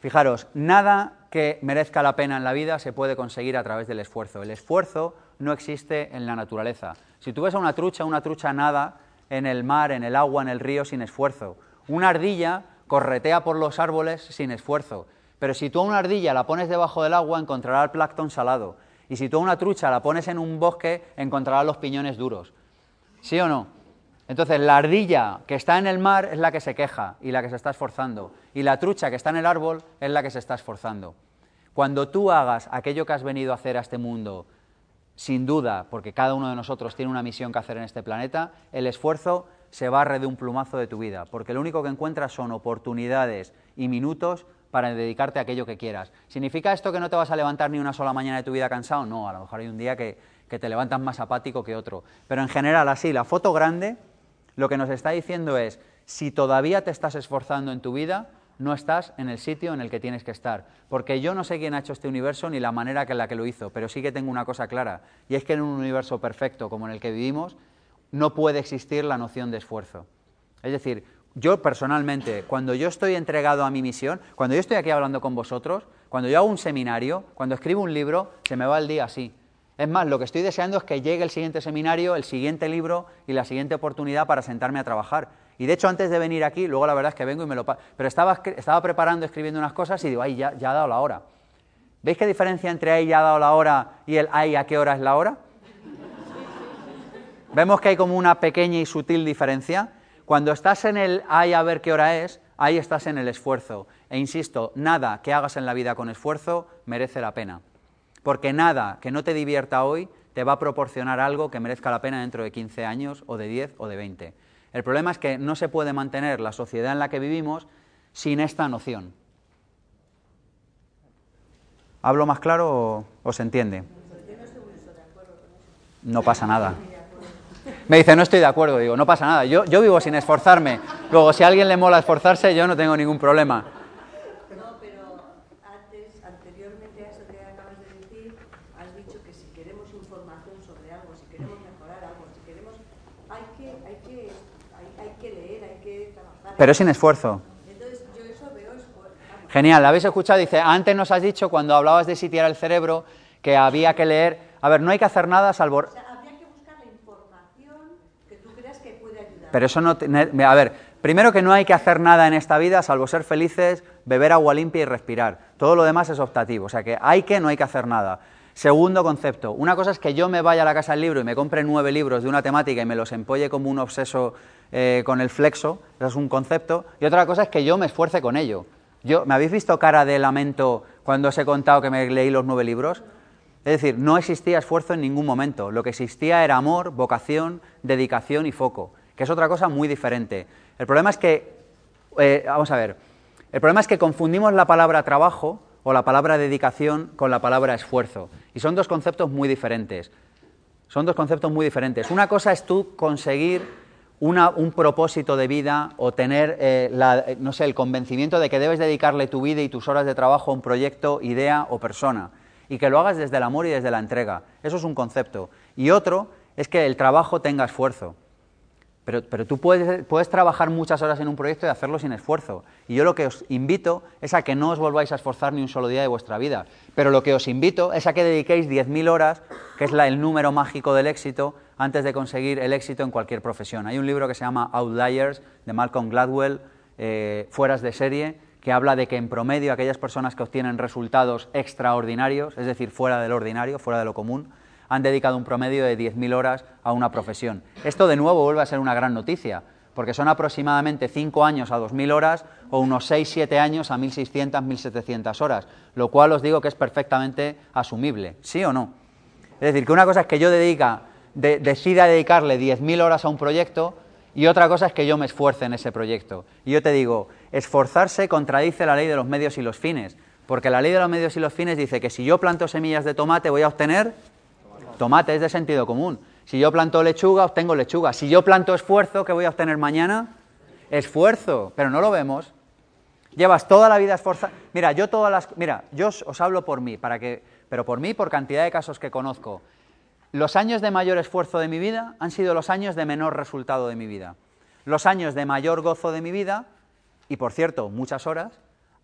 Fijaros, nada que merezca la pena en la vida se puede conseguir a través del esfuerzo. El esfuerzo no existe en la naturaleza. Si tú ves a una trucha, una trucha nada en el mar, en el agua, en el río sin esfuerzo. Una ardilla corretea por los árboles sin esfuerzo. Pero si tú a una ardilla la pones debajo del agua, encontrará el plancton salado. Y si tú a una trucha la pones en un bosque, encontrará los piñones duros. ¿Sí o no? Entonces, la ardilla que está en el mar es la que se queja y la que se está esforzando. Y la trucha que está en el árbol es la que se está esforzando. Cuando tú hagas aquello que has venido a hacer a este mundo, sin duda, porque cada uno de nosotros tiene una misión que hacer en este planeta, el esfuerzo se barre de un plumazo de tu vida, porque lo único que encuentras son oportunidades y minutos para dedicarte a aquello que quieras. ¿Significa esto que no te vas a levantar ni una sola mañana de tu vida cansado? No, a lo mejor hay un día que, que te levantas más apático que otro. Pero en general, así, la foto grande lo que nos está diciendo es, si todavía te estás esforzando en tu vida, no estás en el sitio en el que tienes que estar. Porque yo no sé quién ha hecho este universo ni la manera en la que lo hizo, pero sí que tengo una cosa clara, y es que en un universo perfecto como en el que vivimos, no puede existir la noción de esfuerzo. Es decir, yo personalmente, cuando yo estoy entregado a mi misión, cuando yo estoy aquí hablando con vosotros, cuando yo hago un seminario, cuando escribo un libro, se me va el día así. Es más, lo que estoy deseando es que llegue el siguiente seminario, el siguiente libro y la siguiente oportunidad para sentarme a trabajar. Y de hecho, antes de venir aquí, luego la verdad es que vengo y me lo... Pero estaba, estaba preparando, escribiendo unas cosas y digo, ay, ya, ya ha dado la hora. ¿Veis qué diferencia entre ahí ya ha dado la hora y el ay, a qué hora es la hora? Vemos que hay como una pequeña y sutil diferencia. Cuando estás en el ay, a ver qué hora es, ahí estás en el esfuerzo. E insisto, nada que hagas en la vida con esfuerzo merece la pena. Porque nada que no te divierta hoy te va a proporcionar algo que merezca la pena dentro de 15 años o de 10 o de 20. El problema es que no se puede mantener la sociedad en la que vivimos sin esta noción. ¿Hablo más claro o, se entiende? No pasa nada. Me dice, no estoy de acuerdo. Digo, no pasa nada. Yo, yo vivo sin esforzarme. Luego, si a alguien le mola esforzarse, yo no tengo ningún problema. No, pero antes, anteriormente a eso que acabas de decir, has dicho que si queremos información sobre algo, si queremos mejorar algo, si queremos... Hay que, hay que, hay, hay que leer, hay que trabajar. Pero sin esfuerzo. Entonces, yo eso veo esfuerzo. Genial, ¿habéis escuchado? Dice, antes nos has dicho cuando hablabas de sitiar el cerebro que había que leer. A ver, no hay que hacer nada salvo... O sea, habría que buscar la información que tú creas que puede ayudar. Pero eso no... A ver, primero que no hay que hacer nada en esta vida salvo ser felices, beber agua limpia y respirar. Todo lo demás es optativo, o sea que hay que, no hay que hacer nada. Segundo concepto, una cosa es que yo me vaya a la casa del libro y me compre nueve libros de una temática y me los empolle como un obseso eh, con el flexo, eso es un concepto, y otra cosa es que yo me esfuerce con ello. Yo, ¿Me habéis visto cara de lamento cuando os he contado que me leí los nueve libros? Es decir, no existía esfuerzo en ningún momento. Lo que existía era amor, vocación, dedicación y foco, que es otra cosa muy diferente. El problema es que, eh, vamos a ver, el problema es que confundimos la palabra trabajo o la palabra dedicación con la palabra esfuerzo. Y son dos conceptos muy diferentes. Son dos conceptos muy diferentes. Una cosa es tú conseguir una- un propósito de vida o tener, eh, la- no sé, el convencimiento de que debes dedicarle tu vida y tus horas de trabajo a un proyecto, idea o persona. Y que lo hagas desde el amor y desde la entrega. Eso es un concepto. Y otro es que el trabajo tenga esfuerzo. Pero, pero tú puedes, puedes trabajar muchas horas en un proyecto y hacerlo sin esfuerzo. Y yo lo que os invito es a que no os volváis a esforzar ni un solo día de vuestra vida. Pero lo que os invito es a que dediquéis 10.000 horas, que es el número mágico del éxito, antes de conseguir el éxito en cualquier profesión. Hay un libro que se llama Outliers, de Malcolm Gladwell, eh, Fueras de serie, que habla de que en promedio aquellas personas que obtienen resultados extraordinarios, es decir, fuera del ordinario, fuera de lo común, han dedicado un promedio de 10.000 horas a una profesión. Esto de nuevo vuelve a ser una gran noticia, porque son aproximadamente 5 años a 2.000 horas o unos 6-7 años a 1.600, 1.700 horas, lo cual os digo que es perfectamente asumible, ¿sí o no? Es decir, que una cosa es que yo dedica, de- decida dedicarle 10.000 horas a un proyecto y otra cosa es que yo me esfuerce en ese proyecto. Y yo te digo, esforzarse contradice la ley de los medios y los fines, porque la ley de los medios y los fines dice que si yo planto semillas de tomate voy a obtener tomate, es de sentido común. Si yo planto lechuga, obtengo lechuga. Si yo planto esfuerzo, ¿qué voy a obtener mañana? Esfuerzo, pero no lo vemos. Llevas toda la vida esforzando. Mira, yo todas las. Mira, yo os, hablo por mí, para que. Pero por mí, por cantidad de casos que conozco. Los años de mayor esfuerzo de mi vida han sido los años de menor resultado de mi vida. Los años de mayor gozo de mi vida, y por cierto, muchas horas,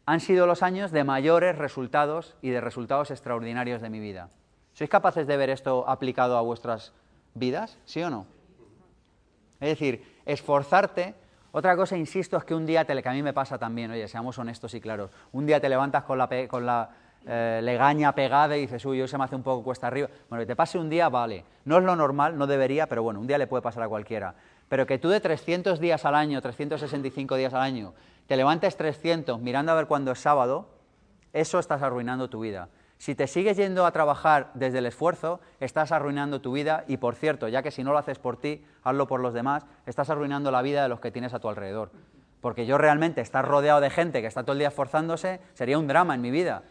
han sido los años de mayores resultados y de resultados extraordinarios de mi vida. ¿Sois capaces de ver esto aplicado a vuestras vidas? ¿Sí o no? Es decir, esforzarte. Otra cosa, insisto, es que un día, que a mí me pasa también, oye, seamos honestos y claros, un día te levantas con la, pe- con la eh, legaña pegada y dices, uy, hoy se me hace un poco cuesta arriba. Bueno, que te pase un día, vale. No es lo normal, no debería, pero bueno, un día le puede pasar a cualquiera. Pero que tú de 300 días al año, 365 días al año, te levantes 300 mirando a ver cuándo es sábado, eso estás arruinando tu vida. Si te sigues yendo a trabajar desde el esfuerzo, estás arruinando tu vida y, por cierto, ya que si no lo haces por ti, hazlo por los demás, estás arruinando la vida de los que tienes a tu alrededor. Porque yo realmente estar rodeado de gente que está todo el día esforzándose sería un drama en mi vida.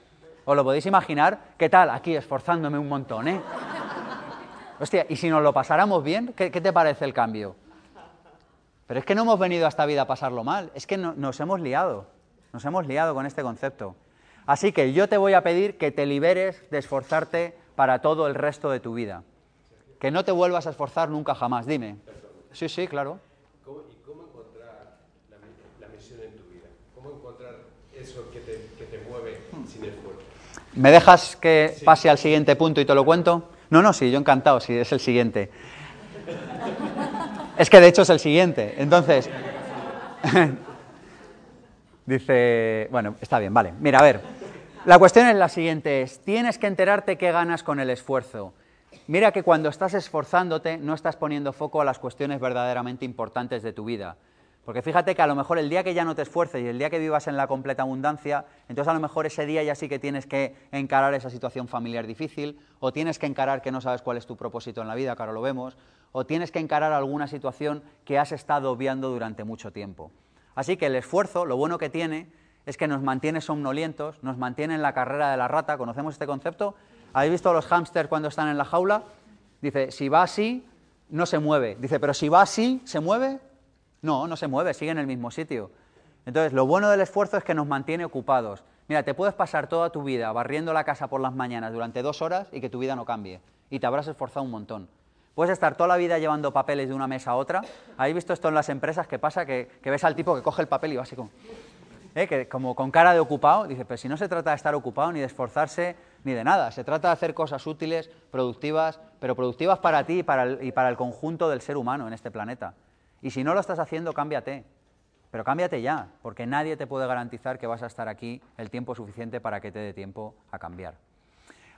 ¿Os lo podéis imaginar? ¿Qué tal? Aquí esforzándome un montón, ¿eh? Hostia, ¿y si nos lo pasáramos bien? ¿Qué, te parece el cambio? Pero es que no hemos venido a esta vida a pasarlo mal, es que no- nos hemos liado, nos hemos liado con este concepto. Así que yo te voy a pedir que te liberes de esforzarte para todo el resto de tu vida. Que no te vuelvas a esforzar nunca jamás, dime. Sí, sí, claro. ¿Cómo- ¿Y cómo encontrar la, mi- la misión en tu vida? ¿Cómo encontrar eso que te, que te mueve sin esfuerzo? ¿Me dejas que pase al siguiente punto y te lo cuento? No, no, sí, yo encantado, sí, es el siguiente. Es que de hecho es el siguiente. Entonces, dice, bueno, está bien, vale. Mira, a ver, la cuestión es la siguiente, es, tienes que enterarte qué ganas con el esfuerzo. Mira que cuando estás esforzándote no estás poniendo foco a las cuestiones verdaderamente importantes de tu vida. Porque fíjate que a lo mejor el día que ya no te esfuerces y el día que vivas en la completa abundancia, entonces a lo mejor ese día ya sí que tienes que encarar esa situación familiar difícil, o tienes que encarar que no sabes cuál es tu propósito en la vida, que ahora lo vemos, o tienes que encarar alguna situación que has estado obviando durante mucho tiempo. Así que el esfuerzo, lo bueno que tiene, es que nos mantiene somnolientos, nos mantiene en la carrera de la rata, ¿conocemos este concepto? ¿Habéis visto a los hámsters cuando están en la jaula? Dice, si va así, no se mueve. Dice, pero si va así, ¿se mueve? No, no se mueve, sigue en el mismo sitio. Entonces, lo bueno del esfuerzo es que nos mantiene ocupados. Mira, te puedes pasar toda tu vida barriendo la casa por las mañanas durante dos horas y que tu vida no cambie. Y te habrás esforzado un montón. Puedes estar toda la vida llevando papeles de una mesa a otra. ¿Habéis visto esto en las empresas que pasa? Que, que ves al tipo que coge el papel y va así como... ¿eh? que como con cara de ocupado, dice, pero si no se trata de estar ocupado ni de esforzarse ni de nada, se trata de hacer cosas útiles, productivas, pero productivas para ti y para el, y para el conjunto del ser humano en este planeta. Y si no lo estás haciendo, cámbiate. Pero cámbiate ya, porque nadie te puede garantizar que vas a estar aquí el tiempo suficiente para que te dé tiempo a cambiar.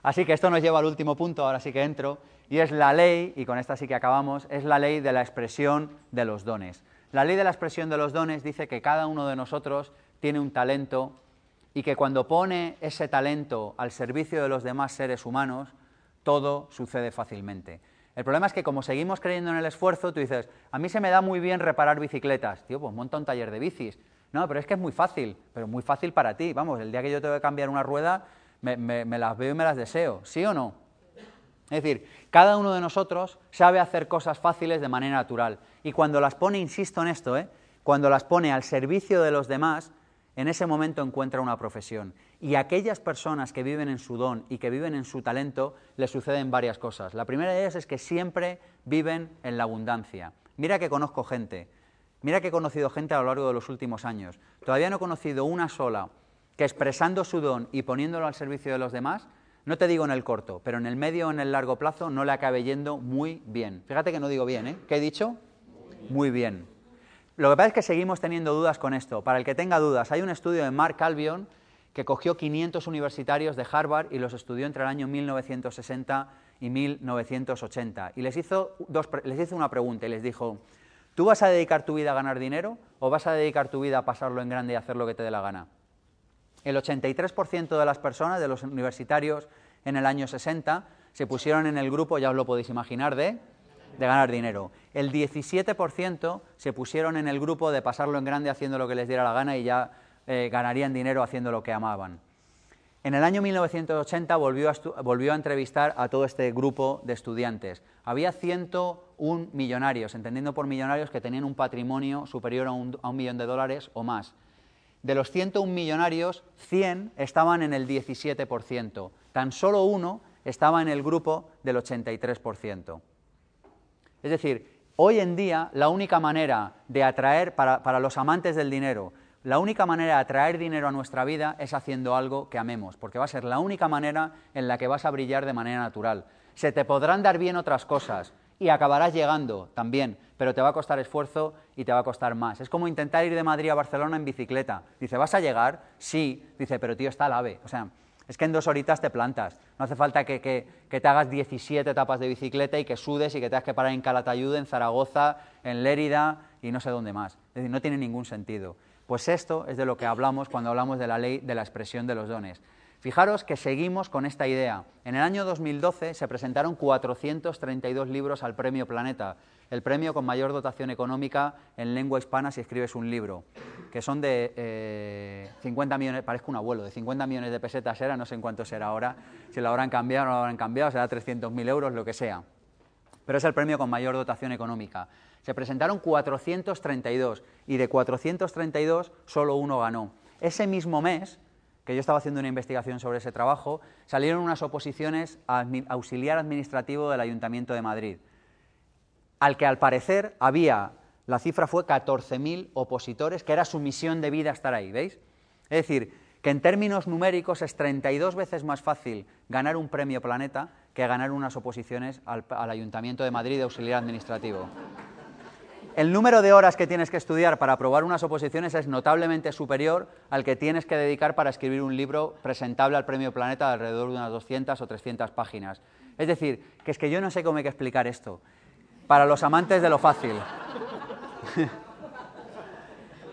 Así que esto nos lleva al último punto, ahora sí que entro, y es la ley, y con esta sí que acabamos, es la ley de la expresión de los dones. La ley de la expresión de los dones dice que cada uno de nosotros tiene un talento y que cuando pone ese talento al servicio de los demás seres humanos, todo sucede fácilmente. El problema es que como seguimos creyendo en el esfuerzo, tú dices, a mí se me da muy bien reparar bicicletas. Tío, pues monta un taller de bicis. No, pero es que es muy fácil, pero muy fácil para ti. Vamos, el día que yo tengo que cambiar una rueda, me, las veo y me las deseo. ¿Sí o no? Es decir, cada uno de nosotros sabe hacer cosas fáciles de manera natural. Y cuando las pone, insisto en esto, ¿eh? cuando las pone al servicio de los demás, en ese momento encuentra una profesión. Y a aquellas personas que viven en su don y que viven en su talento, les suceden varias cosas. La primera de ellas es que siempre viven en la abundancia. Mira que conozco gente, mira que he conocido gente a lo largo de los últimos años. Todavía no he conocido una sola que expresando su don y poniéndolo al servicio de los demás, no te digo en el corto, pero en el medio o en el largo plazo no le acabe yendo muy bien. Fíjate que no digo bien, ¿eh? ¿Qué he dicho? Muy bien. Lo que pasa es que seguimos teniendo dudas con esto. Para el que tenga dudas, hay un estudio de Mark Albion que cogió 500 universitarios de Harvard y los estudió entre el año 1960 y 1980. Y les hizo, les hizo una pregunta y les dijo, ¿Tú vas a dedicar tu vida a ganar dinero o vas a dedicar tu vida a pasarlo en grande y hacer lo que te dé la gana? El 83% de las personas, de los universitarios en el año 60, se pusieron en el grupo, ya os lo podéis imaginar, de, de ganar dinero. El 17% se pusieron en el grupo de pasarlo en grande haciendo lo que les diera la gana y ya eh, ganarían dinero haciendo lo que amaban. En el año 1980 volvió a, volvió a, entrevistar a todo este grupo de estudiantes. Había 101 millonarios, entendiendo por millonarios que tenían un patrimonio superior a un, a un millón de dólares o más. De los 101 millonarios, 100 estaban en el 17%. Tan solo uno estaba en el grupo del 83%. Es decir, hoy en día la única manera de atraer, para, para los amantes del dinero, la única manera de atraer dinero a nuestra vida es haciendo algo que amemos, porque va a ser la única manera en la que vas a brillar de manera natural. Se te podrán dar bien otras cosas y acabarás llegando también, pero te va a costar esfuerzo y te va a costar más. Es como intentar ir de Madrid a Barcelona en bicicleta. Dice, ¿vas a llegar? Sí. Dice, pero tío, está al ave. O sea, es que en dos horitas te plantas. No hace falta que, que, que, te hagas 17 etapas de bicicleta y que sudes y que tengas que parar en Calatayud, en Zaragoza, en Lérida y no sé dónde más. Es decir, no tiene ningún sentido. Pues esto es de lo que hablamos cuando hablamos de la ley de la expresión de los dones. Fijaros que seguimos con esta idea. En el año 2012 se presentaron 432 libros al Premio Planeta, el premio con mayor dotación económica en lengua hispana si escribes un libro, que son de eh, 50 millones, parezco un abuelo, de 50 millones de pesetas era, no sé en cuánto será ahora, si lo habrán cambiado o no lo habrán cambiado, será 300.000 euros, lo que sea. Pero es el premio con mayor dotación económica. Se presentaron 432 y de 432 solo uno ganó. Ese mismo mes, que yo estaba haciendo una investigación sobre ese trabajo, salieron unas oposiciones a auxiliar administrativo del Ayuntamiento de Madrid, al que al parecer había, la cifra fue 14.000 opositores, que era su misión de vida estar ahí, ¿veis? Es decir, que en términos numéricos es 32 veces más fácil ganar un premio Planeta que ganar unas oposiciones al, Ayuntamiento de Madrid de auxiliar administrativo. El número de horas que tienes que estudiar para aprobar unas oposiciones es notablemente superior al que tienes que dedicar para escribir un libro presentable al Premio Planeta de alrededor de unas 200 o 300 páginas. Es decir, que es que yo no sé cómo hay que explicar esto. Para los amantes de lo fácil.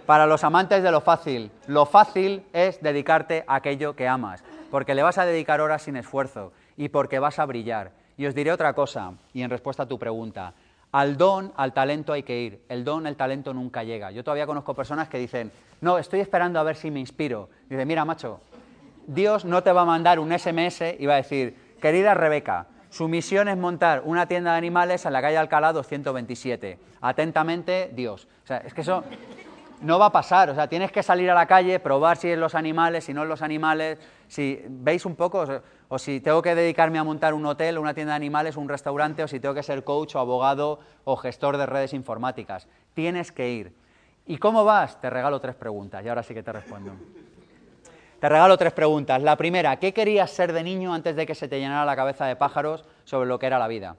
para los amantes de lo fácil. Lo fácil es dedicarte a aquello que amas, porque le vas a dedicar horas sin esfuerzo y porque vas a brillar. Y os diré otra cosa, y en respuesta a tu pregunta. Al don, al talento hay que ir. El don, el talento nunca llega. Yo todavía conozco personas que dicen, no, estoy esperando a ver si me inspiro. Dice, mira, macho, Dios no te va a mandar un SMS y va a decir, querida Rebeca, su misión es montar una tienda de animales en la calle Alcalá 227. Atentamente, Dios. O sea, es que eso no va a pasar. O sea, tienes que salir a la calle, probar si es los animales, si no es los animales. Si veis un poco, o si tengo que dedicarme a montar un hotel, una tienda de animales, un restaurante, o si tengo que ser coach o abogado o gestor de redes informáticas. Tienes que ir. ¿Y cómo vas? Te regalo tres preguntas y ahora sí que te respondo. Te regalo tres preguntas. La primera, ¿qué querías ser de niño antes de que se te llenara la cabeza de pájaros sobre lo que era la vida?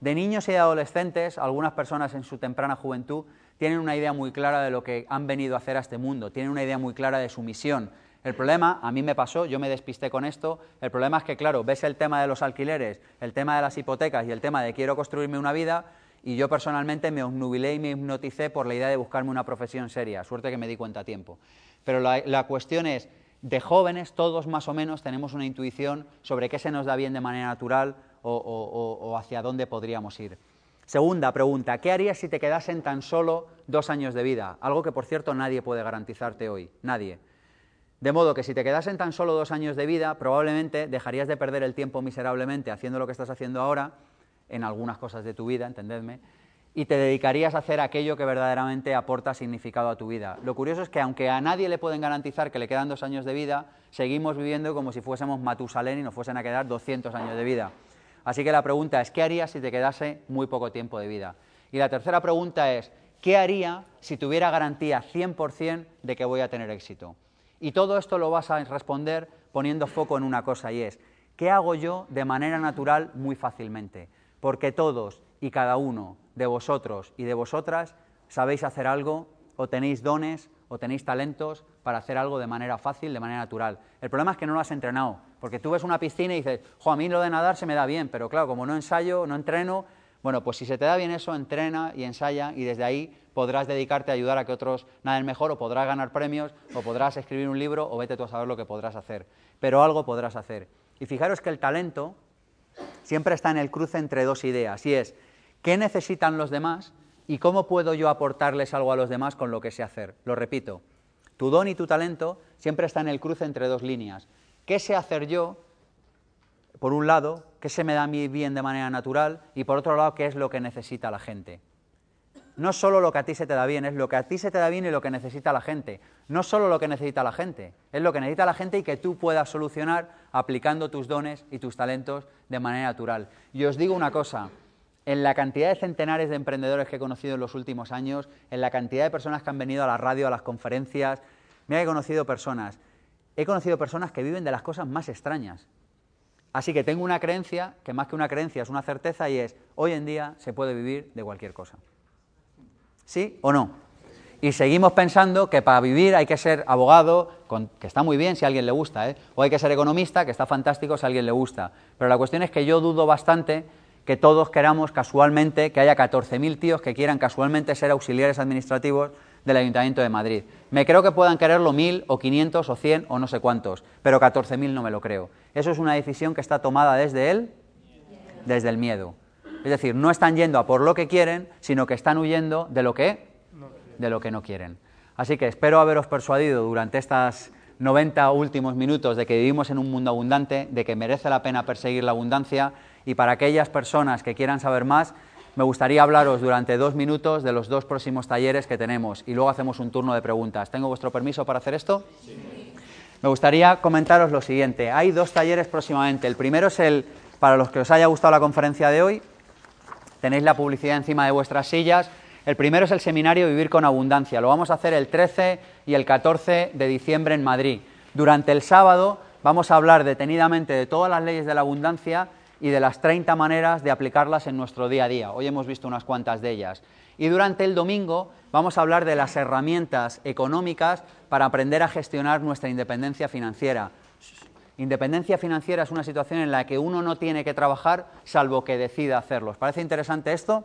De niños y de adolescentes, algunas personas en su temprana juventud tienen una idea muy clara de lo que han venido a hacer a este mundo, tienen una idea muy clara de su misión, el problema, a mí me pasó, yo me despisté con esto, el problema es que, claro, ves el tema de los alquileres, el tema de las hipotecas y el tema de quiero construirme una vida y yo personalmente me obnubilé y me hipnoticé por la idea de buscarme una profesión seria, suerte que me di cuenta a tiempo. Pero la, la cuestión es, de jóvenes todos más o menos tenemos una intuición sobre qué se nos da bien de manera natural o, hacia dónde podríamos ir. Segunda pregunta, ¿qué harías si te quedasen tan solo dos años de vida? Algo que, por cierto, nadie puede garantizarte hoy, nadie. De modo que si te quedasen tan solo dos años de vida, probablemente dejarías de perder el tiempo miserablemente haciendo lo que estás haciendo ahora, en algunas cosas de tu vida, entendedme, y te dedicarías a hacer aquello que verdaderamente aporta significado a tu vida. Lo curioso es que aunque a nadie le pueden garantizar que le quedan dos años de vida, seguimos viviendo como si fuésemos Matusalén y nos fuesen a quedar 200 años de vida. Así que la pregunta es, ¿qué harías si te quedase muy poco tiempo de vida? Y la tercera pregunta es, ¿qué haría si tuviera garantía 100% de que voy a tener éxito? Y todo esto lo vas a responder poniendo foco en una cosa y es, ¿qué hago yo de manera natural muy fácilmente? Porque todos y cada uno de vosotros y de vosotras sabéis hacer algo o tenéis dones o tenéis talentos para hacer algo de manera fácil, de manera natural. El problema es que no lo has entrenado, porque tú ves una piscina y dices, jo, a mí lo de nadar se me da bien, pero claro, como no ensayo, no entreno, Bueno, pues si se te da bien eso, entrena y ensaya y desde ahí podrás dedicarte a ayudar a que otros naden mejor o podrás ganar premios o podrás escribir un libro o vete tú a saber lo que podrás hacer. Pero algo podrás hacer. Y fijaros que el talento siempre está en el cruce entre dos ideas y es qué necesitan los demás y cómo puedo yo aportarles algo a los demás con lo que sé hacer. Lo repito, tu don y tu talento siempre está en el cruce entre dos líneas. ¿Qué sé hacer yo por un lado, qué se me da a mí bien de manera natural y por otro lado, qué es lo que necesita la gente. No solo lo que a ti se te da bien, es lo que a ti se te da bien y lo que necesita la gente. No solo lo que necesita la gente, es lo que necesita la gente y que tú puedas solucionar aplicando tus dones y tus talentos de manera natural. Y os digo una cosa, en la cantidad de centenares de emprendedores que he conocido en los últimos años, en la cantidad de personas que han venido a la radio, a las conferencias, me he conocido personas, he conocido personas que viven de las cosas más extrañas. Así que tengo una creencia, que más que una creencia es una certeza, y es, hoy en día se puede vivir de cualquier cosa. ¿Sí o no? Y seguimos pensando que para vivir hay que ser abogado, que está muy bien si a alguien le gusta, ¿eh? o hay que ser economista, que está fantástico si a alguien le gusta. Pero la cuestión es que yo dudo bastante que todos queramos casualmente, que haya 14.000 tíos que quieran casualmente ser auxiliares administrativos del Ayuntamiento de Madrid. Me creo que puedan quererlo mil o 500 o 100 o no sé cuántos, pero 14.000 no me lo creo. Eso es una decisión que está tomada desde él, desde el miedo. Es decir, no están yendo a por lo que quieren, sino que están huyendo de lo que, de lo que no quieren. Así que espero haberos persuadido durante estas 90 últimos minutos de que vivimos en un mundo abundante, de que merece la pena perseguir la abundancia y para aquellas personas que quieran saber más, me gustaría hablaros durante dos minutos de los dos próximos talleres que tenemos y luego hacemos un turno de preguntas. ¿Tengo vuestro permiso para hacer esto? Sí. Me gustaría comentaros lo siguiente. Hay dos talleres próximamente. El primero es el, para los que os haya gustado la conferencia de hoy, tenéis la publicidad encima de vuestras sillas. El primero es el seminario Vivir con Abundancia. Lo vamos a hacer el 13 y el 14 de diciembre en Madrid. Durante el sábado vamos a hablar detenidamente de todas las leyes de la abundancia y de las 30 maneras de aplicarlas en nuestro día a día. Hoy hemos visto unas cuantas de ellas. Y durante el domingo vamos a hablar de las herramientas económicas para aprender a gestionar nuestra independencia financiera. Independencia financiera es una situación en la que uno no tiene que trabajar salvo que decida hacerlo. ¿Os parece interesante esto?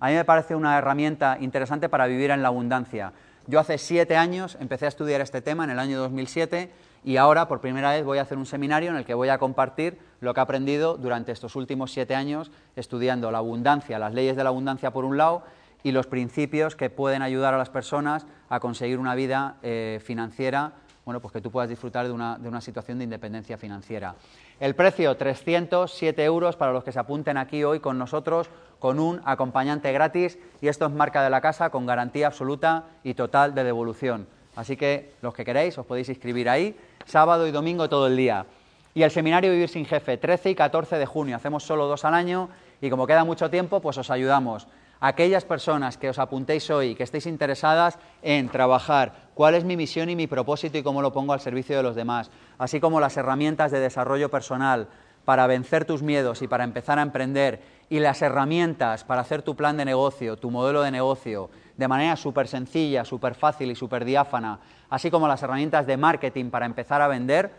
A mí me parece una herramienta interesante para vivir en la abundancia. Yo hace siete años empecé a estudiar este tema, en el año 2007, y ahora por primera vez voy a hacer un seminario en el que voy a compartir lo que he aprendido durante estos últimos siete años estudiando la abundancia, las leyes de la abundancia por un lado y los principios que pueden ayudar a las personas a conseguir una vida eh, financiera, bueno, pues que tú puedas disfrutar de una, de una situación de independencia financiera. El precio, 307 euros para los que se apunten aquí hoy con nosotros con un acompañante gratis y esto es marca de la casa con garantía absoluta y total de devolución. Así que los que queréis os podéis inscribir ahí, sábado y domingo todo el día. Y el seminario Vivir sin Jefe, 13 y 14 de junio. Hacemos solo dos al año y como queda mucho tiempo, pues os ayudamos. Aquellas personas que os apuntéis hoy, que estéis interesadas en trabajar, cuál es mi misión y mi propósito y cómo lo pongo al servicio de los demás, así como las herramientas de desarrollo personal para vencer tus miedos y para empezar a emprender, y las herramientas para hacer tu plan de negocio, tu modelo de negocio, de manera súper sencilla, súper fácil y súper diáfana, así como las herramientas de marketing para empezar a vender,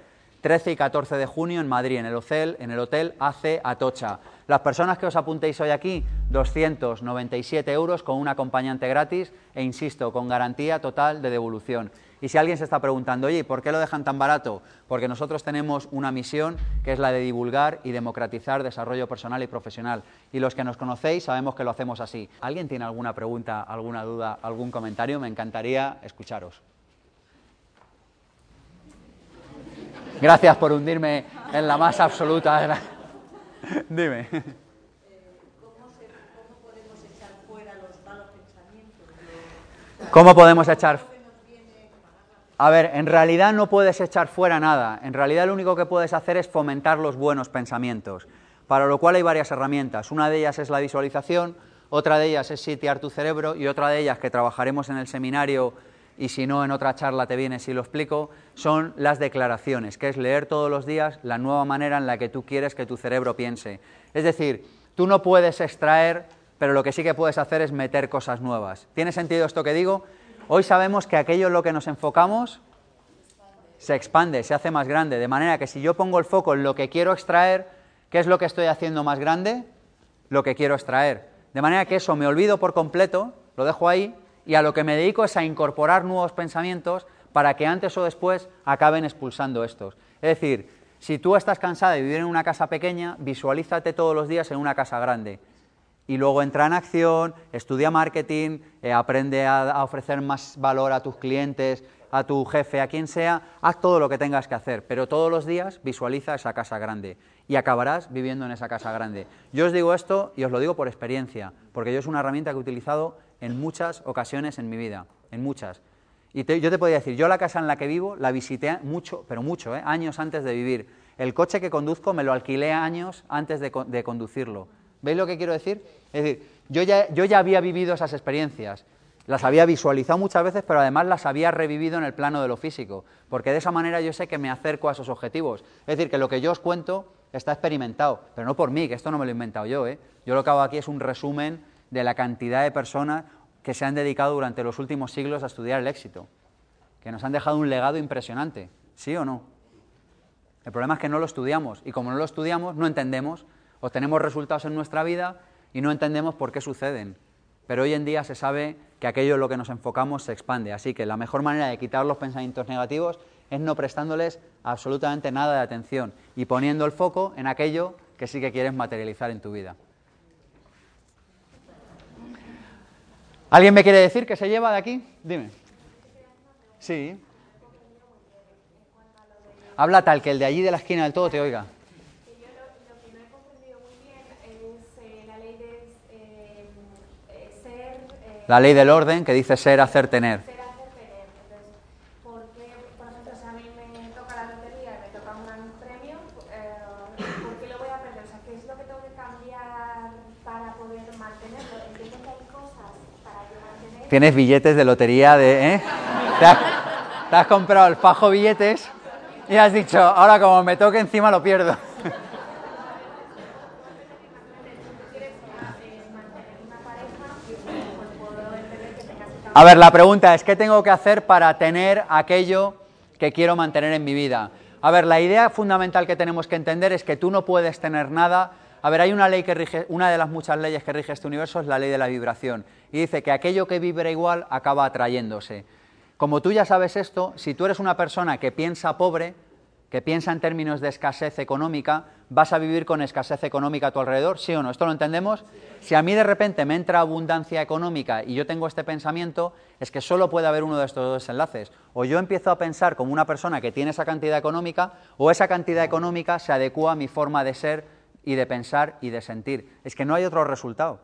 13 y 14 de junio en Madrid, en el hotel, en Atocha. Las personas que os apuntéis hoy aquí, 297 euros con un acompañante gratis e, insisto, con garantía total de devolución. Y si alguien se está preguntando, oye, ¿por qué lo dejan tan barato? Porque nosotros tenemos una misión que es la de divulgar y democratizar desarrollo personal y profesional. Y los que nos conocéis sabemos que lo hacemos así. ¿Alguien tiene alguna pregunta, alguna duda, algún comentario? Me encantaría escucharos. Gracias por hundirme en la más absoluta. De la... Dime. ¿Cómo podemos echar fuera los malos pensamientos? ¿Cómo podemos echar a ver, en realidad no puedes echar fuera nada. En realidad lo único que puedes hacer es fomentar los buenos pensamientos, para lo cual hay varias herramientas. Una de ellas es la visualización, otra de ellas es sitiar tu cerebro y otra de ellas que trabajaremos en el seminario y si no en otra charla te viene si lo explico, son las declaraciones, que es leer todos los días la nueva manera en la que tú quieres que tu cerebro piense. Es decir, tú no puedes extraer, pero lo que sí que puedes hacer es meter cosas nuevas. ¿Tiene sentido esto que digo? Hoy sabemos que aquello en lo que nos enfocamos se expande, se hace más grande, de manera que si yo pongo el foco en lo que quiero extraer, ¿qué es lo que estoy haciendo más grande? lo que quiero extraer. De manera que eso me olvido por completo, lo dejo ahí, y a lo que me dedico es a incorporar nuevos pensamientos para que antes o después acaben expulsando estos. Es decir, si tú estás cansada de vivir en una casa pequeña, visualízate todos los días en una casa grande. Y luego entra en acción, estudia marketing, eh, aprende a, ofrecer más valor a tus clientes, a tu jefe, a quien sea, haz todo lo que tengas que hacer, pero todos los días visualiza esa casa grande y acabarás viviendo en esa casa grande. Yo os digo esto y os lo digo por experiencia, porque yo es una herramienta que he utilizado en muchas ocasiones en mi vida, en muchas. Y yo te podría decir, yo la casa en la que vivo la visité mucho, pero mucho, ¿eh? años antes de vivir. El coche que conduzco me lo alquilé años antes de conducirlo. ¿Veis lo que quiero decir? Es decir, yo ya, yo ya había vivido esas experiencias, las había visualizado muchas veces, pero además las había revivido en el plano de lo físico, porque de esa manera yo sé que me acerco a esos objetivos. Es decir, que lo que yo os cuento está experimentado, pero no por mí, que esto no me lo he inventado yo. ¿eh? Yo lo que hago aquí es un resumen de la cantidad de personas que se han dedicado durante los últimos siglos a estudiar el éxito, que nos han dejado un legado impresionante, ¿sí o no? El problema es que no lo estudiamos y como no lo estudiamos no entendemos, obtenemos resultados en nuestra vida y no entendemos por qué suceden. Pero hoy en día se sabe que aquello en lo que nos enfocamos se expande, así que la mejor manera de quitar los pensamientos negativos es no prestándoles absolutamente nada de atención y poniendo el foco en aquello que sí que quieres materializar en tu vida. ¿Alguien me quiere decir que se lleva de aquí? Dime. Sí. Habla tal que el de allí de la esquina del todo te oiga. que yo lo, lo que no he comprendido muy bien es eh, la ley de eh, eh, ser, eh, La ley del orden que dice ser, hacer, tener. ser, hacer, tener. Entonces, ¿por qué, por ejemplo, si a mí me toca la lotería y me toca un gran premio, eh, ¿por qué lo voy a perder? O sea, ¿qué es lo que tengo que cambiar para poder mantenerlo? Entiendo que hay cosas para yo mantener. Tienes billetes de lotería de... ¿eh? Te, has, te has comprado el fajo billetes y has dicho, ahora como me toque encima lo pierdo. A ver, la pregunta es, ¿qué tengo que hacer para tener aquello que quiero mantener en mi vida? A ver, la idea fundamental que tenemos que entender es que tú no puedes tener nada. A ver, hay una ley que rige, una de las muchas leyes que rige este universo es la ley de la vibración. Y dice que aquello que vibra igual acaba atrayéndose. Como tú ya sabes esto, si tú eres una persona que piensa pobre, que piensa en términos de escasez económica, vas a vivir con escasez económica a tu alrededor, ¿sí o no? ¿Esto lo entendemos? Si a mí de repente me entra abundancia económica y yo tengo este pensamiento, es que solo puede haber uno de estos dos enlaces. O yo empiezo a pensar como una persona que tiene esa cantidad económica, o esa cantidad económica se adecua a mi forma de ser y de pensar y de sentir. Es que no hay otro resultado.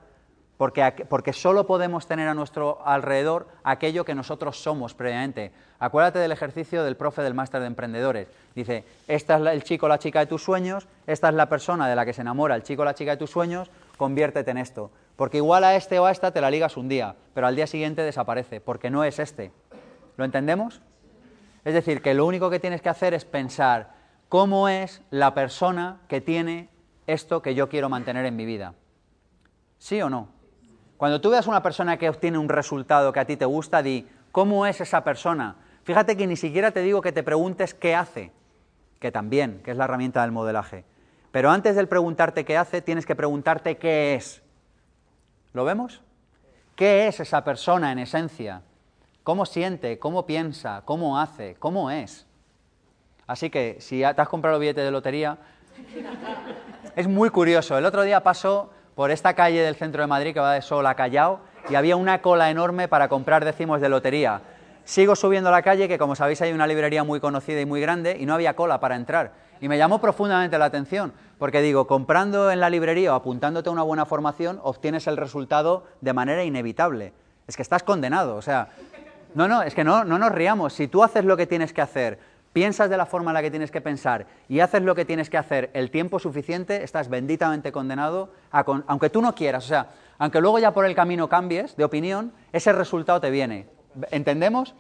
Porque, solo podemos tener a nuestro alrededor aquello que nosotros somos previamente. Acuérdate del ejercicio del profe del máster de emprendedores. Dice, esta es el chico o la chica de tus sueños, esta es la persona de la que se enamora el chico o la chica de tus sueños, conviértete en esto. Porque igual a este o a esta te la ligas un día, pero al día siguiente desaparece, porque no es este. ¿Lo entendemos? Es decir, que lo único que tienes que hacer es pensar cómo es la persona que tiene esto que yo quiero mantener en mi vida. ¿Sí o no? Cuando tú veas una persona que obtiene un resultado que a ti te gusta, di, ¿cómo es esa persona? Fíjate que ni siquiera te digo que te preguntes qué hace, que también, que es la herramienta del modelaje. Pero antes del preguntarte qué hace, tienes que preguntarte qué es. ¿Lo vemos? ¿Qué es esa persona en esencia? ¿Cómo siente? ¿Cómo piensa? ¿Cómo hace? ¿Cómo es? Así que si te has comprado billetes de lotería, es muy curioso. El otro día pasó por esta calle del centro de Madrid que va de Sol a Callao y había una cola enorme para comprar décimos de lotería. Sigo subiendo la calle, que como sabéis hay una librería muy conocida y muy grande, y no había cola para entrar. Y me llamó profundamente la atención, porque digo, comprando en la librería o apuntándote a una buena formación, obtienes el resultado de manera inevitable. Es que estás condenado, o sea, no, no, es que no, no nos riamos. Si tú haces lo que tienes que hacer, piensas de la forma en la que tienes que pensar y haces lo que tienes que hacer el tiempo suficiente, estás benditamente condenado, a aunque tú no quieras, o sea, aunque luego ya por el camino cambies de opinión, ese resultado te viene. ¿Entendemos?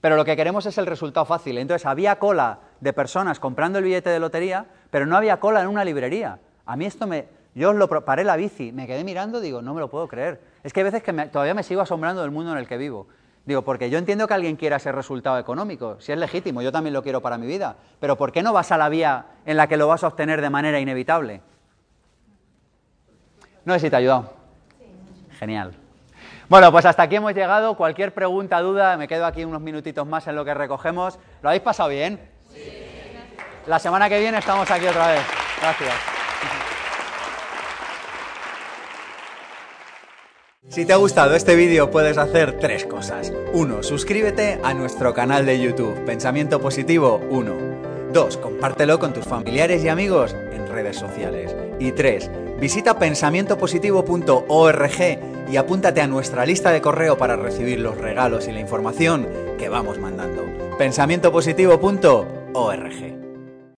Pero lo que queremos es el resultado fácil. Entonces había cola de personas comprando el billete de lotería, pero no había cola en una librería. A mí esto me... Yo os lo paré la bici, me quedé mirando, digo, no me lo puedo creer. Es que hay veces que me- todavía me sigo asombrando del mundo en el que vivo. Digo, porque yo entiendo que alguien quiera ese resultado económico, si es legítimo, yo también lo quiero para mi vida, pero ¿por qué no vas a la vía en la que lo vas a obtener de manera inevitable? No sé si te ha ayudado. Genial. Bueno, pues hasta aquí hemos llegado. Cualquier pregunta, duda, me quedo aquí unos minutitos más en lo que recogemos. ¿Lo habéis pasado bien? Sí. La semana que viene estamos aquí otra vez. Gracias. Si te ha gustado este vídeo puedes hacer tres cosas. 1. Suscríbete a nuestro canal de YouTube, Pensamiento Positivo 1. 2. Compártelo con tus familiares y amigos en redes sociales. Y 3. Visita pensamientopositivo.org y apúntate a nuestra lista de correo para recibir los regalos y la información que vamos mandando. pensamientopositivo.org